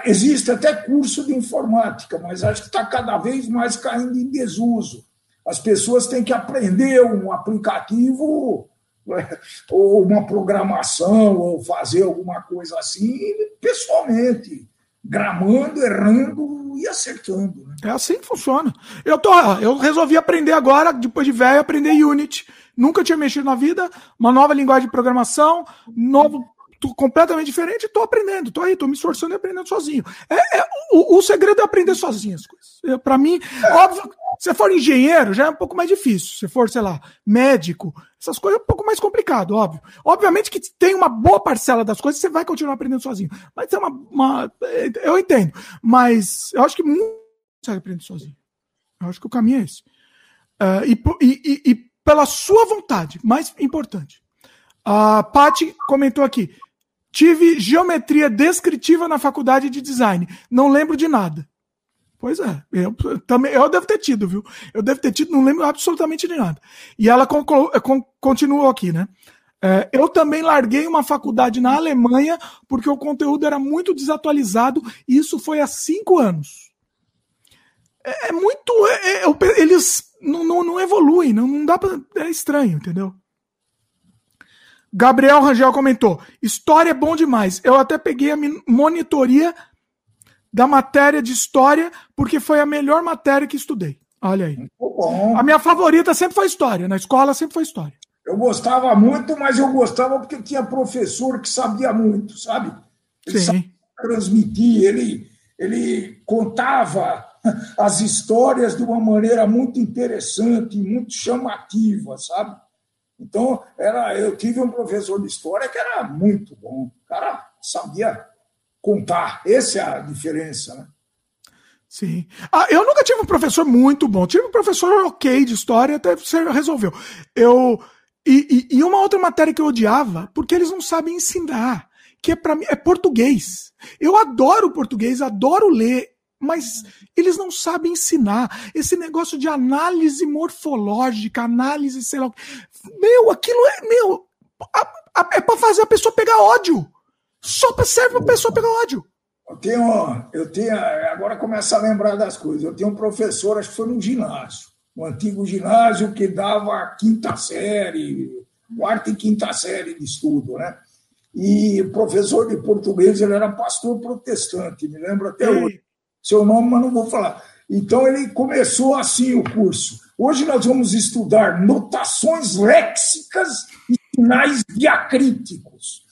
existe até curso de informática, mas acho que está cada vez mais caindo em desuso. As pessoas têm que aprender um aplicativo ou uma programação ou fazer alguma coisa assim pessoalmente, gramando, errando e acertando. Né? É assim que funciona. Eu, tô, eu resolvi aprender agora, depois de velho, aprender Unity. Nunca tinha mexido na vida, uma nova linguagem de programação, novo tô completamente diferente, tô aprendendo, tô aí, tô me esforçando e aprendendo sozinho. É, é o, o, segredo é aprender sozinho as coisas. Para mim, é. óbvio, se for engenheiro, já é um pouco mais difícil. Se for, sei lá, médico, essas coisas é um pouco mais complicado, óbvio. Obviamente que tem uma boa parcela das coisas, você vai continuar aprendendo sozinho. Mas é uma, uma eu entendo, mas eu acho que muito consegue aprender sozinho. Eu acho que o caminho é esse. Uh, e, e, e, e pela sua vontade, mais importante. A Paty comentou aqui: Tive geometria descritiva na faculdade de design. Não lembro de nada. Pois é, eu também eu devo ter tido, viu? Eu devo ter tido, não lembro absolutamente de nada. E ela conclu, continuou aqui, né? É, eu também larguei uma faculdade na Alemanha porque o conteúdo era muito desatualizado e isso foi há cinco anos. É, é muito. É, é eles não, não, não evoluem, não, não dá pra. É estranho, entendeu? Gabriel Rangel comentou: História é bom demais. Eu até peguei a monitoria da matéria de história, porque foi a melhor matéria que estudei. Olha aí. A minha favorita sempre foi história. Na escola sempre foi história. Eu gostava muito, mas eu gostava porque tinha professor que sabia muito, sabe? Ele Sim. Sabia transmitir, ele, ele contava as histórias de uma maneira muito interessante, muito chamativa, sabe? Então, era, eu tive um professor de história que era muito bom. O cara sabia contar. Essa é a diferença, né? Sim. Ah, eu nunca tive um professor muito bom. Tive um professor ok de história, até você resolveu. Eu. E, e, e uma outra matéria que eu odiava, porque eles não sabem ensinar, que é para mim é português. Eu adoro português, adoro ler, mas eles não sabem ensinar. Esse negócio de análise morfológica, análise, sei lá. Meu, aquilo é. Meu, a, a, é para fazer a pessoa pegar ódio. Só serve para a pessoa pegar ódio. Eu tenho, eu tenho. Agora começa a lembrar das coisas. Eu tenho um professor, acho que foi no ginásio. Um antigo ginásio que dava a quinta série, quarta e quinta série de estudo, né? E o professor de português, ele era pastor protestante, me lembro até Ei. hoje seu nome, mas não vou falar. Então ele começou assim o curso. Hoje nós vamos estudar notações léxicas e sinais diacríticos.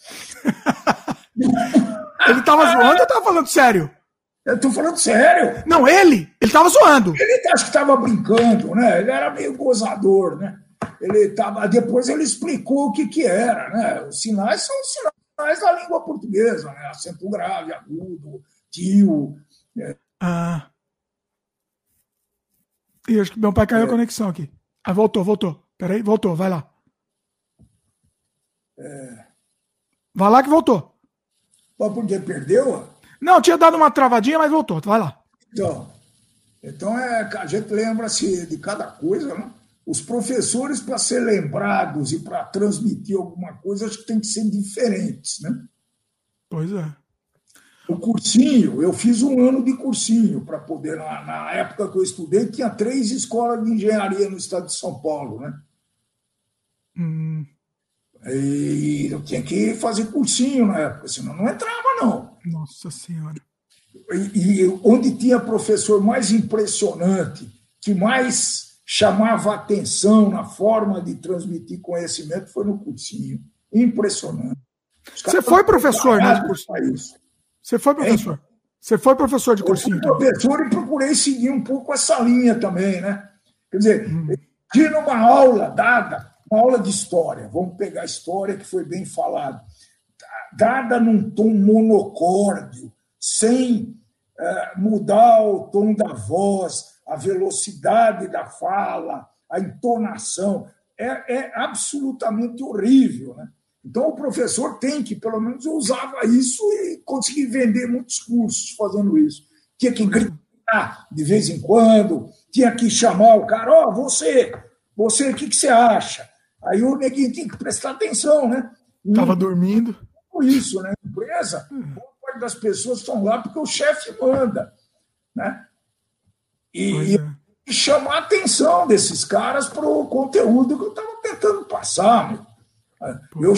ele estava zoando ou estava falando sério? Eu estou falando sério. Não, ele? Ele estava zoando. Ele acho que estava brincando, né? Ele era meio gozador, né? Ele tava, depois ele explicou o que, que era, né? Os sinais são os sinais da língua portuguesa, né? Acento grave, agudo, tio, é. Ah. E acho que meu pai caiu é. a conexão aqui. Ah, voltou, voltou. Peraí, voltou, vai lá. É. Vai lá que voltou. Mas porque perdeu? Não, tinha dado uma travadinha, mas voltou. Vai lá. Então, então é, a gente lembra-se de cada coisa, né? Os professores, para ser lembrados e para transmitir alguma coisa, acho que tem que ser diferentes, né? Pois é. O cursinho, eu fiz um ano de cursinho para poder, na, na, época que eu estudei, tinha três escolas de engenharia no estado de São Paulo, né? Hum. E eu tinha que fazer cursinho na época, senão não entrava, não. Nossa Senhora. E, e onde tinha professor mais impressionante, que mais chamava atenção na forma de transmitir conhecimento, foi no cursinho. Impressionante. Você foi professor, né? Você foi professor? Você foi professor de cursinho? Eu fui professor e procurei seguir um pouco essa linha também, né? Quer dizer, hum. de numa aula dada, uma aula de história, vamos pegar a história que foi bem falado, dada num tom monocórdio, sem uh, mudar o tom da voz, a velocidade da fala, a entonação, é, é absolutamente horrível, né? Então, o professor tem que, pelo menos, usava isso e consegui vender muitos cursos fazendo isso. Tinha que gritar de vez em quando, tinha que chamar o cara, ó, oh, você, você, o que, que você acha? Aí o neguinho tinha que prestar atenção, né? Estava dormindo. Isso, né? Empresa, boa parte das pessoas estão lá porque o chefe manda, né? E, é. e chamar a atenção desses caras para o conteúdo que eu estava tentando passar, meu. Eu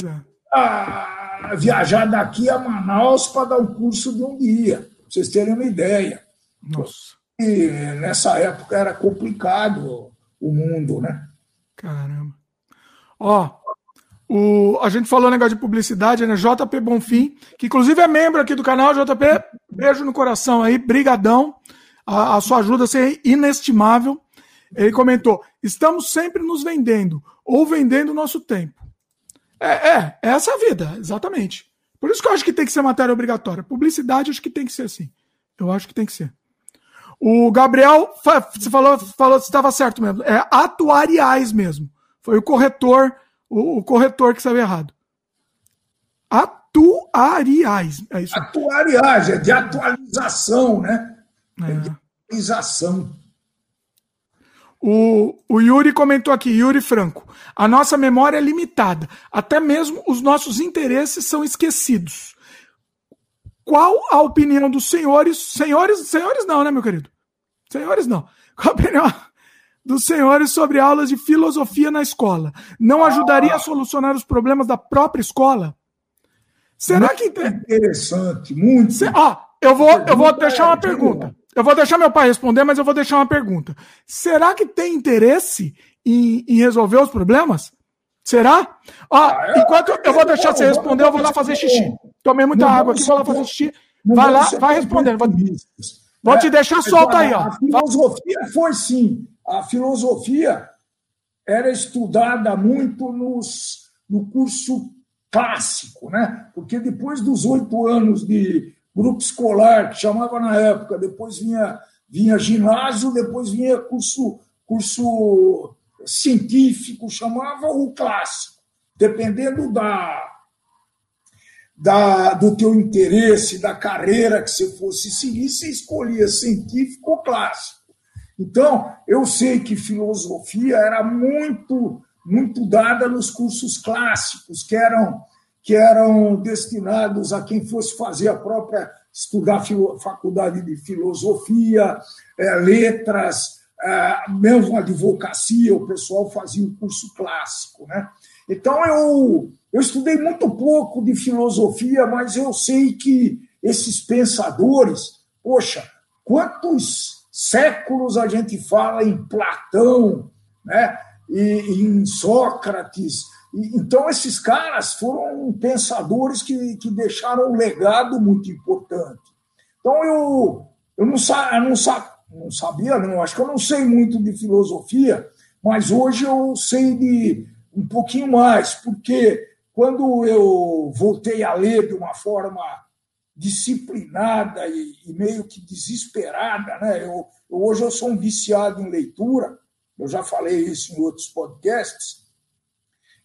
é. viajar daqui a Manaus para dar um curso de um dia, para vocês terem uma ideia. Nossa. E nessa época era complicado o mundo, né? Caramba. Ó, o, a gente falou negócio de publicidade, né? JP Bonfim, que inclusive é membro aqui do canal. JP, beijo no coração aí, brigadão. A, a sua ajuda é inestimável. Ele comentou: estamos sempre nos vendendo ou vendendo o nosso tempo. É, é, essa é a vida, exatamente. Por isso que eu acho que tem que ser matéria obrigatória. Publicidade, acho que tem que ser assim. Eu acho que tem que ser. O Gabriel, você falou, falou você estava certo mesmo. É atuariais mesmo. Foi o corretor, o, o corretor que estava errado. Atuariais. É isso. Atuariais, é de atualização, né? É, é de atualização. O, o Yuri comentou aqui, Yuri Franco. A nossa memória é limitada. Até mesmo os nossos interesses são esquecidos. Qual a opinião dos senhores? Senhores, senhores não, né, meu querido? Senhores não. Qual a opinião dos senhores sobre aulas de filosofia na escola? Não ajudaria a solucionar os problemas da própria escola? Será muito que interessante, muito. Ó, eu vou, eu vou deixar uma pergunta. Eu vou deixar meu pai responder, mas eu vou deixar uma pergunta. Será que tem interesse em, em resolver os problemas? Será? Ó, ah, enquanto eu, eu vou deixar você responder, eu vou lá fazer xixi. Tomei muita água aqui, vou lá fazer xixi. Vai lá, vai respondendo. Vou, vou te deixar solto aí, ó. A filosofia foi sim. A filosofia era estudada muito nos, no curso clássico, né? Porque depois dos oito anos de grupo escolar, que chamava na época, depois vinha, vinha ginásio, depois vinha curso, curso científico, chamava o clássico. Dependendo da, da, do teu interesse, da carreira que você fosse seguir, você escolhia científico ou clássico. Então, eu sei que filosofia era muito, muito dada nos cursos clássicos, que eram que eram destinados a quem fosse fazer a própria estudar faculdade de filosofia, é, letras, é, mesmo advocacia, o pessoal fazia o curso clássico, né? Então eu eu estudei muito pouco de filosofia, mas eu sei que esses pensadores, poxa, quantos séculos a gente fala em Platão, né? E, em Sócrates, então, esses caras foram pensadores que, que deixaram um legado muito importante. Então, eu, eu, não, eu não, não sabia, não, acho que eu não sei muito de filosofia, mas hoje eu sei de um pouquinho mais, porque quando eu voltei a ler de uma forma disciplinada e, e meio que desesperada, né? Eu, eu, hoje eu sou um viciado em leitura, eu já falei isso em outros podcasts,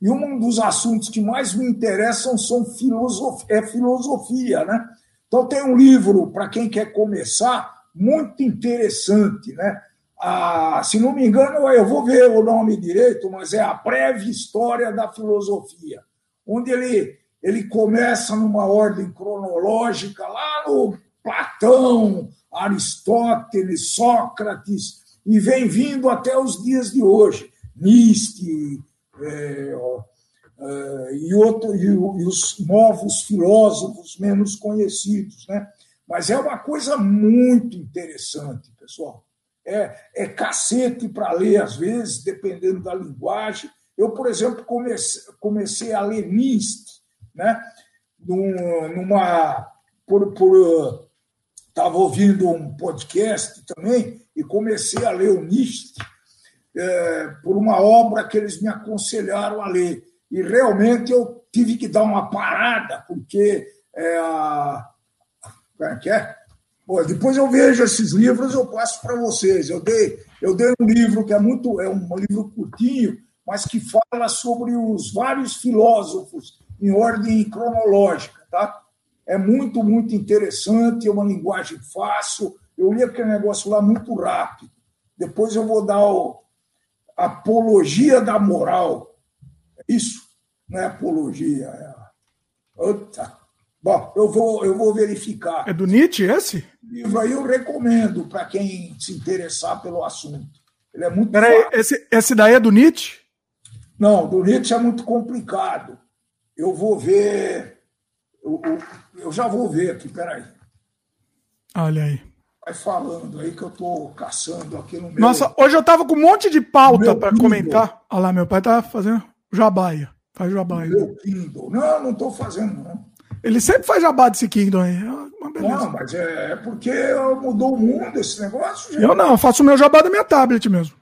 e um dos assuntos que mais me interessam são filosofia, é filosofia, né? Então tem um livro para quem quer começar muito interessante, né? Ah, se não me engano, eu vou ver o nome direito, mas é a breve história da filosofia, onde ele ele começa numa ordem cronológica lá do Platão, Aristóteles, Sócrates, e vem vindo até os dias de hoje. Nietzsche e, outro, e, e, os novos filósofos menos conhecidos. Né? Mas é uma coisa muito interessante, pessoal. É, é cacete para ler, às vezes, dependendo da linguagem. Eu, por exemplo, comecei, comecei a ler Nietzsche, né? numa. Por, por, estava ouvindo um podcast também e comecei a ler o Nietzsche é, por uma obra que eles me aconselharam a ler. E realmente eu tive que dar uma parada, porque é, a, é que é? Pô, depois eu vejo esses livros, eu passo para vocês. Eu dei, eu dei um livro que é muito, é um livro curtinho, mas que fala sobre os vários filósofos em ordem cronológica, tá? É muito, muito interessante, é uma linguagem fácil. Eu li aquele negócio lá muito rápido. Depois eu vou dar o Apologia da Moral. É isso? Não é apologia. É... Bom, eu vou, eu vou verificar. É do Nietzsche esse? O livro aí eu recomendo para quem se interessar pelo assunto. Ele é muito. Peraí, esse, esse daí é do Nietzsche? Não, do Nietzsche é muito complicado. Eu vou ver eu, eu, eu já vou ver aqui, peraí. Olha aí. Vai falando aí que eu estou caçando aqui no meu. Nossa, hoje eu tava com um monte de pauta para comentar. Olha lá, meu pai tá fazendo jabaia. Faz jabaia. Meu Kindle. Não, não estou fazendo, não. Ele sempre faz jabá desse Kindle aí. É não, mas é, é porque mudou o mundo esse negócio. Gente. Eu não, eu faço o meu jabá da minha tablet mesmo.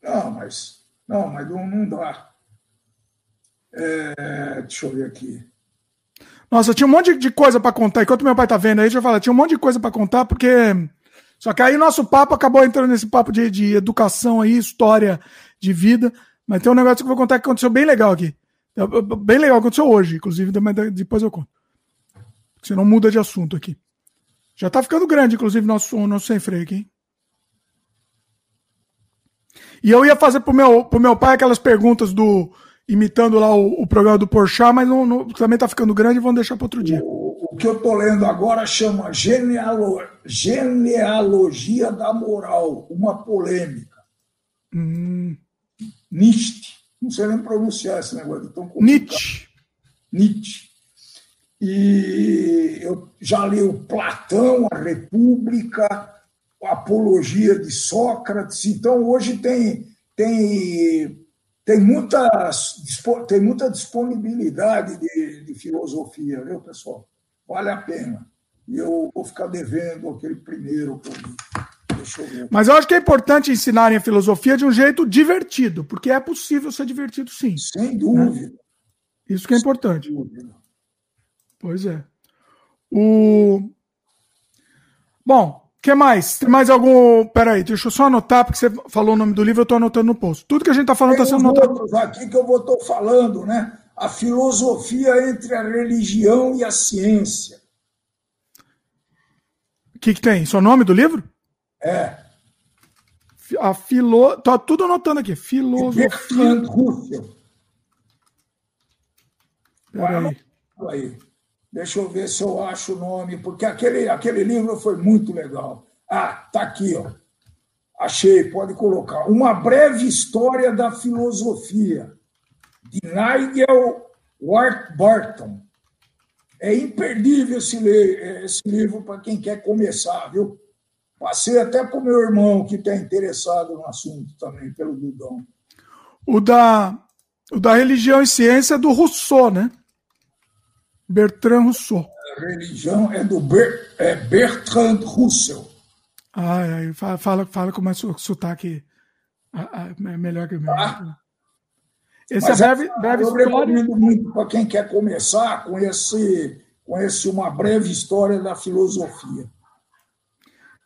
Não, mas. Não, mas não, não dá. É, deixa eu ver aqui. Nossa, tinha um monte de coisa para contar. Enquanto meu pai tá vendo aí, deixa eu falar, tinha um monte de coisa para contar, porque. Só que aí nosso papo acabou entrando nesse papo de, de educação aí, história de vida. Mas tem um negócio que eu vou contar que aconteceu bem legal aqui. É, é, bem legal, aconteceu hoje, inclusive, mas depois eu conto. Senão muda de assunto aqui. Já tá ficando grande, inclusive, nosso, nosso sem freio aqui, hein? E eu ia fazer pro meu, pro meu pai aquelas perguntas do imitando lá o, o programa do Porchat, mas não, não, também está ficando grande, vamos deixar para outro dia. O, o, que eu estou lendo agora chama Genealo, Genealogia da Moral, uma polêmica. Hum. Nietzsche. Não sei nem pronunciar esse negócio. Tão Nietzsche. Nietzsche. E eu já li o Platão, a República, a Apologia de Sócrates. Então, hoje tem, tem tem muita, tem muita disponibilidade de, de filosofia, viu, pessoal? Vale a pena. E eu vou ficar devendo aquele primeiro que eu. Mas eu acho que é importante ensinarem a filosofia de um jeito divertido, porque é possível ser divertido sim. Sem dúvida. Né? Isso que é importante. Dúvida. Pois é. O... Bom, que mais? Tem mais algum. Peraí, deixa eu só anotar, porque você falou o nome do livro, eu estou anotando no post. Tudo que a gente está falando está sendo anotado. outros aqui que eu vou estar falando, né? A filosofia entre a religião e a ciência. O que, que tem? Seu nome do livro? É. A filo... Tá tudo anotando aqui. Filosofia. Bertrand Russell. Peraí. Aí. Deixa eu ver se eu acho o nome, porque aquele, aquele livro foi muito legal. Ah, tá aqui, ó. Achei, pode colocar. Uma breve história da filosofia, de Nigel Warburton. É imperdível esse, esse livro para quem quer começar, viu? Passei até para o meu irmão, que está interessado no assunto também, pelo Dudão. O da, o da religião e ciência é do Rousseau, né? Bertrand Rousseau. A religião é do Ber, é Bertrand Russell. Ah, é, fala, fala, com mais sotaque ah, ah, é melhor que o meu. Ah, esse é breve, breve eu história. recomendo muito para quem quer começar com esse, com esse uma breve história da filosofia.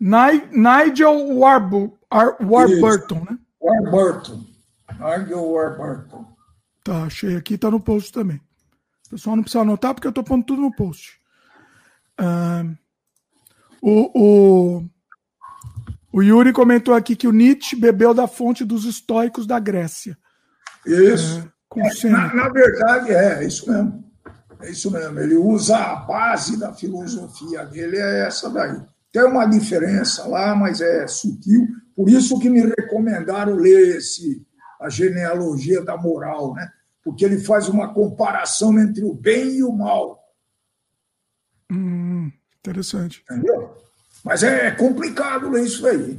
Nigel Warbu, Warburton, né? Warburton. Nigel Warburton. Tá, achei aqui, tá no post também. O pessoal não precisa anotar porque eu estou pondo tudo no post. Uh, o, o, o Yuri comentou aqui que o Nietzsche bebeu da fonte dos estoicos da Grécia. Isso. É, na, na, verdade, é, é isso mesmo. É isso mesmo. Ele usa a base da filosofia dele, é essa daí. Tem uma diferença lá, mas é sutil. Por isso que me recomendaram ler esse, a genealogia da moral, né? Porque ele faz uma comparação entre o bem e o mal. Hum, interessante. Entendeu? Mas é complicado ler isso aí.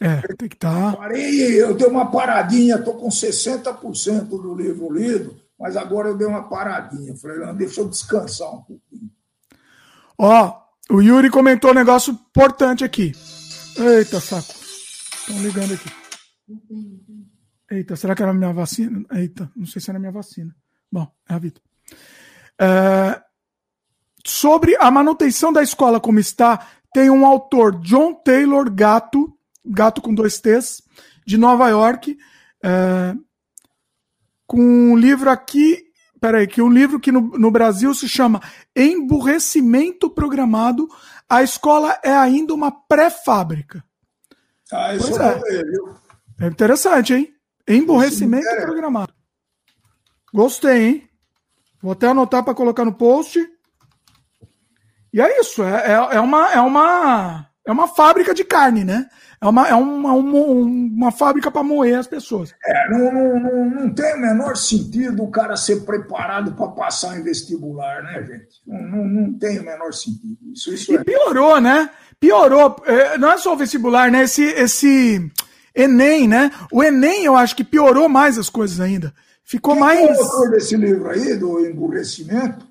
É, tem que estar. Tá... Parei, eu dei uma paradinha, estou com 60% do livro lido, mas agora eu dei uma paradinha. Falei, não, deixa eu descansar um pouquinho. Ó, o Yuri comentou um negócio importante aqui. Eita, saco. Estão ligando aqui. Eita, será que era a minha vacina? Eita, não sei se era a minha vacina. Bom, é a vida. É, sobre a manutenção da escola como está, tem um autor, John Taylor Gato, gato com dois T's, de Nova York, é, com um livro aqui, peraí, que um livro que no, no Brasil se chama Emburrecimento Programado, a escola é ainda uma pré-fábrica. Ah, isso é. É interessante, hein? Emburrecimento é. programado. Gostei, hein? Vou até anotar para colocar no post. E é isso, é, é, é, uma, é, uma, é uma fábrica de carne, né? É uma, é uma, uma, uma fábrica para moer as pessoas. É, não, não, não, não, tem o menor sentido o cara ser preparado para passar em vestibular, né, gente? Não, não, não tem o menor sentido. Isso, isso e é... piorou, né? Piorou. É, não é só o vestibular, né? Esse, esse Enem, né? O Enem, eu acho que piorou mais as coisas ainda. Ficou Quem mais. Quem é o autor desse livro aí, do emburrecimento?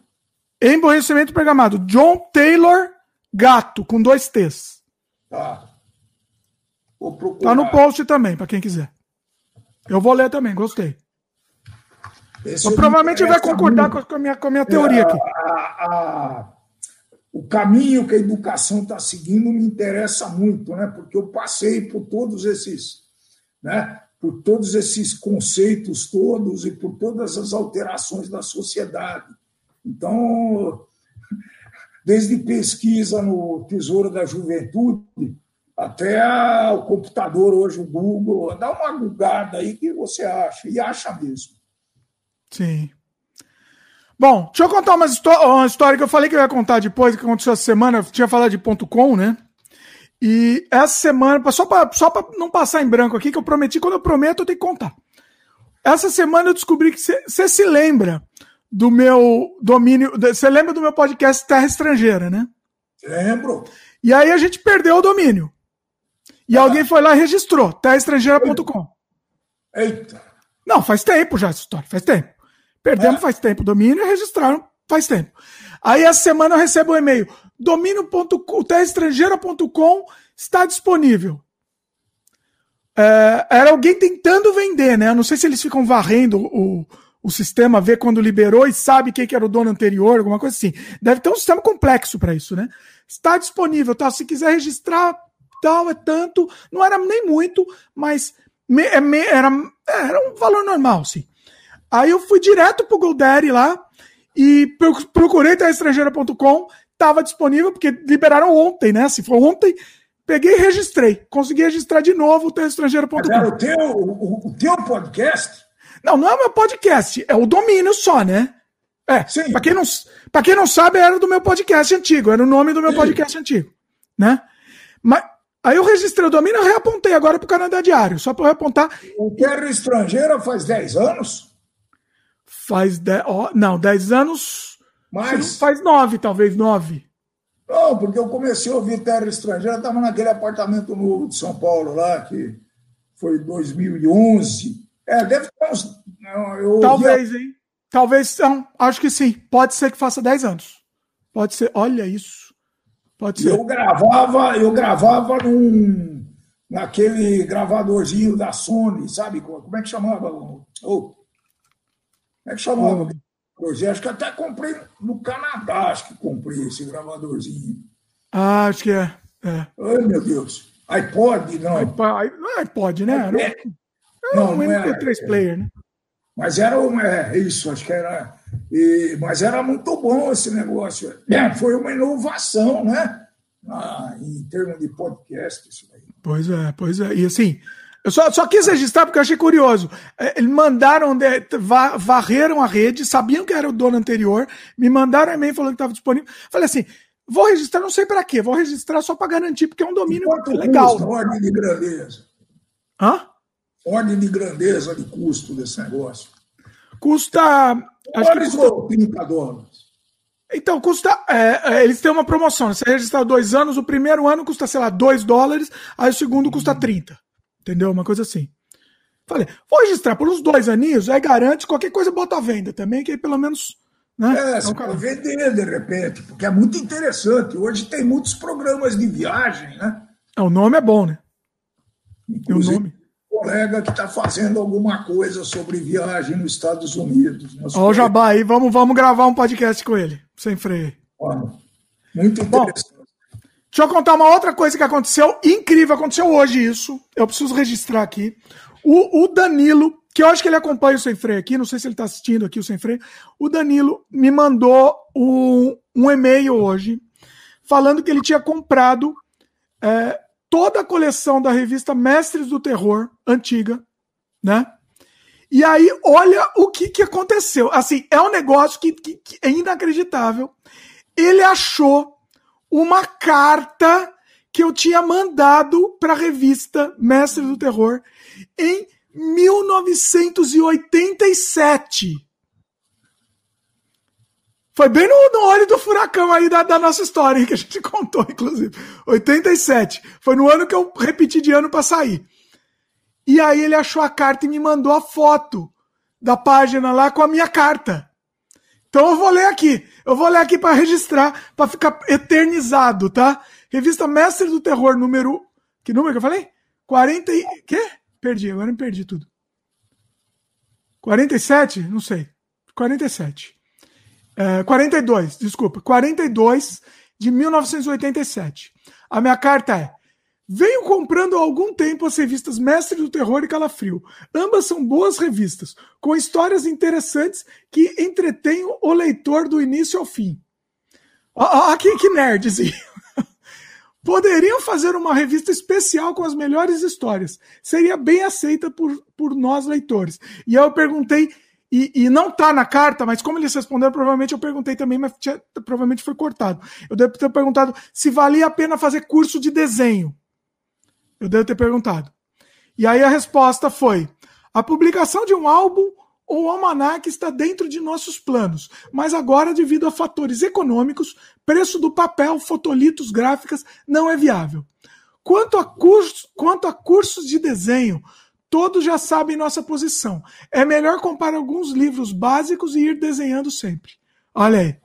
Emborrecimento programado. John Taylor Gato, com dois T's. Tá. Vou procurar. Tá no post também, para quem quiser. Eu vou ler também, gostei. Esse provavelmente vai concordar muito. com a minha, com a minha teoria é, aqui. A, a, o caminho que a educação está seguindo me interessa muito, né? porque eu passei por todos esses, né? por todos esses conceitos todos e por todas as alterações da sociedade. Então, desde pesquisa no Tesouro da Juventude até o computador hoje, o Google, dá uma gugada aí que você acha, e acha mesmo. Sim. Bom, deixa eu contar uma, uma história que eu falei que eu ia contar depois, que aconteceu essa semana, eu tinha falado de ponto .com, né? E essa semana, só para só não passar em branco aqui, que eu prometi, quando eu prometo, eu tenho que contar. Essa semana eu descobri que você se lembra do meu domínio. Você lembra do meu podcast Terra Estrangeira, né? Lembro. E aí a gente perdeu o domínio. E ah. alguém foi lá e registrou, terraestrangeira.com. Eita. Não, faz tempo já essa história, faz tempo. Perdemos é. faz tempo o domínio e registraram faz tempo. Aí essa semana eu recebo um e-mail. Domínio.com, terraestrangeira.com está disponível. É, era alguém tentando vender, né? Eu não sei se eles ficam varrendo o, o sistema vê quando liberou e sabe quem que era o dono anterior, alguma coisa assim. Deve ter um sistema complexo para isso, né? Está disponível, tá? Se quiser registrar, tal, é tanto. Não era nem muito, mas me, é, me, era, é, era um valor normal, sim. Aí eu fui direto pro GoDaddy lá e procurei estrangeira.com, estava disponível, porque liberaram ontem, né? Se for ontem, peguei e registrei. Consegui registrar de novo o estrangeira.com. Era o teu, o, o teu podcast? Não, não é o meu podcast, é o domínio só, né? É, Sim. Pra, quem não, pra quem não sabe, era do meu podcast antigo, era o nome do meu Sim. podcast antigo, né? Mas aí eu registrei o domínio e reapontei agora pro Canadá Diário, só para eu reapontar. O Terra Estrangeira faz 10 anos? Faz 10, oh, não, 10 anos. Mais? Faz 9, talvez 9. Não, porque eu comecei a ouvir Terra Estrangeira, estava naquele apartamento novo de São Paulo lá, que foi 2011. É, deve ter uns. Eu Talvez, hein? Talvez, não, acho que sim. Pode ser que faça 10 anos. Pode ser, olha isso. Pode ser. Eu gravava, eu gravava num, naquele gravadorzinho da Sony, sabe? Como é que chamava? Oh, como é que chamava? Oh. Acho que até comprei no Canadá, acho que comprei esse gravadorzinho. Ah, acho que é. é. Ai, meu Deus. iPod, não. iPod, não é iPod, né? iPad. Não, não, é MP3 é, player, né? Mas era uma, é, isso, acho que era. E, mas era muito bom esse negócio. É, foi uma inovação, né? Ah, em termos de podcast, isso aí. Pois é, pois é. E assim, Eu só, só quis registrar porque eu achei curioso. É, eles mandaram, varreram a rede, sabiam que era o dono anterior, me mandaram e-mail falando que estava disponível. Falei assim, vou registrar, não sei para quê, vou registrar só para garantir, porque é um domínio Quanto legal. Custa, ordem de grandeza. Hã? Ordem de grandeza de custo desse negócio. Custa. Acho que custa 30 dólares. Então, custa. É, é, eles têm uma promoção. Você registrar dois anos, o primeiro ano custa, sei lá, 2 dólares, aí o segundo custa 30. Entendeu? Uma coisa assim. Falei, vou registrar por uns dois aninhos, aí garante, qualquer coisa bota à venda também, que aí pelo menos. Né? É, é você pode vender de repente, porque é muito interessante. Hoje tem muitos programas de viagem, né? É, o nome é bom, né? Inclusive, o nome. Um colega que está fazendo alguma coisa sobre viagem nos Estados Unidos. Ó, o Jabá aí, vamos, vamos gravar um podcast com ele, sem freio. Muito interessante. Bom, Deixa eu contar uma outra coisa que aconteceu, incrível, aconteceu hoje isso. Eu preciso registrar aqui. O, o Danilo, que eu acho que ele acompanha o Sem Freio aqui, não sei se ele está assistindo aqui o Sem Freio. O Danilo me mandou um, um e-mail hoje falando que ele tinha comprado é, toda a coleção da revista Mestres do Terror, antiga, né? E aí, olha o que, que aconteceu. Assim, é um negócio que, que, que é inacreditável. Ele achou uma carta que eu tinha mandado para a revista Mestre do Terror em 1987. Foi bem no, no olho do furacão aí da, da, nossa história, que a gente contou, inclusive. 87. Foi no ano que eu repeti de ano para sair. E aí ele achou a carta e me mandou a foto da página lá com a minha carta. Então eu vou ler aqui. Eu vou ler aqui para registrar, para ficar eternizado, tá? Revista Mestre do Terror, número. Que número que eu falei? 40 e. Quê? Perdi, agora me perdi tudo. 47? Não sei. 47. É, 42, desculpa. 42 de 1987. A minha carta é: Venho comprando há algum tempo as revistas Mestre do Terror e Calafrio. Ambas são boas revistas, com histórias interessantes que entretêm o leitor do início ao fim. Olha que, que nerdzinho. Poderiam fazer uma revista especial com as melhores histórias. Seria bem aceita por, por nós leitores. E eu perguntei, e, e não está na carta, mas como eles responderam, provavelmente eu perguntei também, mas tinha, provavelmente foi cortado. Eu devo ter perguntado se valia a pena fazer curso de desenho. Eu devo ter perguntado. E aí a resposta foi: a publicação de um álbum ou almanac está dentro de nossos planos, mas agora, devido a fatores econômicos, preço do papel, fotolitos, gráficas, não é viável. Quanto a, cursos, quanto a cursos de desenho, todos já sabem nossa posição. É melhor comprar alguns livros básicos e ir desenhando sempre. Olha aí.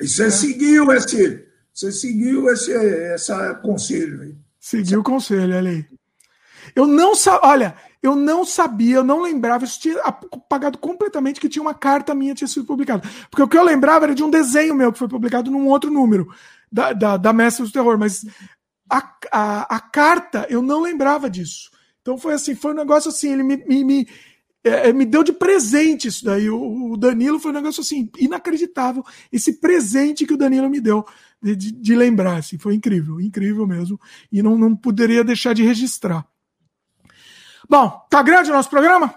Você seguiu esse, você seguiu esse, esse conselho aí. Seguiu o conselho, olha aí. Eu não sabia, olha, eu não sabia, eu não lembrava, isso tinha apagado completamente que tinha uma carta minha tinha sido publicada. Porque o que eu lembrava era de um desenho meu que foi publicado num outro número da, da, da Mestre do Terror, mas a, a, a, carta eu não lembrava disso. Então foi assim, foi um negócio assim, ele me, me, me, é, é me deu de presente isso daí. O, o, Danilo foi um negócio assim, inacreditável, esse presente que o Danilo me deu de, de, de lembrar. Assim, foi incrível, incrível mesmo. E não, não poderia deixar de registrar. Bom, tá grande o nosso programa?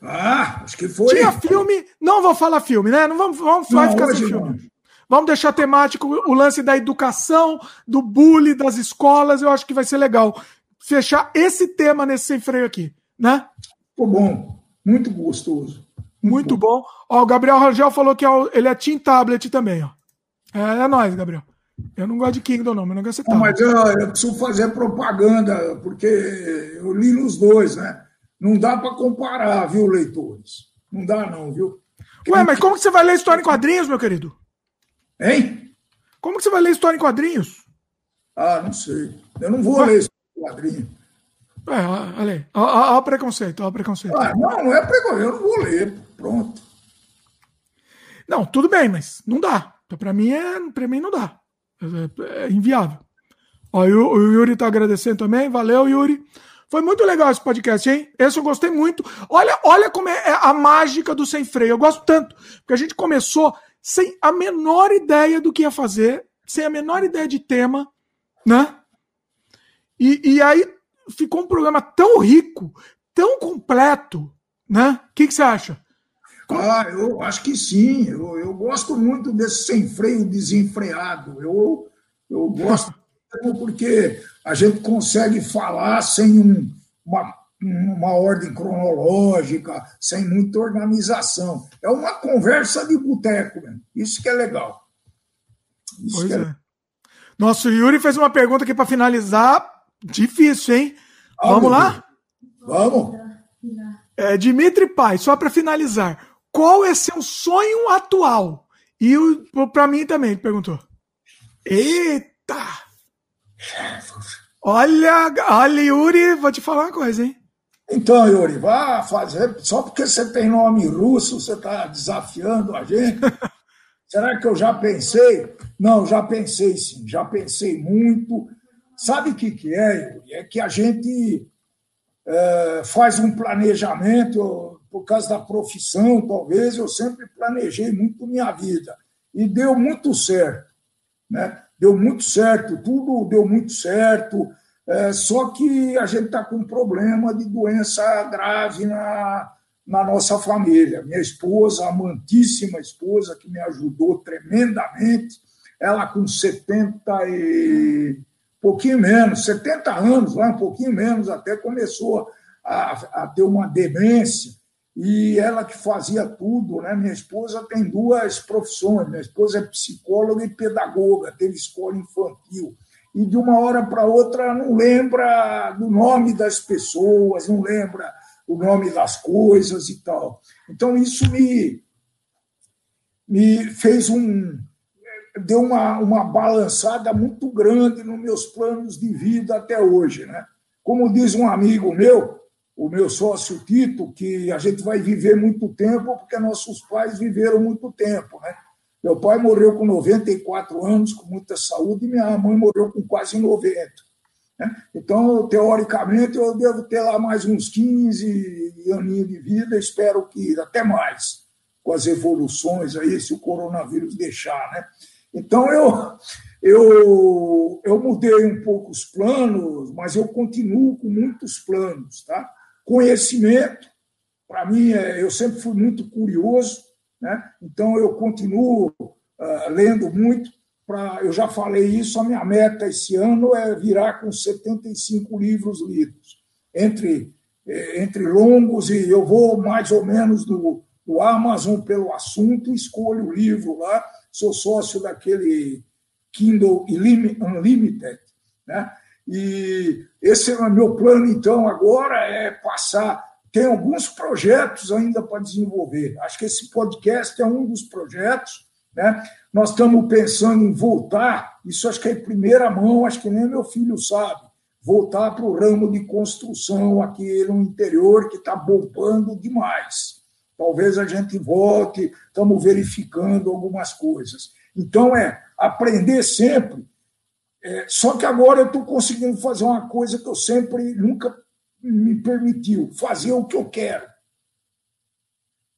Ah, acho que foi. Tinha filme, não vou falar filme, né? Não vamos, vamos não, ficar sem filme. Não. Vamos deixar temático o lance da educação, do bullying, das escolas. Eu acho que vai ser legal fechar esse tema nesse sem freio aqui, né? Ficou bom, muito gostoso. Muito, muito bom. bom. Ó, o Gabriel Rangel falou que ele é Team Tablet também, ó. É, é nóis, Gabriel. Eu não gosto de Kingdom, não. Meu negócio é não, Mas eu, eu, preciso fazer propaganda, porque eu li nos dois, né? Não dá para comparar, viu, leitores? Não dá, não, viu? Ué, mas como que você vai ler história em quadrinhos, meu querido? Hein? Como que você vai ler história em quadrinhos? Ah, não sei. Eu não vou Ué? ler história em quadrinhos. É, olha aí. Olha o preconceito, olha o preconceito. Ah, não, não é preconceito. Eu não vou ler. Pronto. Não, tudo bem, mas não dá. Então, para mim, é, para mim não dá. É, é inviável. Ó, o, o Yuri está agradecendo também. Valeu, Yuri. Foi muito legal esse podcast, hein? Esse eu gostei muito. Olha, olha como é, é a mágica do sem freio. Eu gosto tanto, porque a gente começou sem a menor ideia do que ia fazer, sem a menor ideia de tema, né? E, e aí ficou um programa tão rico, tão completo, né? O que, que você acha? Ah, eu acho que sim. Eu, eu gosto muito desse sem freio desenfreado. Eu, eu gosto porque a gente consegue falar sem um, uma, uma ordem cronológica, sem muita organização. É uma conversa de boteco, isso que é legal. Isso pois é. é. Nosso Yuri fez uma pergunta aqui para finalizar. Difícil, hein? Ah, Vamos lá? Vamos. É, Dimitri Pai, só para finalizar. Qual é seu sonho atual? E para mim também, perguntou. Eita! Olha, olha, Yuri, vou te falar uma coisa, hein? Então, Yuri, vá fazer. Só porque você tem nome russo, você está desafiando a gente. Será que eu já pensei? Não, já pensei sim, já pensei muito. Sabe o que, que é, Yuri? É que a gente é, faz um planejamento, por causa da profissão, talvez, eu sempre planejei muito minha vida. E deu muito certo. Né? deu muito certo, tudo deu muito certo, é, só que a gente está com um problema de doença grave na, na nossa família. Minha esposa, amantíssima esposa, que me ajudou tremendamente, ela com 70 e pouquinho menos, 70 anos, um pouquinho menos, até começou a, a ter uma demência e ela que fazia tudo, né? Minha esposa tem duas profissões, minha esposa é psicóloga e pedagoga, teve escola infantil. E de uma hora para outra não lembra do nome das pessoas, não lembra o nome das coisas e tal. Então isso me me fez um deu uma, uma balançada muito grande nos meus planos de vida até hoje, né? Como diz um amigo meu, o meu sócio Tito, que a gente vai viver muito tempo, porque nossos pais viveram muito tempo. Né? Meu pai morreu com 94 anos, com muita saúde, e minha mãe morreu com quase 90. Né? Então, teoricamente, eu devo ter lá mais uns 15 aninhos de vida, espero que até mais, com as evoluções aí, se o coronavírus deixar. Né? Então, eu, eu, eu mudei um pouco os planos, mas eu continuo com muitos planos, tá? Conhecimento, para mim, é, eu sempre fui muito curioso, né? então eu continuo uh, lendo muito. Pra, eu já falei isso, a minha meta esse ano é virar com 75 livros lidos, entre, eh, entre longos, e eu vou mais ou menos do, do Amazon pelo assunto, escolho o livro lá, sou sócio daquele Kindle Unlimited, né? E esse é o meu plano, então, agora é passar. Tem alguns projetos ainda para desenvolver. Acho que esse podcast é um dos projetos. Né? Nós estamos pensando em voltar, isso acho que é em primeira mão, acho que nem meu filho sabe, voltar para o ramo de construção aqui no interior, que está bombando demais. Talvez a gente volte, estamos verificando algumas coisas. Então, é aprender sempre é, só que agora eu estou conseguindo fazer uma coisa que eu sempre nunca me permitiu, fazer o que eu quero.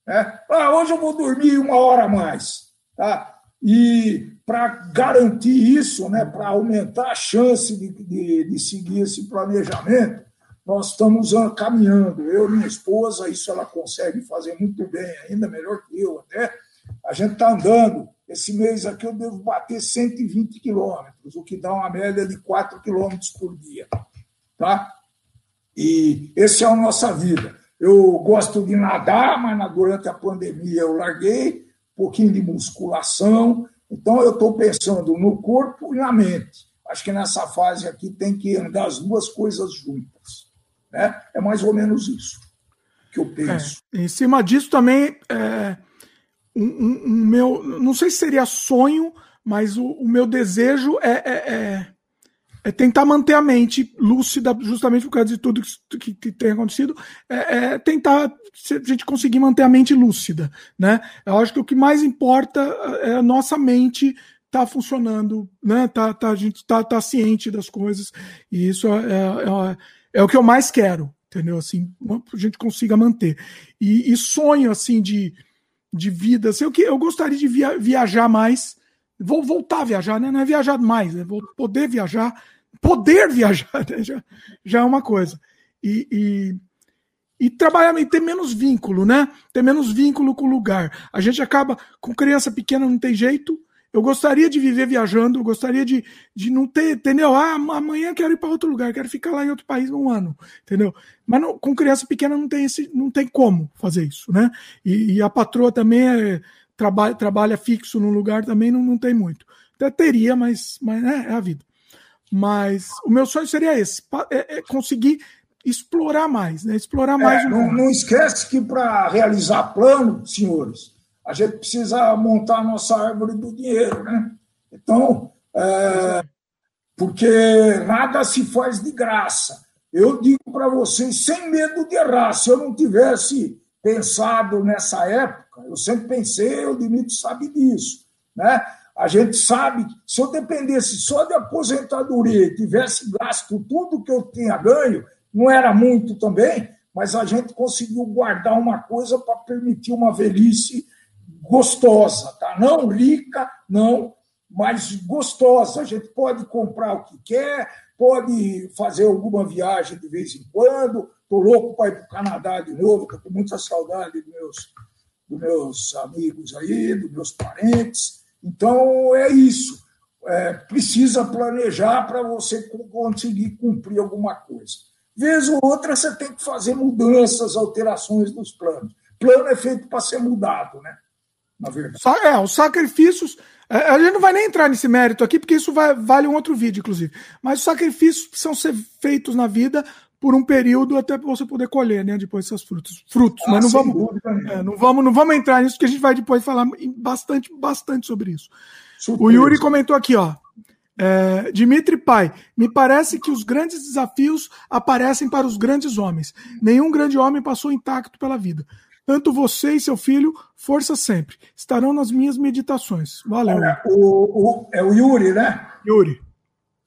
É? Ah, hoje eu vou dormir uma hora a mais. Tá? E para garantir isso, né, para aumentar a chance de, de, de seguir esse planejamento, nós estamos caminhando. Eu e minha esposa, isso ela consegue fazer muito bem, ainda melhor que eu até. A gente está andando esse mês aqui eu devo bater 120 quilômetros, o que dá uma média de 4 quilômetros por dia. Tá? E essa é a nossa vida. Eu gosto de nadar, mas durante a pandemia eu larguei, um pouquinho de musculação. Então eu estou pensando no corpo e na mente. Acho que nessa fase aqui tem que andar as duas coisas juntas. Né? É mais ou menos isso que eu penso. É, em cima disso também. É um, um, um, meu. Não sei se seria sonho, mas o, o meu desejo é, é, é, é, tentar manter a mente lúcida, justamente por causa de tudo que, que, que tem acontecido, é, é, tentar a gente conseguir manter a mente lúcida. Né? Eu acho que o que mais importa é a nossa mente tá funcionando, né? Tá, tá, a gente tá, tá ciente das coisas, e isso é, é, é, é o que eu mais quero, entendeu? Assim, a gente consiga manter. E, e sonho, assim, de de vida. Assim, eu, que, eu gostaria de via, viajar mais. Vou voltar a viajar, né? Não é viajar mais, é vou poder viajar, poder viajar né? já, já é uma coisa. E, e, e trabalhar e ter menos vínculo, né? Ter menos vínculo com o lugar. A gente acaba, com criança pequena não tem jeito. Eu gostaria de viver viajando, eu gostaria de, de não ter, entendeu? Ah, amanhã quero ir para outro lugar, quero ficar lá em outro país um ano, entendeu? Mas não, com criança pequena não tem, esse, não tem como fazer isso, né? E, e a patroa também é, trabalha, trabalha fixo num lugar, também não, não tem muito. Até teria, mas, mas né, é a vida. Mas o meu sonho seria esse: é, é conseguir explorar mais, né? Explorar mais é, não, não, esquece que para realizar plano, senhores, a gente precisa montar a nossa árvore do dinheiro, né? Então, é, porque nada se faz de graça. Eu digo para vocês, sem medo de errar, se eu não tivesse pensado nessa época, eu sempre pensei, o Dimitri sabe disso, né? A gente sabe, se eu dependesse só de aposentadoria e tivesse gasto tudo que eu tinha ganho, não era muito também, mas a gente conseguiu guardar uma coisa para permitir uma velhice gostosa, tá? Não rica, não, mas gostosa. A gente pode comprar o que quer, pode fazer alguma viagem de vez em quando. Estou louco para ir para o Canadá de novo, estou com muita saudade dos meus, dos meus amigos aí, dos meus parentes. Então, é isso. É, precisa planejar para você conseguir cumprir alguma coisa. Vez ou outra, você tem que fazer mudanças, alterações nos planos. Plano é feito para ser mudado, né? Na verdade. É, os sacrifícios. É, a gente não vai nem entrar nesse mérito aqui, porque isso vai, vale um outro vídeo, inclusive. Mas os sacrifícios precisam ser feitos na vida por um período até você poder colher, né? Depois esses frutos. Frutos. Ah, mas não vamos, é, não vamos, não vamos entrar nisso, porque a gente vai depois falar bastante, bastante sobre isso. O Yuri comentou aqui, ó. É, Dimitri Pai, me parece que os grandes desafios aparecem para os grandes homens. Nenhum grande homem passou intacto pela vida. Tanto você e seu filho, força sempre. Estarão nas minhas meditações. Valeu. Olha, o, o, é o Yuri, né? Yuri.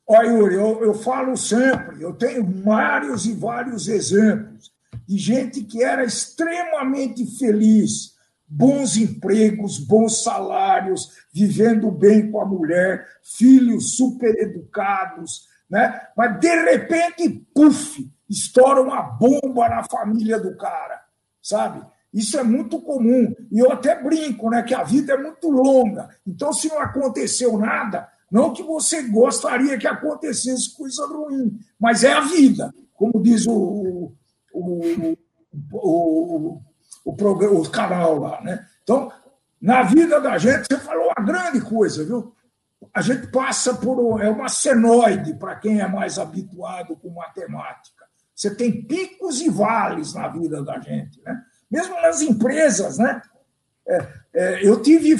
Olha, Yuri, eu, eu falo sempre, eu tenho vários e vários exemplos de gente que era extremamente feliz, bons empregos, bons salários, vivendo bem com a mulher, filhos super educados, né? Mas de repente, puf, estoura uma bomba na família do cara, sabe? Isso é muito comum. E eu até brinco, né? Que a vida é muito longa. Então, se não aconteceu nada, não que você gostaria que acontecesse coisa ruim, mas é a vida, como diz o, o, o, o, programa, o canal lá. Né? Então, na vida da gente, você falou uma grande coisa, viu? A gente passa por. É uma senoide para quem é mais habituado com matemática. Você tem picos e vales na vida da gente. Né? Mesmo nas empresas, né? É, é, eu, tive,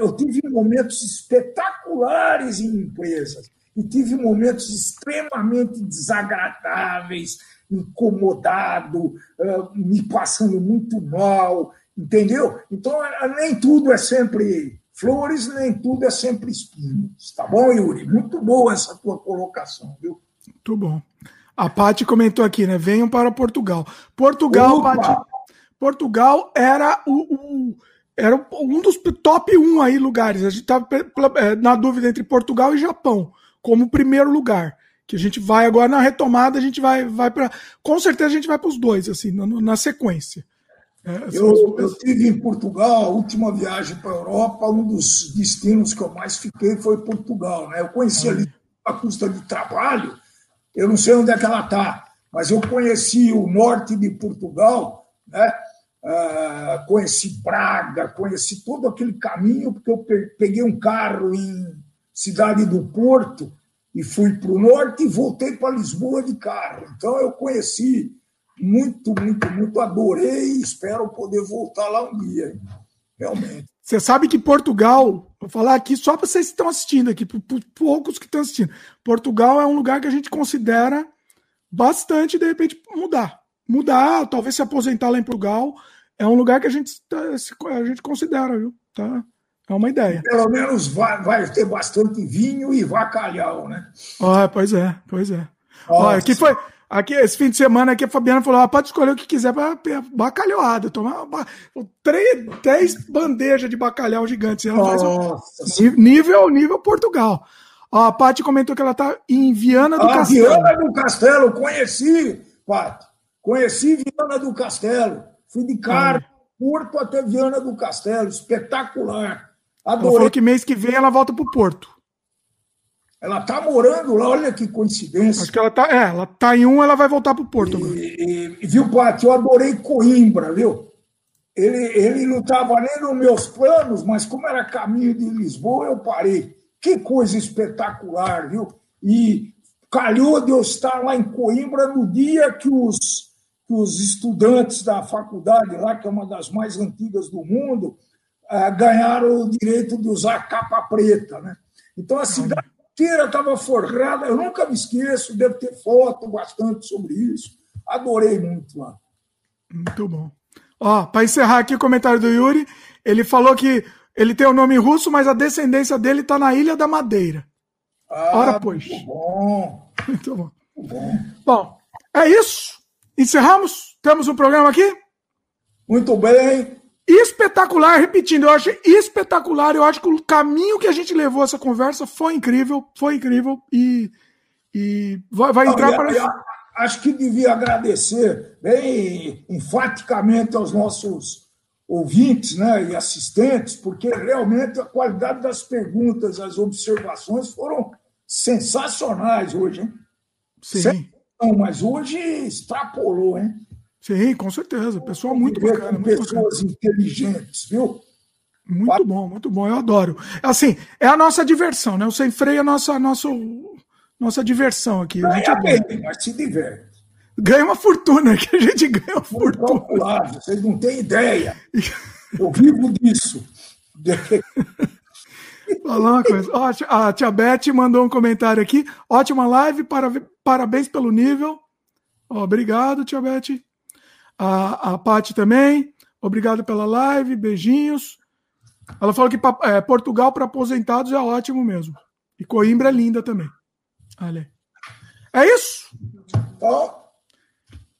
eu tive momentos espetaculares em empresas e tive momentos extremamente desagradáveis, incomodado, me passando muito mal, entendeu? Então, nem tudo é sempre flores, nem tudo é sempre espinhos, tá bom, Yuri? Muito boa essa tua colocação, viu? Muito bom. A Paty comentou aqui, né? Venham para Portugal. Portugal, Paty, Portugal era o, o era um dos top 1 aí lugares. A gente estava é, na dúvida entre Portugal e Japão como primeiro lugar. Que a gente vai agora na retomada, a gente vai, vai para. Com certeza a gente vai para os dois, assim, na, na sequência. É, eu, eu tive em Portugal, a última viagem para a Europa, um dos destinos que eu mais fiquei foi Portugal. Né? Eu conheci ali a custa de trabalho, eu não sei onde é que ela está, mas eu conheci o norte de Portugal, né? Ah, conheci Braga, conheci todo aquele caminho, porque eu peguei um carro em Cidade do Porto e fui para o norte e voltei para Lisboa de carro. Então eu conheci muito, muito, muito, adorei e espero poder voltar lá um dia, realmente. Você sabe que Portugal, vou falar aqui só para vocês que estão assistindo aqui, para poucos que estão assistindo. Portugal é um lugar que a gente considera bastante, de repente, mudar. Mudar, talvez se aposentar lá em Portugal, é um lugar que a gente, tá, a gente considera, viu? Tá? É uma ideia. Pelo menos vai, vai ter bastante vinho e bacalhau, né? Ah, pois é, pois é. Olha, aqui foi. Aqui, esse fim de semana aqui a Fabiana falou: ah, pode escolher o que quiser para bacalhauada. Tomar três, três bandejas de bacalhau gigantes. Nível, nível Portugal. Ó, a Paty comentou que ela tá em Viana do ah, Castelo. Viana do Castelo, conheci, Paty. Conheci Viana do Castelo. Fui de carro. Porto até Viana do Castelo. Espetacular. Adorei. Ela falou que mês que vem ela volta para o Porto. Ela está morando lá, olha que coincidência. Acho que ela está, é, ela tá em um, ela vai voltar para o Porto. E, e, viu, Paty, eu adorei Coimbra, viu? Ele, ele não estava nem nos meus planos, mas como era caminho de Lisboa, eu parei. Que coisa espetacular, viu? E calhou de eu estar lá em Coimbra no dia que os, que os estudantes da faculdade lá, que é uma das mais antigas do mundo, eh, ganharam o direito de usar capa preta, né? Então a cidade inteira estava forrada. Eu nunca me esqueço, deve ter foto bastante sobre isso. Adorei muito lá. Muito bom. Ó, para encerrar aqui o comentário do Yuri, ele falou que ele tem o nome russo, mas a descendência dele está na Ilha da Madeira. Ah, Ora, pois. Muito bom. Muito bom. Muito bom. Bom, é isso. Encerramos? Temos um programa aqui? Muito bem. Espetacular, repetindo, eu acho espetacular. Eu acho que o caminho que a gente levou essa conversa foi incrível, foi incrível e, e vai, vai entrar Não, para acho que devia agradecer bem enfaticamente aos nossos ouvintes né, e assistentes, porque realmente a qualidade das perguntas, as observações foram sensacionais hoje, hein? Sim. Não, mas hoje extrapolou, hein? Sim, com certeza. Pessoal muito bacana. Muito pessoas bacana. inteligentes, viu? Muito bom, muito bom. Eu adoro. Assim, é a nossa diversão, né? O Sem Freio é a nossa, nosso, nossa diversão aqui. A gente bem, mas se diverte. Ganha uma fortuna, que a gente ganha uma fortuna. Vocês não têm ideia. Eu vivo disso. Falar uma coisa. Ó, a Tia Beth mandou um comentário aqui. Ótima live, parabéns pelo nível. Ó, obrigado, Tia Beth. A, a Paty também. Obrigado pela live, beijinhos. Ela falou que é, Portugal para aposentados é ótimo mesmo. E Coimbra é linda também. Olha É isso?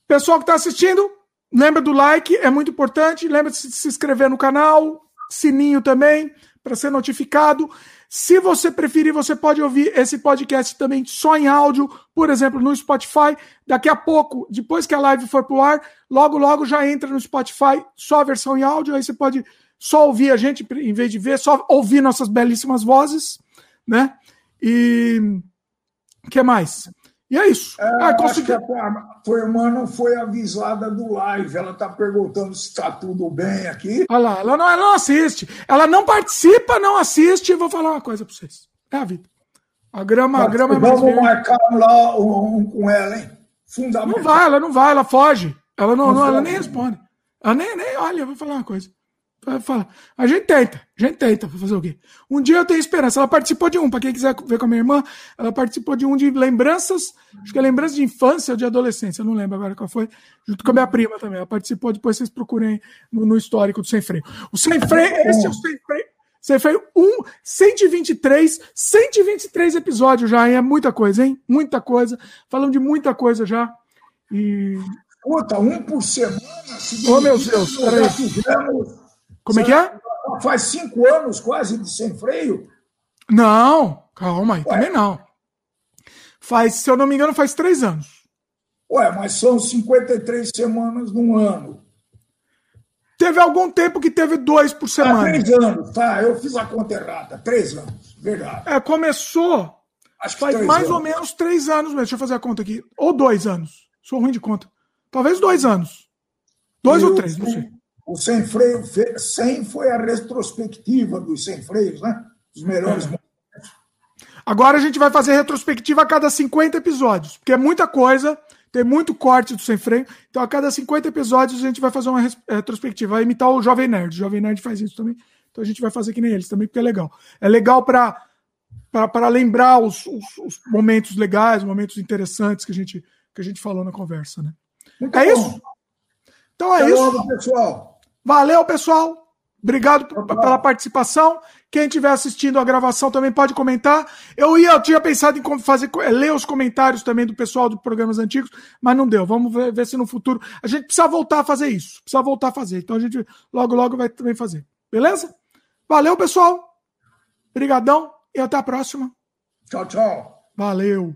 Pessoal que está assistindo, lembra do like, é muito importante. Lembra de se inscrever no canal, sininho também, para ser notificado. Se você preferir, você pode ouvir esse podcast também só em áudio, por exemplo, no Spotify. Daqui a pouco, depois que a live for pro ar, logo, logo já entra no Spotify só a versão em áudio. Aí você pode só ouvir a gente em vez de ver, só ouvir nossas belíssimas vozes, né? E que mais? E é isso. É, ah, consegui... A tua irmã não foi avisada do live. Ela está perguntando se está tudo bem aqui. Olha lá, ela não, ela não assiste. Ela não participa, não assiste. Vou falar uma coisa para vocês. É a vida. A grama, a grama é mais Vamos marcar lá um, um, com ela, hein? Fundamental. Não vai, ela não vai, ela foge. Ela não, não, não ela nem responde. Ela nem, nem olha, vou falar uma coisa. Fala. A gente tenta, a gente tenta fazer o quê? Um dia eu tenho esperança. Ela participou de um, para quem quiser ver com a minha irmã, ela participou de um de lembranças, acho que é lembrança de infância ou de adolescência, não lembro agora qual foi, junto com a minha prima também. Ela participou, depois vocês procurem no, no histórico do Sem Freio. O Sem Freio, esse é o Sem Freio. Sem Freio 1, 123, 123 episódios já, hein? É muita coisa, hein? Muita coisa. Falando de muita coisa já. E. Puta, um por semana. Oh, meu Deus, peraí. Como é que é? Faz cinco anos quase de sem freio? Não, calma aí, Ué. também não. Faz, se eu não me engano, faz três anos. Ué, mas são 53 semanas num ano. Teve algum tempo que teve dois por semana. Ah, três anos, tá. Eu fiz a conta errada. Três anos, verdade. É, começou. Acho que faz mais anos. ou menos três anos mesmo. Deixa eu fazer a conta aqui. Ou dois anos. Sou ruim de conta. Talvez dois anos. Dois ou três, não sei. O Sem Freio 100 foi a retrospectiva dos Sem Freios, né? Os melhores é. momentos. Agora a gente vai fazer retrospectiva a cada 50 episódios, porque é muita coisa, tem muito corte do Sem Freio. Então a cada 50 episódios a gente vai fazer uma retrospectiva, vai imitar o Jovem Nerd. O Jovem Nerd faz isso também. Então a gente vai fazer que nem eles também, porque é legal. É legal para para lembrar os, os, os, momentos legais, momentos interessantes que a gente, que a gente falou na conversa, né? Muito é bom. isso? Então é Até isso. Logo, pessoal. Valeu, pessoal. Obrigado pela participação. Quem estiver assistindo a gravação também pode comentar. Eu ia, eu tinha pensado em fazer ler os comentários também do pessoal dos programas antigos, mas não deu. Vamos ver, ver, se no futuro a gente precisa voltar a fazer isso. Precisa voltar a fazer. Então a gente logo logo vai também fazer. Beleza? Valeu, pessoal. Obrigadão e até a próxima. Tchau, tchau. Valeu.